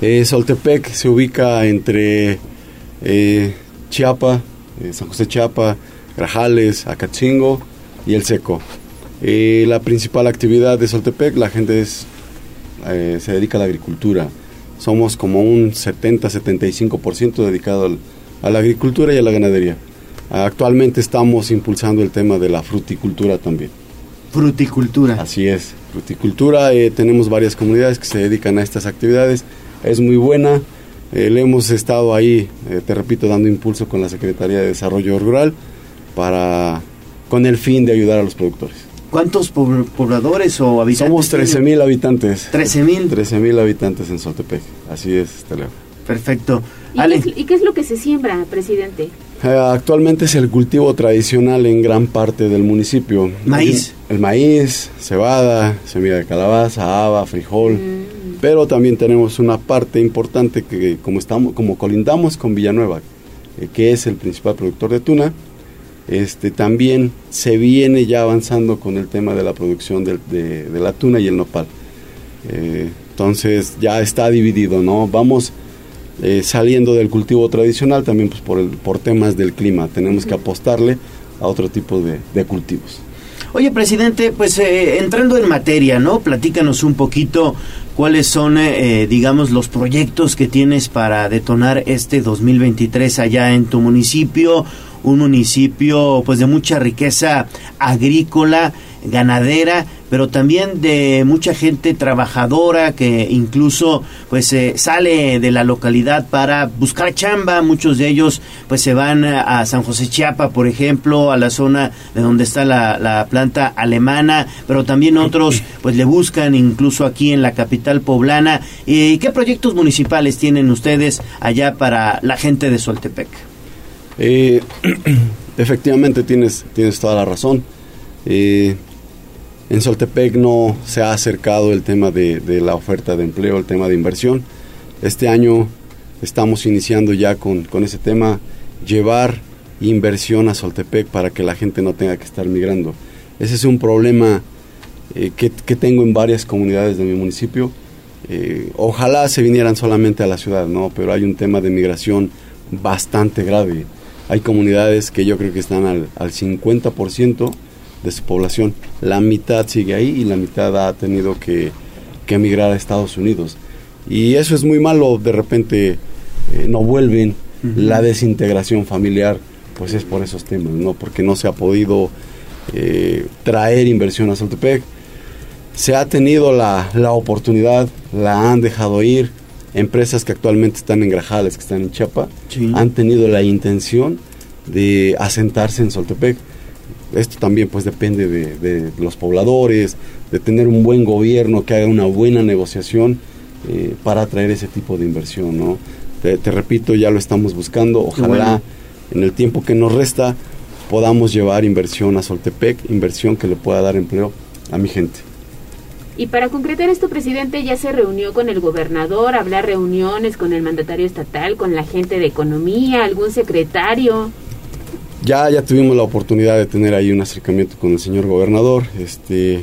Eh, Soltepec se ubica entre eh, Chiapa, eh, San José Chiapa, Grajales, Acatzingo y El Seco. la principal actividad de Soltepec, la gente es, se dedica a la agricultura somos como un 70-75% dedicado a la agricultura y a la ganadería. Actualmente estamos impulsando el tema de la fruticultura también. Fruticultura. Así es, fruticultura. Eh, tenemos varias comunidades que se dedican a estas actividades. Es muy buena. Eh, le hemos estado ahí, eh, te repito, dando impulso con la Secretaría de Desarrollo Rural para con el fin de ayudar a los productores. ¿Cuántos pobladores o habitantes? Somos 13 mil habitantes. 13 mil. 13 mil habitantes en Soltepec. Así es, Teleo. Perfecto. ¿Y, qué es, lo que se siembra, presidente? Eh, actualmente es el cultivo tradicional en gran parte del municipio. Maíz. El, maíz, cebada, semilla de calabaza, haba, frijol. Mm. Pero también tenemos una parte importante que como estamos, como colindamos con Villanueva, eh, que es el principal productor de tuna, este, también se viene ya avanzando con el tema de la producción de, la tuna y el nopal. Eh, entonces ya está dividido, ¿no? Vamos eh, saliendo del cultivo tradicional también pues, por, el, por temas del clima. Tenemos que apostarle a otro tipo de, cultivos. Oye, presidente, pues eh, entrando en materia, ¿no? Platícanos un poquito cuáles son, digamos, los proyectos que tienes para detonar este 2023 allá en tu municipio un municipio pues de mucha riqueza agrícola, ganadera, pero también de mucha gente trabajadora que incluso pues eh, sale de la localidad para buscar chamba, muchos de ellos pues se van a San José Chiapa, por ejemplo, a la zona de donde está la, la planta alemana, pero también otros pues le buscan incluso aquí en la capital poblana. ¿Y qué proyectos municipales tienen ustedes allá para la gente de Soltepec? Eh, efectivamente tienes, tienes toda la razón. Eh, en Soltepec no se ha acercado el tema de, de, la oferta de empleo, el tema de inversión. Este año estamos iniciando ya con, con ese tema, llevar inversión a Soltepec para que la gente no tenga que estar migrando. Ese es un problema eh, que, que, tengo en varias comunidades de mi municipio. Ojalá se vinieran solamente a la ciudad, ¿no? Pero hay un tema de migración bastante grave. Hay comunidades que yo creo que están al, al 50% de su población. La mitad sigue ahí y la mitad ha tenido que, que emigrar a Estados Unidos. Y eso es muy malo, de repente eh, no vuelven. Uh -huh. La desintegración familiar, pues es por esos temas, ¿no? Porque no se ha podido eh, traer inversión a Soltepec. Se ha tenido la, la, oportunidad, la han dejado ir. Empresas que actualmente están en Grajales, que están en Chiapa, sí. han tenido la intención de asentarse en Soltepec. Esto también pues depende de, de los pobladores, de tener un buen gobierno que haga una buena negociación eh, para atraer ese tipo de inversión, ¿no? Te, te, repito, ya lo estamos buscando. Ojalá bueno. en el tiempo que nos resta podamos llevar inversión a Soltepec, inversión que le pueda dar empleo a mi gente. Y para concretar esto, presidente, ya se reunió con el gobernador, hablar reuniones con el mandatario estatal, con la gente de economía, algún secretario. Ya, ya tuvimos la oportunidad de tener ahí un acercamiento con el señor gobernador. Este, eh,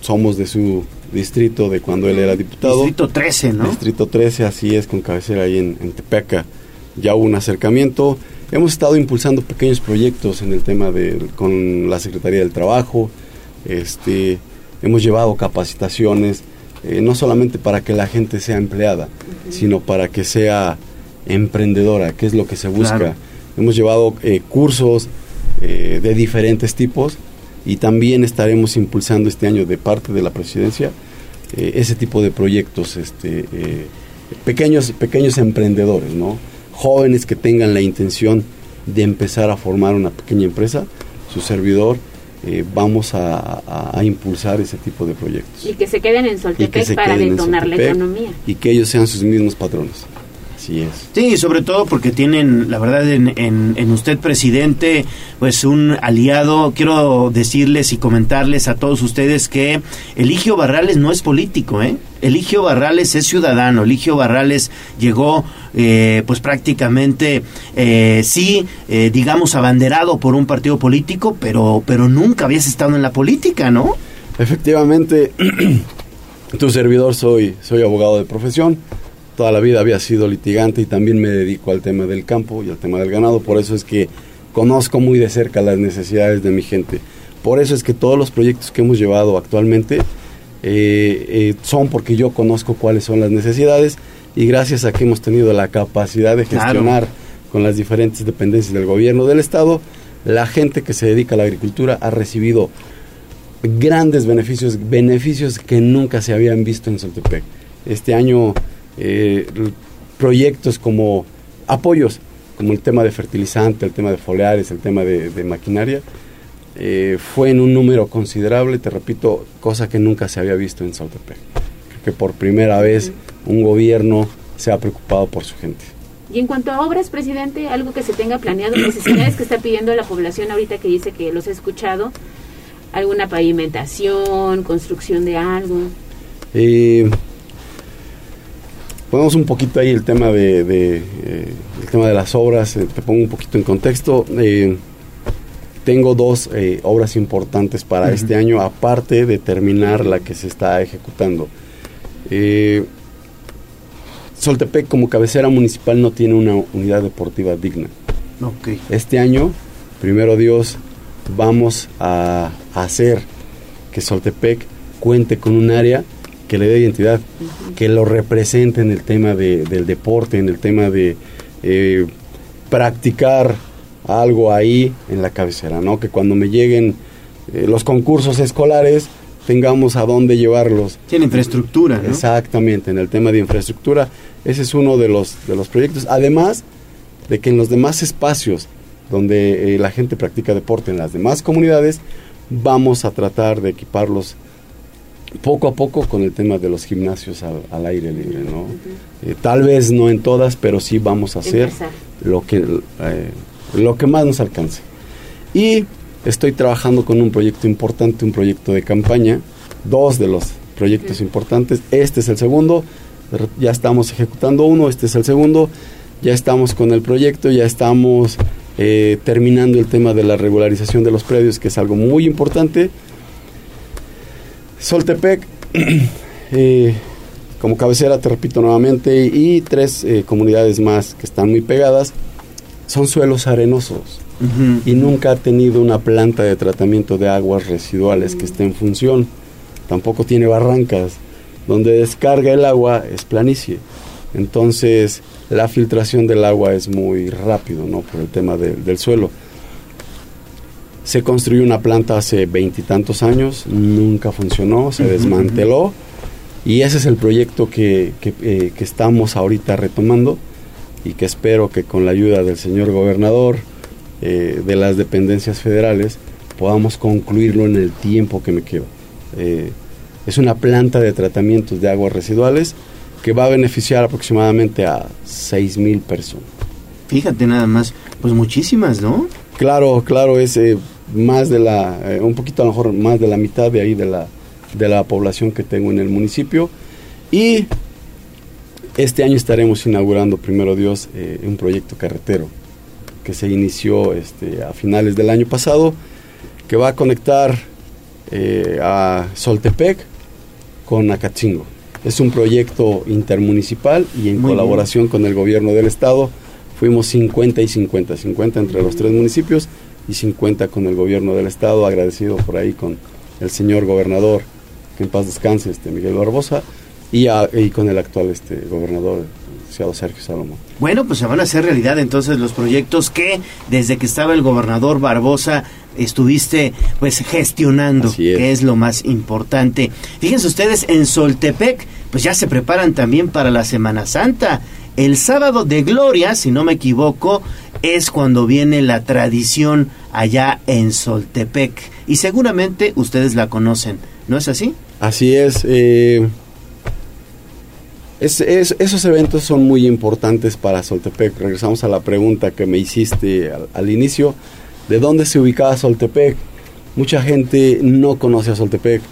somos de su distrito de cuando él era diputado. Distrito 13, ¿no? Distrito 13, así es, con cabecera ahí en, en Tepeca. Ya hubo un acercamiento. Hemos estado impulsando pequeños proyectos en el tema de con la Secretaría del Trabajo. Este, hemos llevado capacitaciones, eh, no solamente para que la gente sea empleada, uh -huh. sino para que sea emprendedora, que es lo que se busca. Claro. Hemos llevado eh, cursos eh, de diferentes tipos y también estaremos impulsando este año de parte de la presidencia ese tipo de proyectos, este, pequeños, pequeños emprendedores, ¿no? jóvenes que tengan la intención de empezar a formar una pequeña empresa, su servidor, eh, vamos a, a, a, impulsar ese tipo de proyectos. Y que se queden en Soltepec para detonar la economía. Y que ellos sean sus mismos patrones. Así es. Sí, sobre todo porque tienen, la verdad, en, en, en, usted, presidente, pues un aliado. Quiero decirles y comentarles a todos ustedes que Eligio Barrales no es político, ¿eh? Eligio Barrales es ciudadano. Eligio Barrales llegó, eh, pues prácticamente, eh, sí, eh, digamos, abanderado por un partido político, pero, pero nunca habías estado en la política, ¿no? Efectivamente, tu servidor soy, soy abogado de profesión toda la vida había sido litigante y también me dedico al tema del campo y al tema del ganado, por eso es que conozco muy de cerca las necesidades de mi gente. Por eso es que todos los proyectos que hemos llevado actualmente eh, eh, son porque yo conozco cuáles son las necesidades y gracias a que hemos tenido la capacidad de gestionar claro. con las diferentes dependencias del gobierno del Estado, la gente que se dedica a la agricultura ha recibido grandes beneficios, beneficios que nunca se habían visto en Soltepec. Este año eh, proyectos como apoyos, como el tema de fertilizante, el tema de foliares, el tema de, de maquinaria, eh, fue en un número considerable, te repito, cosa que nunca se había visto en Saltepec. Creo que por primera vez un gobierno se ha preocupado por su gente. Y en cuanto a obras, presidente, algo que se tenga planeado, necesidades que está pidiendo la población ahorita que dice que los he escuchado, alguna pavimentación, construcción de algo. Eh, ponemos un poquito ahí el tema de, de eh, el tema de las obras eh, te pongo un poquito en contexto eh, tengo dos obras importantes para uh -huh. este año aparte de terminar la que se está ejecutando Soltepec como cabecera municipal no tiene una unidad deportiva digna okay. este año primero Dios vamos a, a hacer que Soltepec cuente con un área que le dé identidad, uh -huh. que lo represente en el tema de, del deporte, en el tema de eh, practicar algo ahí en la cabecera, ¿no? Que cuando me lleguen eh, los concursos escolares, tengamos a dónde llevarlos. Tiene infraestructura, ¿no? Exactamente, en el tema de infraestructura, ese es uno de los, de los proyectos. Además de que en los demás espacios donde eh, la gente practica deporte, en las demás comunidades, vamos a tratar de equiparlos poco a poco con el tema de los gimnasios al, al aire libre, ¿no? Eh, tal vez no en todas, pero sí vamos a hacer lo que, eh, lo que más nos alcance. Y estoy trabajando con un proyecto importante, un proyecto de campaña, dos de los proyectos importantes. Este es el segundo, ya estamos ejecutando uno, este es el segundo, ya estamos con el proyecto, ya estamos eh, terminando el tema de la regularización de los predios, que es algo muy importante. Soltepec, eh, como cabecera, te repito nuevamente, y tres eh, comunidades más que están muy pegadas, son suelos arenosos y nunca ha tenido una planta de tratamiento de aguas residuales que esté en función. Tampoco tiene barrancas. Donde descarga el agua es planicie. Entonces la filtración del agua es muy rápido, ¿no? Por el tema de- del suelo. Se construyó una planta hace veintitantos años, nunca funcionó, se desmanteló y ese es el proyecto que, que, eh, que estamos ahorita retomando y que espero que con la ayuda del señor gobernador, eh, de las dependencias federales, podamos concluirlo en el tiempo que me queda. Eh, es una planta de tratamientos de aguas residuales que va a beneficiar aproximadamente a 6 mil personas. Fíjate nada más, pues muchísimas, ¿no? Claro, claro, es eh, más de la, eh, un poquito a lo mejor más de la mitad de ahí de la, de la población que tengo en el municipio. Y este año estaremos inaugurando, primero Dios, eh, un proyecto carretero que se inició este, a finales del año pasado, que va a conectar eh, a Soltepec con Acatzingo. Es un proyecto intermunicipal y en Muy colaboración con el gobierno del estado fuimos 50 y 50, 50 entre los tres municipios y 50 con el gobierno del estado, agradecido por ahí con el señor gobernador, que en paz descanse, este Miguel Barbosa, y, a- y con el actual este gobernador, Sergio Salomón. Bueno, pues se van a hacer realidad entonces los proyectos que desde que estaba el gobernador Barbosa estuviste pues gestionando, que es lo más importante. Fíjense ustedes, en Soltepec, pues ya se preparan también para la Semana Santa. El sábado de Gloria, si no me equivoco, es cuando viene la tradición allá en Soltepec. Y seguramente ustedes la conocen, ¿no es así? Así es, eh, es- esos eventos son muy importantes para Soltepec. Regresamos a la pregunta que me hiciste al, al inicio, ¿de dónde se ubicaba Soltepec? Mucha gente no conoce a Soltepec.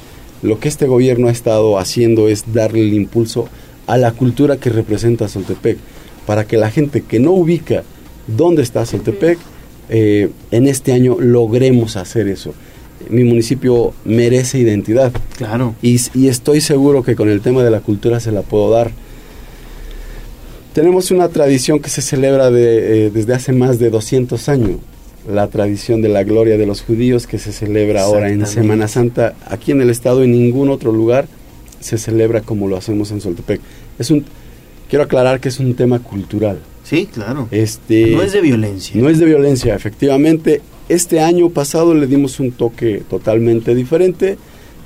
Lo que este gobierno ha estado haciendo es darle el impulso a la cultura que representa Soltepec, para que la gente que no ubica dónde está Soltepec, eh, en este año logremos hacer eso. Mi municipio merece identidad. Claro. Y, y estoy seguro que con el tema de la cultura se la puedo dar. Tenemos una tradición que se celebra de, eh, desde hace más de 200 años. La tradición de la gloria de los judíos que se celebra ahora en. Semana Santa. Aquí en el estado, en ningún otro lugar, se celebra como lo hacemos en Soltepec. Es un, quiero aclarar que es un tema cultural. Sí, claro. Este, No es de violencia. No es de violencia, efectivamente. Este año pasado le dimos un toque totalmente diferente.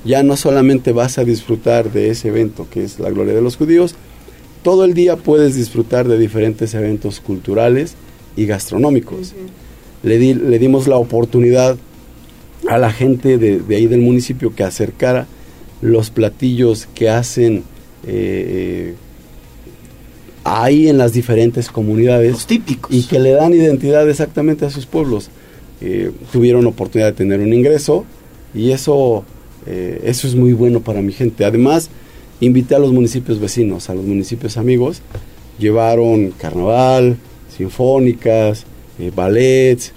Ya no solamente vas a disfrutar de ese evento que es la gloria de los judíos, todo el día puedes disfrutar de diferentes eventos culturales y gastronómicos. le, di- le dimos la oportunidad a la gente de, de ahí del municipio que acercara los platillos que hacen eh, ahí en las diferentes comunidades. típicos. Y que le dan identidad exactamente a sus pueblos. Eh, tuvieron oportunidad de tener un ingreso y eso, eh, eso es muy bueno para mi gente. Además, invité a los municipios vecinos, a los municipios amigos, llevaron carnaval, sinfónicas, eh, ballets.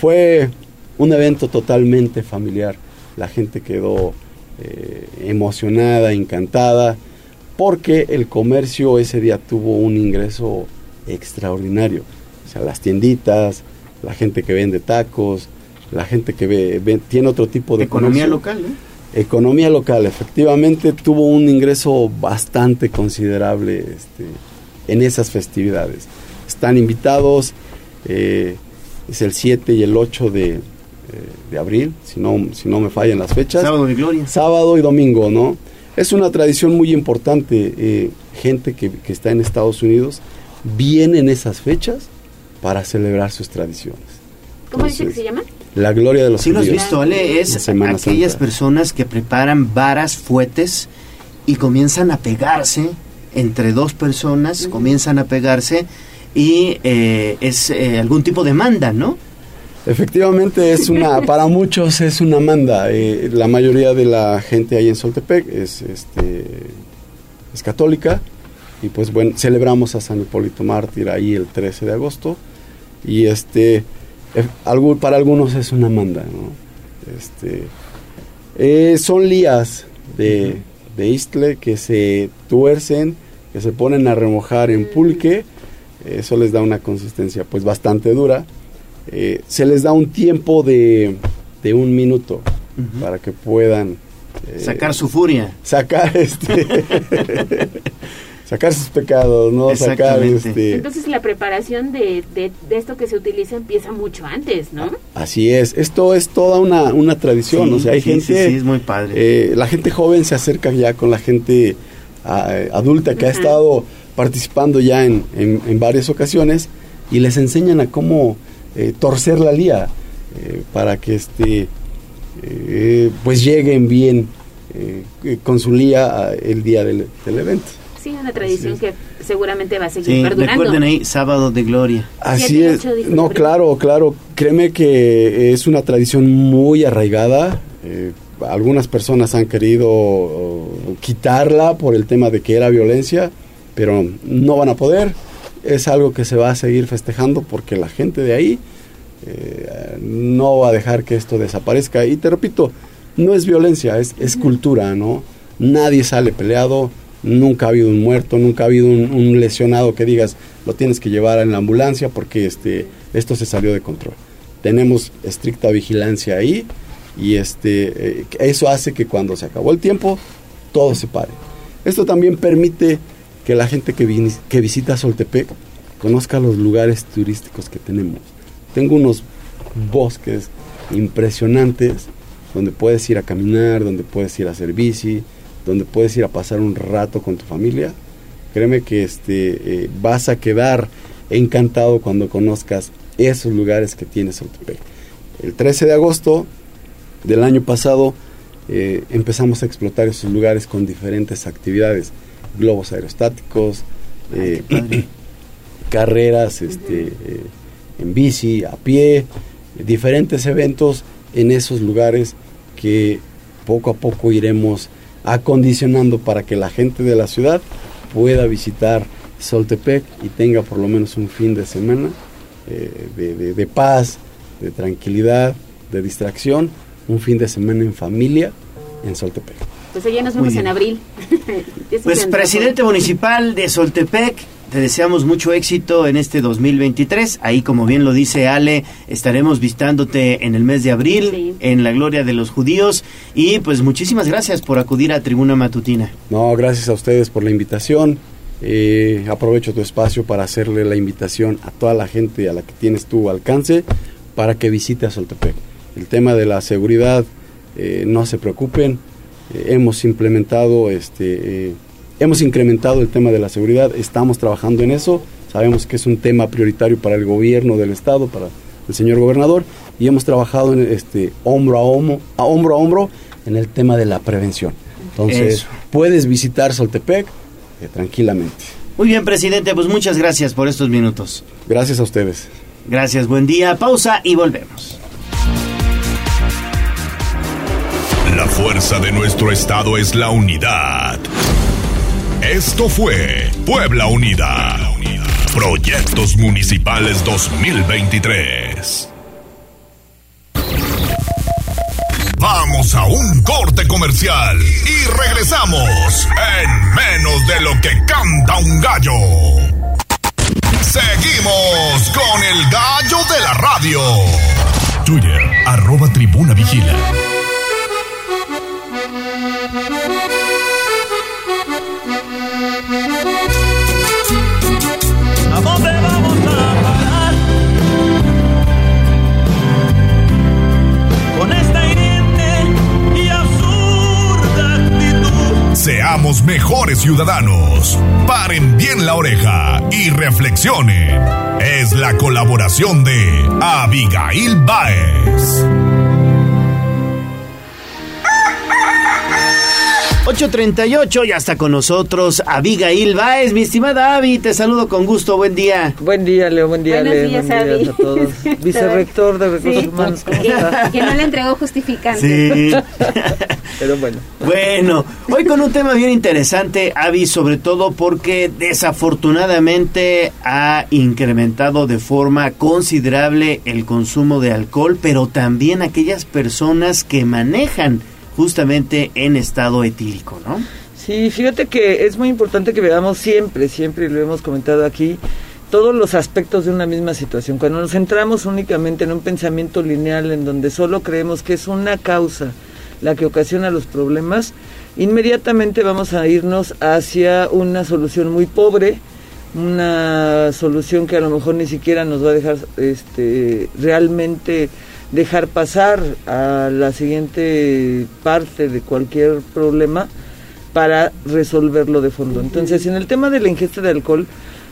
Fue un evento totalmente familiar. La gente quedó eh, emocionada, encantada, porque el comercio ese día tuvo un ingreso extraordinario. O sea, las tienditas, la gente que vende tacos, la gente que ve, ve- tiene otro tipo de Economía comercio. local, ¿eh? Economía local, efectivamente tuvo un ingreso bastante considerable este, en esas festividades. Están invitados, eh, es el 7 y el 8 de, de abril, si no, si no me fallan las fechas. Sábado de Gloria. Sábado y domingo, ¿no? Es una tradición muy importante. eh, gente que, que está en Estados Unidos viene en esas fechas para celebrar sus tradiciones. ¿Cómo dice que se llama? La gloria de los Sí lo has judíos. visto, Ale, es aquellas Santa. personas que preparan varas, fuetes y comienzan a pegarse entre dos personas, comienzan a pegarse y eh, es eh, algún tipo de manda, ¿no? Efectivamente es una, para muchos es una manda. eh, la mayoría de la gente ahí en Soltepec es, este, es católica y pues bueno, celebramos a San Hipólito Mártir ahí el 13 de agosto y este, eh, para algunos es una manda, ¿no? Este, eh, son lías de, de istle que se tuercen, que se ponen a remojar en pulque, eso les da una consistencia pues bastante dura. Eh, se les da un tiempo de, de un minuto para que puedan eh, Sacar su furia. sacar este sacar sus pecados no sacar este Entonces la preparación de, de, de esto que se utiliza empieza mucho antes, ¿no? así es esto es toda una, una tradición Sí, o sea hay sí, gente sí, sí, es muy padre. eh, la gente joven se acerca ya con la gente ah, adulta que ha estado participando ya en, en- en varias ocasiones y les enseñan a cómo eh, torcer la lía eh, para que este eh, pues lleguen bien eh, con su lía el día del, del evento. Sí, una tradición que seguramente va a seguir Sí, perdurando. recuerden ahí, sábado de gloria. Así es. No, claro, claro. Créeme que es una tradición muy arraigada. Eh, algunas personas han querido quitarla por el tema de que era violencia, pero no van a poder. Es algo que se va a seguir festejando porque la gente de ahí eh, no va a dejar que esto desaparezca. Y te repito, no es violencia, es, es cultura, ¿no? Nadie sale peleado, nunca ha habido un muerto, nunca ha habido un, un lesionado que digas, lo tienes que llevar en la ambulancia porque este, esto se salió de control. Tenemos estricta vigilancia ahí y este, eh, eso hace que cuando se acabó el tiempo, todo se pare. Esto también permite que la gente que, que visita Soltepec conozca los lugares turísticos que tenemos. Tengo unos bosques impresionantes donde puedes ir a caminar, donde puedes ir a hacer bici, donde puedes ir a pasar un rato con tu familia. Créeme que este, eh, vas a quedar encantado cuando conozcas esos lugares que tiene Soltepec. El 13 de agosto del año pasado eh, empezamos a explotar esos lugares con diferentes actividades, globos aerostáticos, eh, carreras este, eh, en bici, a pie, diferentes eventos en esos lugares que poco a poco iremos acondicionando para que la gente de la ciudad pueda visitar Soltepec y tenga por lo menos un fin de semana eh, de, de- de paz, de tranquilidad, de distracción, un fin de semana en familia en Soltepec. Pues allá nos vemos en abril. Pues presidente municipal de Soltepec, te deseamos mucho éxito en este 2023. Ahí, como bien lo dice Ale, estaremos visitándote en el mes de abril, en la gloria de los judíos. Y pues muchísimas gracias por acudir a Tribuna Matutina. No, gracias a ustedes por la invitación. Eh, aprovecho tu espacio para hacerle la invitación a toda la gente a la que tienes tu alcance para que visite a Soltepec. El tema de la seguridad, eh, no se preocupen. Hemos implementado, este, eh, hemos incrementado el tema de la seguridad. Estamos trabajando en eso. Sabemos que es un tema prioritario para el gobierno del estado, para el señor gobernador, y hemos trabajado en este hombro a hombro, a hombro a hombro en el tema de la prevención. Entonces, Eso. puedes visitar Soltepec eh, tranquilamente. Muy bien, presidente, pues muchas gracias por estos minutos. Gracias a ustedes. Gracias, buen día. Pausa y volvemos. La fuerza de nuestro estado es la unidad. Esto fue Puebla Unida. Proyectos Municipales 2023. Vamos a un corte comercial y regresamos en menos de lo que canta un gallo. Seguimos con el gallo de la radio. Twitter, arroba tribuna vigila. Seamos mejores ciudadanos. Paren bien la oreja y reflexionen. Es la colaboración de Abigail Baez. 8.38, ya está con nosotros Abigail Baez. Mi estimada Avi, te saludo con gusto, buen día. Buen día, Leo, buen día, Buenos Leo. días, buen día a todos. Vicerrector de Recursos Sí. Humanos, ¿cómo Que, está? que no le entregó justificante. Sí. Pero bueno. Bueno, hoy con un tema bien interesante, Avi, sobre todo porque desafortunadamente ha incrementado de forma considerable el consumo de alcohol, pero también aquellas personas que manejan justamente en estado etílico, ¿no? Sí, fíjate que es muy importante que veamos siempre, siempre, lo hemos comentado aquí, todos los aspectos de una misma situación. Cuando nos centramos únicamente en un pensamiento lineal en donde solo creemos que es una causa la que ocasiona los problemas, inmediatamente vamos a irnos hacia una solución muy pobre, una solución que a lo mejor ni siquiera nos va a dejar este, realmente dejar pasar a la siguiente parte de cualquier problema para resolverlo de fondo. Entonces, en el tema de la ingesta de alcohol,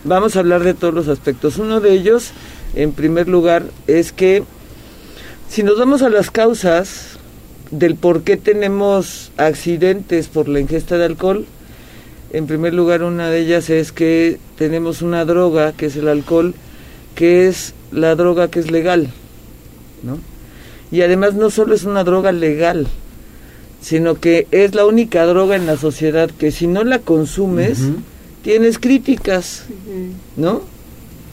vamos a hablar de todos los aspectos. Uno de ellos, en primer lugar, es que si nos vamos a las causas del por qué tenemos accidentes por la ingesta de alcohol, en primer lugar, una de ellas es que tenemos una droga, que es el alcohol, que es la droga que es legal, ¿no? Y además no solo es una droga legal, sino que es la única droga en la sociedad que si no la consumes, tienes críticas, ¿no?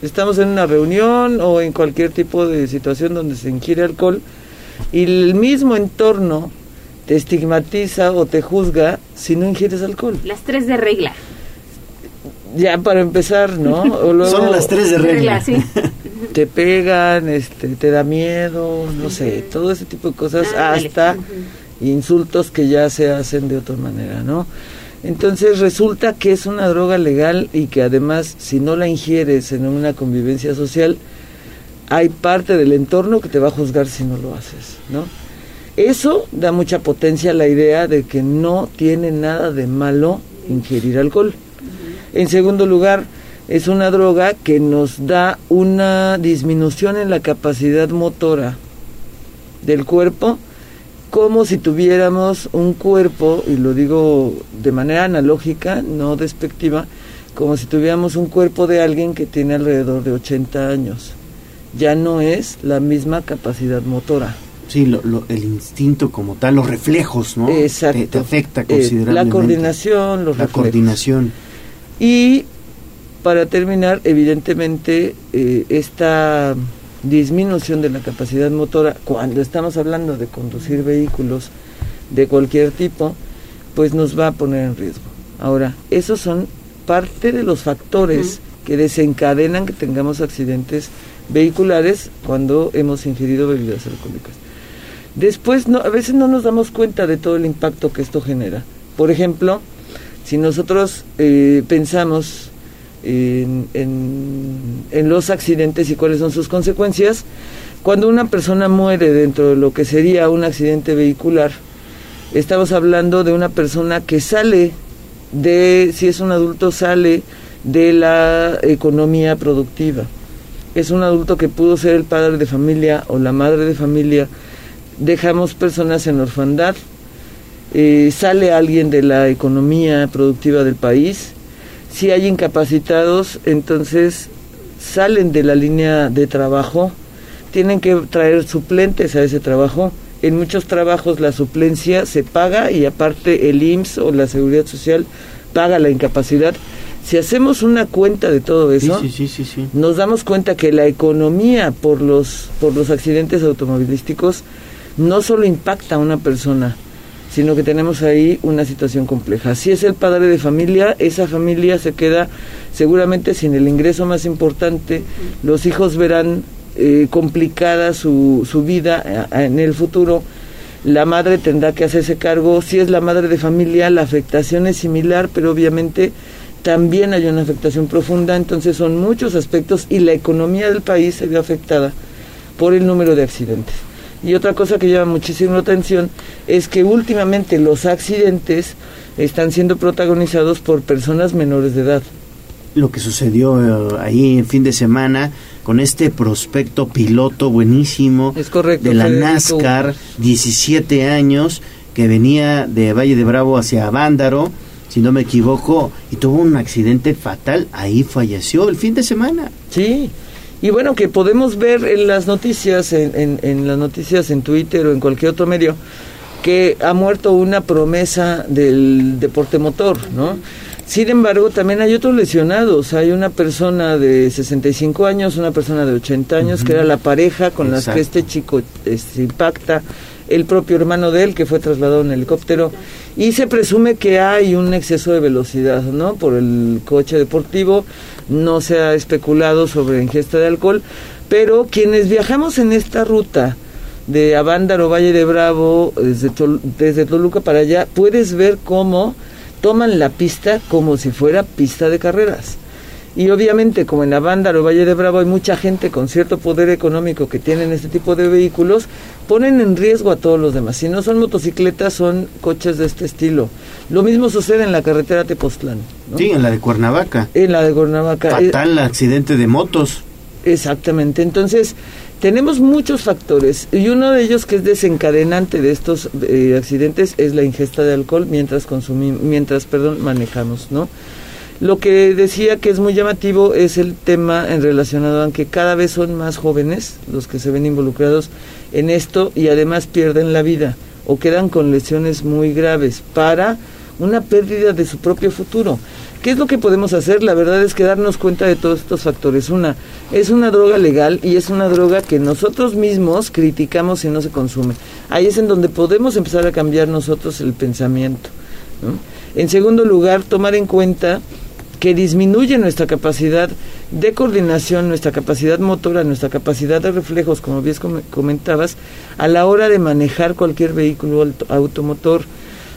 Estamos en una reunión o en cualquier tipo de situación donde se ingiere alcohol y el mismo entorno te estigmatiza o te juzga si no ingieres alcohol. Las tres de regla. Ya para empezar, ¿no? O luego Son las tres de regla. sí. te pegan, este, te da miedo, no sé, todo ese tipo de cosas, Ándale. hasta insultos que ya se hacen de otra manera, ¿no? Entonces resulta que es una droga legal y que además si no la ingieres en una convivencia social, hay parte del entorno que te va a juzgar si no lo haces, ¿no? Eso da mucha potencia a la idea de que no tiene nada de malo ingerir alcohol. En segundo lugar, es una droga que nos da una disminución en la capacidad motora del cuerpo, como si tuviéramos un cuerpo, y lo digo de manera analógica, no despectiva, como si tuviéramos un cuerpo de alguien que tiene alrededor de 80 años. Ya no es la misma capacidad motora. Sí, lo- lo- el instinto como tal, los reflejos, ¿no? Exacto. Te, te afecta Eh, considerablemente. la coordinación, los La reflejos. coordinación. Y para terminar, evidentemente, eh, esta disminución de la capacidad motora, cuando estamos hablando de conducir vehículos de cualquier tipo, pues nos va a poner en riesgo. Ahora, esos son parte de los factores que desencadenan que tengamos accidentes vehiculares cuando hemos ingerido bebidas alcohólicas. Después, no, a veces no nos damos cuenta de todo el impacto que esto genera. Por ejemplo, si nosotros eh, pensamos en, los accidentes y cuáles son sus consecuencias, cuando una persona muere dentro de lo que sería un accidente vehicular, estamos hablando de una persona que sale de, si es un adulto, sale de la economía productiva. Es un adulto que pudo ser el padre de familia o la madre de familia. Dejamos personas en orfandad, eh, sale alguien de la economía productiva del país, si hay incapacitados, entonces salen de la línea de trabajo, tienen que traer suplentes a ese trabajo. En muchos trabajos la suplencia se paga y aparte el IMSS o la Seguridad Social paga la incapacidad. Si hacemos una cuenta de todo eso, Sí, sí, sí, sí, sí. nos damos cuenta que la economía por los, por los accidentes automovilísticos no solo impacta a una persona, sino que tenemos ahí una situación compleja. Si es el padre de familia, esa familia se queda seguramente sin el ingreso más importante, los hijos verán eh, complicada su, su vida eh, en el futuro, la madre tendrá que hacerse cargo, si es la madre de familia, la afectación es similar, pero obviamente también hay una afectación profunda, entonces son muchos aspectos y la economía del país se ve afectada por el número de accidentes. Y otra cosa que llama muchísimo la atención es que últimamente los accidentes están siendo protagonizados por personas menores de edad. Lo que sucedió eh, ahí en fin de semana con este prospecto piloto buenísimo es correcto, de la Federico. NASCAR, 17 años, que venía de Valle de Bravo hacia Vándaro, si no me equivoco, y tuvo un accidente fatal, ahí falleció el fin de semana. Sí, y bueno, que podemos ver en las noticias, en, en- en las noticias en Twitter o en cualquier otro medio, que ha muerto una promesa del deporte motor, ¿no? Sin embargo, también hay otros lesionados. Hay una persona de 65 años, una persona de 80 años, que era la pareja con las que este chico este, impacta, el propio hermano de él, que fue trasladado en helicóptero, y se presume que hay un exceso de velocidad, ¿no? Por el coche deportivo, no se ha especulado sobre ingesta de alcohol, pero quienes viajamos en esta ruta, de Avándaro, Valle de Bravo, desde, desde Toluca para allá, puedes ver cómo toman la pista como si fuera pista de carreras. Y obviamente, como en Avándaro, Valle de Bravo, hay mucha gente con cierto poder económico que tienen este tipo de vehículos, ponen en riesgo a todos los demás. Si no son motocicletas, son coches de este estilo. Lo mismo sucede en la carretera Tepoztlán. ¿no? Sí, en la de Cuernavaca. En la de Cuernavaca. Eh, Fatal accidente de motos. Exactamente. Entonces, tenemos muchos factores y uno de ellos que es desencadenante de estos eh, accidentes es la ingesta de alcohol mientras consumimos, mientras, perdón, manejamos, ¿no? Lo que decía que es muy llamativo es el tema en relacionado a que cada vez son más jóvenes los que se ven involucrados en esto y además pierden la vida o quedan con lesiones muy graves para una pérdida de su propio futuro. ¿Qué es lo que podemos hacer? La verdad es que darnos cuenta de todos estos factores. Una, es una droga legal y es una droga que nosotros mismos criticamos si no se consume. Ahí es en donde podemos empezar a cambiar nosotros el pensamiento. ¿no? En segundo lugar, tomar en cuenta que disminuye nuestra capacidad de coordinación, nuestra capacidad motora, nuestra capacidad de reflejos, como bien com- comentabas, a la hora de manejar cualquier vehículo auto- automotor.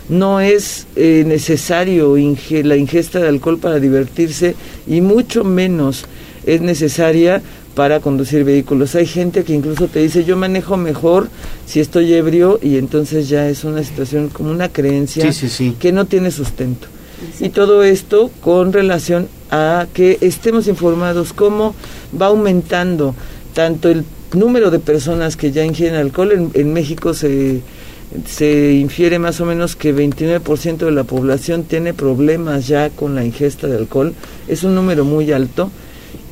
No es eh, necesario inge- la ingesta de alcohol para divertirse y mucho menos es necesaria para conducir vehículos. Hay gente que incluso te dice yo manejo mejor si estoy ebrio y entonces ya es una situación como una creencia Sí, sí, sí. que no tiene sustento. Y todo esto con relación a que estemos informados cómo va aumentando tanto el número de personas que ya ingieren alcohol. En, en México se, se infiere más o menos que 29% de la población tiene problemas ya con la ingesta de alcohol. Es un número muy alto.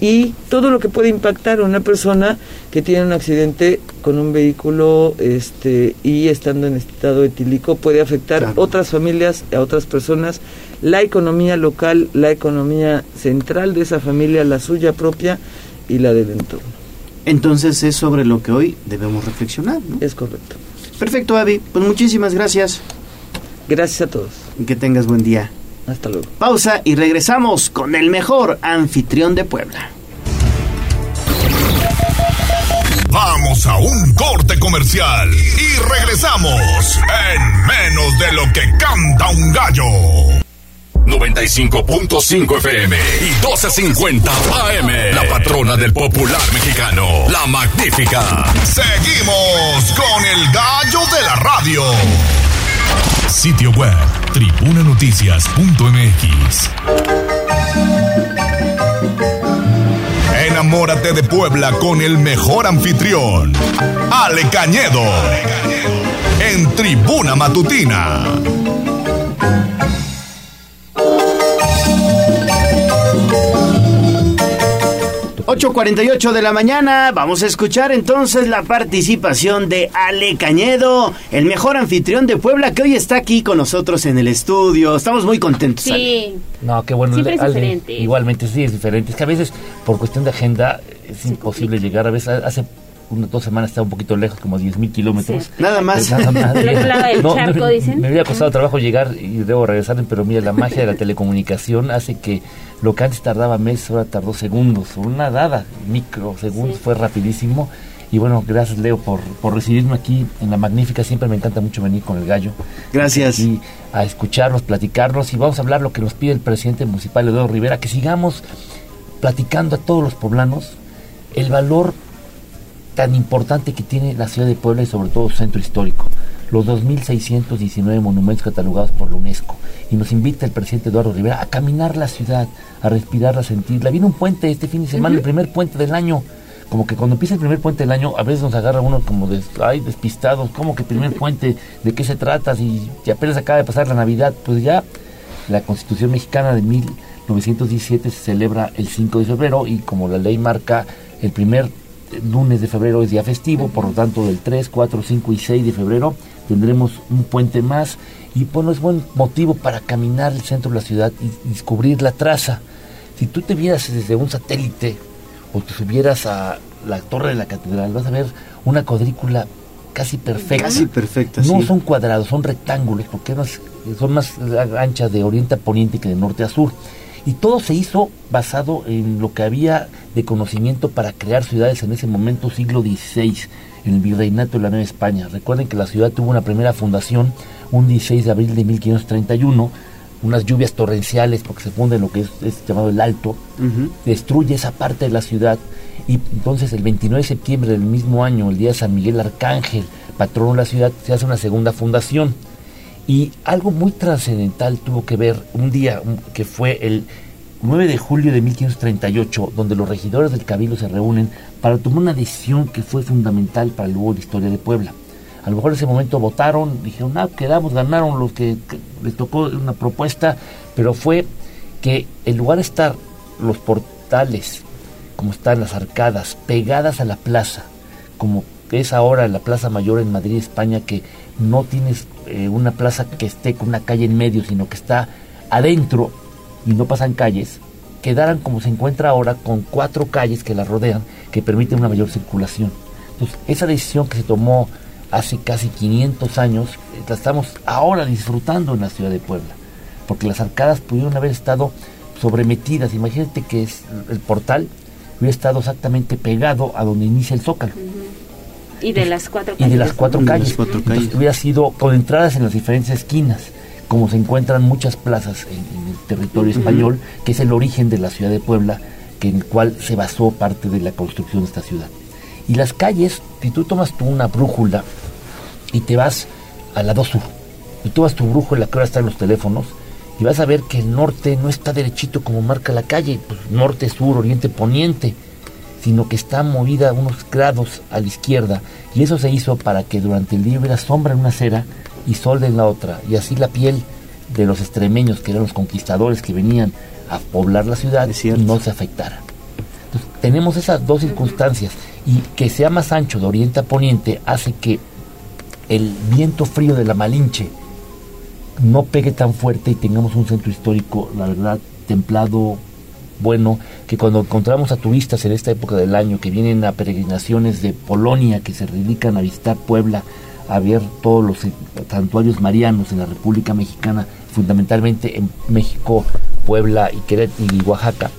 Y todo lo que puede impactar a una persona que tiene un accidente con un vehículo este, y estando en estado etílico puede afectar a otras familias, a otras personas, la economía local, la economía central de esa familia, la suya propia y la del entorno. Entonces es sobre lo que hoy debemos reflexionar. ¿no? Es correcto. Perfecto, Avi. Pues muchísimas gracias. Gracias a todos. Y que tengas buen día. Hasta luego. Pausa y regresamos con el mejor anfitrión de Puebla. Vamos a un corte comercial y regresamos en menos de lo que canta un gallo. 95.5 FM y 12.50 AM. La patrona del popular mexicano, la magnífica. Seguimos con el gallo de la radio. Sitio web, tribunanoticias.mx. Enamórate de Puebla con el mejor anfitrión, Ale Cañedo, en Tribuna Matutina. 8.48 de la mañana, vamos a escuchar entonces la participación de Ale Cañedo, el mejor anfitrión de Puebla que hoy está aquí con nosotros en el estudio. Estamos muy contentos. Ale. Sí. No, qué bueno. Siempre es Ale, diferente. Igualmente, sí, es diferente. Es que a veces, por cuestión de agenda, es imposible llegar. A veces, hace unas dos semanas estaba un poquito lejos, como 10 mil kilómetros. Sí. Nada más. Nada más. No, charco, me, dicen. Me hubiera costado trabajo llegar y debo regresar, pero mira, la magia de la telecomunicación hace que lo que antes tardaba meses, ahora tardó segundos. Una dada, microsegundos, Sí. fue rapidísimo. Y bueno, gracias Leo por, por recibirme aquí en La Magnífica. Siempre me encanta mucho venir con el gallo. Gracias. Y a escucharnos, platicarnos y vamos a hablar lo que nos pide el presidente municipal Eduardo Rivera, que sigamos platicando a todos los poblanos el valor tan importante que tiene la ciudad de Puebla y sobre todo su centro histórico. Los 2.619 monumentos catalogados por la UNESCO. Y nos invita el presidente Eduardo Rivera a caminar la ciudad, a respirarla, a sentirla. Viene un puente este fin de semana, el primer puente del año. Como que cuando empieza el primer puente del año, a veces nos agarra uno como de, ay, despistados. ¿Cómo que primer puente? ¿De qué se trata? Si, si apenas acaba de pasar la Navidad. Pues ya la Constitución mexicana de 1917 se celebra el 5 de febrero y como la ley marca, el primer lunes de febrero es día festivo, por lo tanto del 3, 4, 5 y 6 de febrero tendremos un puente más y bueno, es buen motivo para caminar el centro de la ciudad y descubrir la traza. Si tú te vieras desde un satélite o te subieras a la torre de la catedral, vas a ver una cuadrícula casi perfecta. Casi perfecta, No sí. son cuadrados, son rectángulos, porque más- son más anchas de oriente a poniente que de norte a sur. Y todo se hizo basado en lo que había de conocimiento para crear ciudades en ese momento, siglo XVI, en el virreinato de la Nueva España. Recuerden que la ciudad tuvo una primera fundación un 16 de abril de 1531, unas lluvias torrenciales, porque se funde lo que es, es llamado el Alto, destruye esa parte de la ciudad y entonces el 29 de septiembre del mismo año, el día de San Miguel Arcángel, patrono de la ciudad, se hace una segunda fundación. Y algo muy trascendental tuvo que ver un día que fue el 9 de julio de 1538, donde los regidores del Cabildo se reúnen para tomar una decisión que fue fundamental para luego la historia de Puebla. A lo mejor en ese momento votaron, dijeron, ah, quedamos, ganaron los que, que les tocó una propuesta, pero fue que en lugar de estar los portales, como están las arcadas, pegadas a la plaza, como es ahora la Plaza Mayor en Madrid, España, que no tienes eh, una plaza que esté con una calle en medio, sino que está adentro y no pasan calles, quedaran como se encuentra ahora con cuatro calles que la rodean, que permiten una mayor circulación. Entonces, esa decisión que se tomó hace casi 500 años, eh, la estamos ahora disfrutando en la ciudad de Puebla, porque las arcadas pudieron haber estado sobremetidas. Imagínate que es el portal hubiera estado exactamente pegado a donde inicia el zócalo Y de las cuatro y de las calles. cuatro De las calles. cuatro Entonces, calles. hubiera sido con entradas en las diferentes esquinas, como se encuentran muchas plazas en, en el territorio español, que es el origen de la ciudad de Puebla, que en el cual se basó parte de la construcción de esta ciudad. Y las calles, si tú tomas tú una brújula y te vas al lado sur, y tú vas tu brújula que ahora está en los teléfonos, y vas a ver que el norte no está derechito como marca la calle, pues norte, sur, oriente, poniente, sino que está movida unos grados a la izquierda, y eso se hizo para que durante el día hubiera sombra en una acera y sol en la otra, y así la piel de los extremeños, que eran los conquistadores que venían a poblar la ciudad, no se afectara. Entonces, tenemos esas dos circunstancias, y que sea más ancho de oriente a poniente hace que el viento frío de la Malinche no pegue tan fuerte y tengamos un centro histórico, la verdad, templado, bueno, que cuando encontramos a turistas en esta época del año que vienen a peregrinaciones de Polonia, que se dedican a visitar Puebla, a ver todos los santuarios marianos en la República Mexicana, fundamentalmente en México, Puebla y, Queret- y Oaxaca,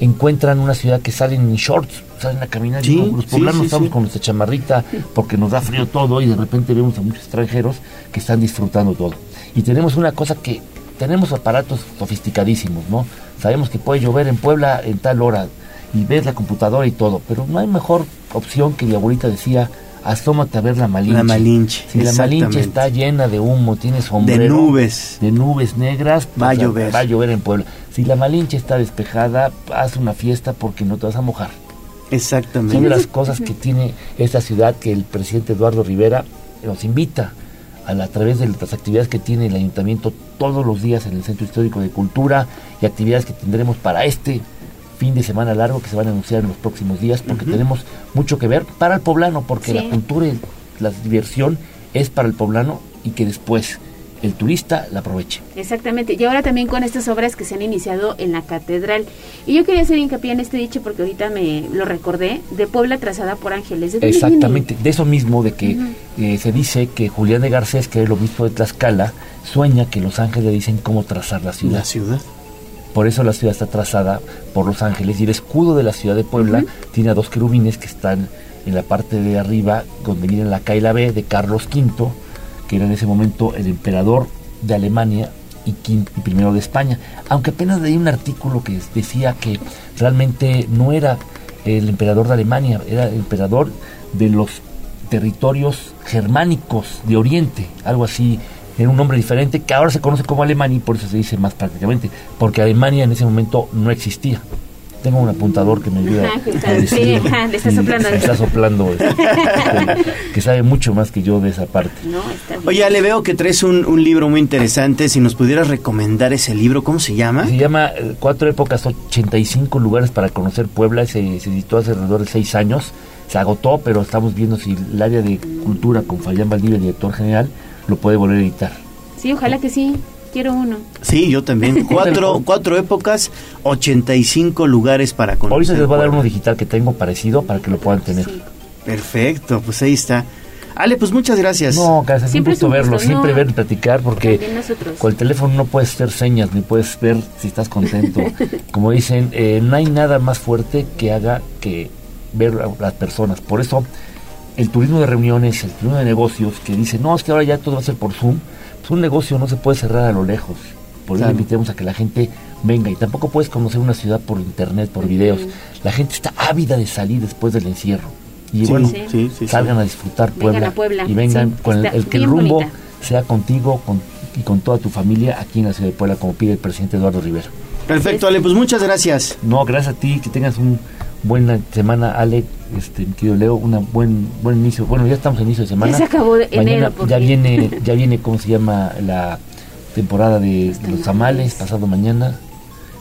encuentran una ciudad que salen en shorts, salen a caminar Sí, y los poblanos sí, estamos con nuestra chamarrita porque nos da frío todo y de repente vemos a muchos extranjeros que están disfrutando todo. Y tenemos una cosa que tenemos aparatos sofisticadísimos, ¿no? Sabemos que puede llover en Puebla en tal hora y ves la computadora y todo, pero no hay mejor opción que mi abuelita decía, asómate a ver la Malinche. La Malinche, Si la Malinche está llena de humo, tiene sombrero. De nubes. De nubes negras. Va a pues, llover. Va a llover en Puebla. Si la Malinche está despejada, haz una fiesta porque no te vas a mojar. Exactamente. Son las cosas que tiene esta ciudad que el presidente Eduardo Rivera nos invita a, la- a través de las actividades que tiene el ayuntamiento todos los días en el Centro Histórico de Cultura y actividades que tendremos para este fin de semana largo que se van a anunciar en los próximos días porque tenemos mucho que ver para el poblano porque Sí. la cultura y la diversión es para el poblano y que después el turista la aproveche. Exactamente. Y ahora también con estas obras que se han iniciado en la catedral. Y yo quería hacer hincapié en este dicho porque ahorita me lo recordé, de Puebla trazada por ángeles. ¿De viene? Exactamente, de eso mismo, de que eh, se dice que Julián de Garcés, que es el obispo de Tlaxcala, sueña que los ángeles le dicen cómo trazar la ciudad. La ciudad. Por eso la ciudad está trazada por los ángeles y el escudo de la ciudad de Puebla tiene a dos querubines que están en la parte de arriba, donde viene la K y la B de Carlos V, que era en ese momento el emperador de Alemania y, y primero de España. Aunque apenas leí un artículo que decía que realmente no era el emperador de Alemania, era el emperador de los territorios germánicos de Oriente, algo así, era un nombre diferente que ahora se conoce como Alemania y por eso se dice más prácticamente, porque Alemania en ese momento no existía. Tengo un apuntador que me ayuda Ajá, que a está- decir- sí, ajá, le está soplando. está soplando, este, que sabe mucho más que yo de esa parte. No, está bien. Oye, le veo que traes un, un libro muy interesante. Si nos pudieras recomendar ese libro, ¿cómo se llama? Se llama eh, Cuatro Épocas, 85 lugares para conocer Puebla. Se, se editó hace alrededor de seis años. Se agotó, pero estamos viendo si el área de cultura con Fabián Valdivia, el director general, lo puede volver a editar. Sí, ojalá que sí. Quiero uno. Sí, yo también. Cuatro, cuatro épocas, 85 lugares para conocer. Ahorita les voy a dar uno digital que tengo parecido para que lo puedan tener. Perfecto, pues ahí está. Ale, pues muchas gracias. No, gracias, Siempre es un gusto verlo, gusto, siempre no. ver y platicar, porque con el teléfono no puedes hacer señas, ni puedes ver si estás contento. Como dicen, eh, no hay nada más fuerte que haga que ver a las personas. Por eso, el turismo de reuniones, el turismo de negocios, que dice, no, es que ahora ya todo va a ser por Zoom, un negocio no se puede cerrar a lo lejos. Por eso Claro. invitemos a que la gente venga y tampoco puedes conocer una ciudad por internet, por videos. La gente está ávida de salir después del encierro. Y Sí, bueno, sí. Sí, sí, salgan a disfrutar Vengan Puebla, a Puebla, y vengan sí, con el, que el rumbo bonita. sea contigo con, y con toda tu familia aquí en la ciudad de Puebla, como pide el presidente Eduardo Rivera. Perfecto, Ale, pues muchas gracias. No, gracias a ti, que tengas un buena semana, Ale, este, mi querido Leo, una buen buen inicio. Bueno, ya estamos en inicio de semana. Ya se acabó de Mañana enero, ya viene, ya viene, ¿cómo se llama? La temporada de, los tamales, pasado mañana.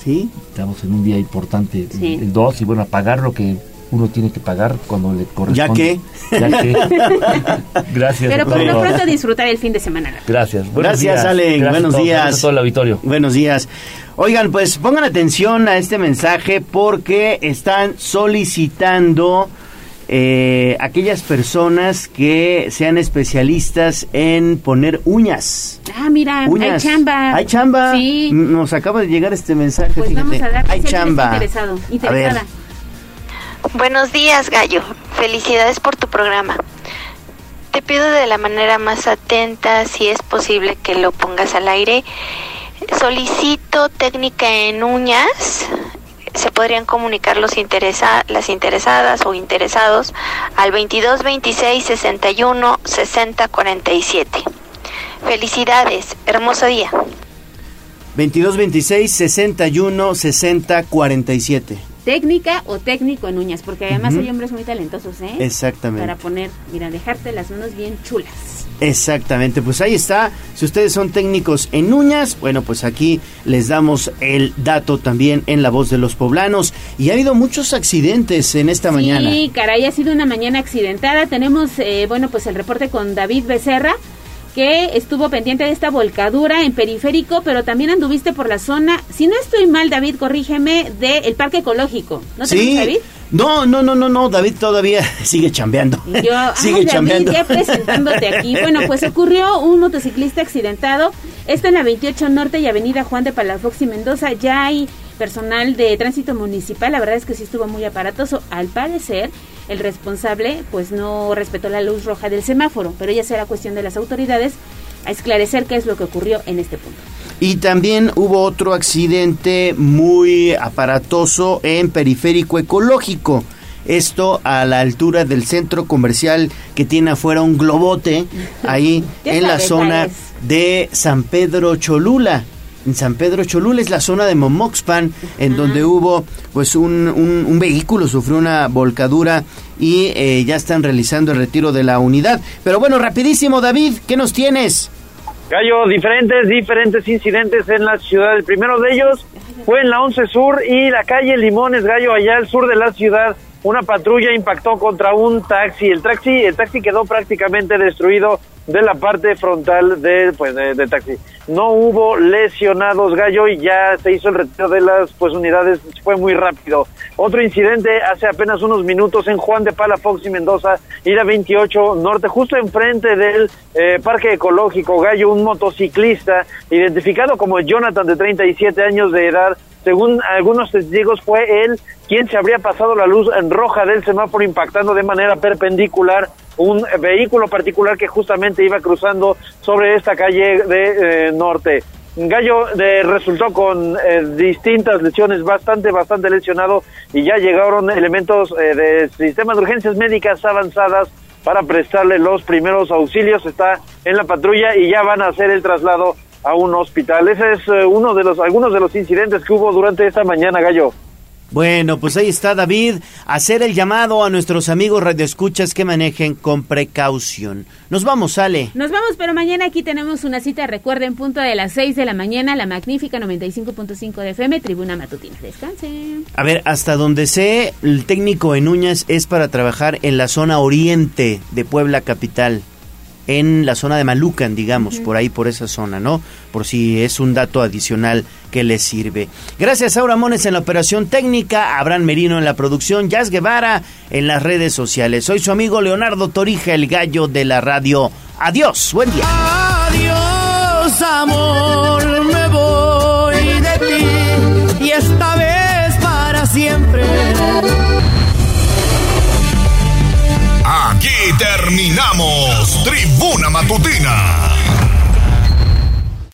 Sí. Estamos en un día importante, el- Sí. el 2, y bueno, a pagar lo que uno tiene que pagar cuando le corresponde. que. Ya que. Gracias. Pero por lo pronto disfrutar el fin de semana. Gracias. Buenos Gracias, días. Ale. Gracias a Buenos todos. días. Gracias a todo el auditorio. Buenos días. Oigan, pues pongan atención a este mensaje porque están solicitando eh, aquellas personas que sean especialistas en poner uñas. Ah, mira, Uñas. hay chamba. Hay chamba. Sí. Nos acaba de llegar este mensaje. Pues fíjate. vamos a dar Hay chamba. interesado, A ver. Buenos días, Gallo. Felicidades por tu programa. Te pido de la manera más atenta, si es posible que lo pongas al aire. Solicito técnica en uñas. Se podrían comunicar los interesa las interesadas o interesados al 22 26 61 60 47. Felicidades, hermoso día. 22 26 61 60 47. Técnica o técnico en uñas, porque además hay hombres muy talentosos, ¿eh? Exactamente. Para poner, mira, dejarte las manos bien chulas. Exactamente, pues ahí está. Si ustedes son técnicos en uñas, bueno, pues aquí les damos el dato también en la voz de los poblanos. Y ha habido muchos accidentes en esta mañana. Sí, caray, ha sido una mañana accidentada. Tenemos, eh, bueno, pues el reporte con David Becerra, que estuvo pendiente de esta volcadura en periférico, pero también anduviste por la zona, si no estoy mal, David, corrígeme, del Parque Ecológico. ¿No te sí. David? No, no, no, no, no, David todavía sigue chambeando. Yo, sigue ay, David, chambeando. ya presentándote aquí. Bueno, pues ocurrió un motociclista accidentado. Esto en la 28 Norte y Avenida Juan de Palafox y Mendoza. Ya hay personal de tránsito municipal. La verdad es que sí estuvo muy aparatoso. Al parecer, el responsable pues no respetó la luz roja del semáforo. Pero ya será cuestión de las autoridades a esclarecer qué es lo que ocurrió en este punto. Y también hubo otro accidente muy aparatoso en periférico ecológico. Esto a la altura del centro comercial que tiene afuera un globote, ahí en la zona de San Pedro Cholula. En San Pedro Cholula es la zona de Momoxpan, en donde hubo pues un, un- un vehículo, sufrió una volcadura y eh, ya están realizando el retiro de la unidad. Pero bueno, rapidísimo David, ¿qué nos tienes? Gallo, diferentes, diferentes incidentes en la ciudad. El primero de ellos fue en la 11 Sur y la calle Limones, Gallo, allá al sur de la ciudad. Una patrulla impactó contra un taxi. El taxi, el taxi quedó prácticamente destruido de la parte frontal de, pues, de, taxi. No hubo lesionados, Gallo, y ya se hizo el retiro de las pues, unidades. Fue muy rápido. Otro incidente hace apenas unos minutos en Juan de Palafox y Mendoza, la 28 Norte, justo enfrente del eh, Parque Ecológico Gallo, un motociclista identificado como Jonathan de 37 años de edad. Según algunos testigos, fue él quien se habría pasado la luz en roja del semáforo impactando de manera perpendicular un vehículo particular que justamente iba cruzando sobre esta calle de eh, norte. Gallo de, resultó con eh, distintas lesiones, bastante, bastante lesionado y ya llegaron elementos eh, de sistemas de urgencias médicas avanzadas para prestarle los primeros auxilios. Está en la patrulla y ya van a hacer el traslado a un hospital. Ese es eh, uno de los algunos de los incidentes que hubo durante esta mañana, Gallo. Bueno, pues ahí está David, hacer el llamado a nuestros amigos radioescuchas que manejen con precaución. Nos vamos, Ale. Nos vamos, pero mañana aquí tenemos una cita, recuerden, punto de las 6 de la mañana, la magnífica 95.5 de FM, Tribuna Matutina. Descansen. A ver, hasta donde sé, el técnico en Uñas es para trabajar en la zona oriente de Puebla Capital en la zona de Malucan, digamos, por ahí, por esa zona, ¿no? Por si es un dato adicional que les sirve. Gracias a Aura Mones en la operación técnica, Abraham Merino en la producción, Jazz Guevara en las redes sociales. Soy su amigo Leonardo Torija, el gallo de la radio. Adiós, buen día. Adiós, amor, me voy de ti y esta vez para siempre. Aquí terminamos Tribuna Matutina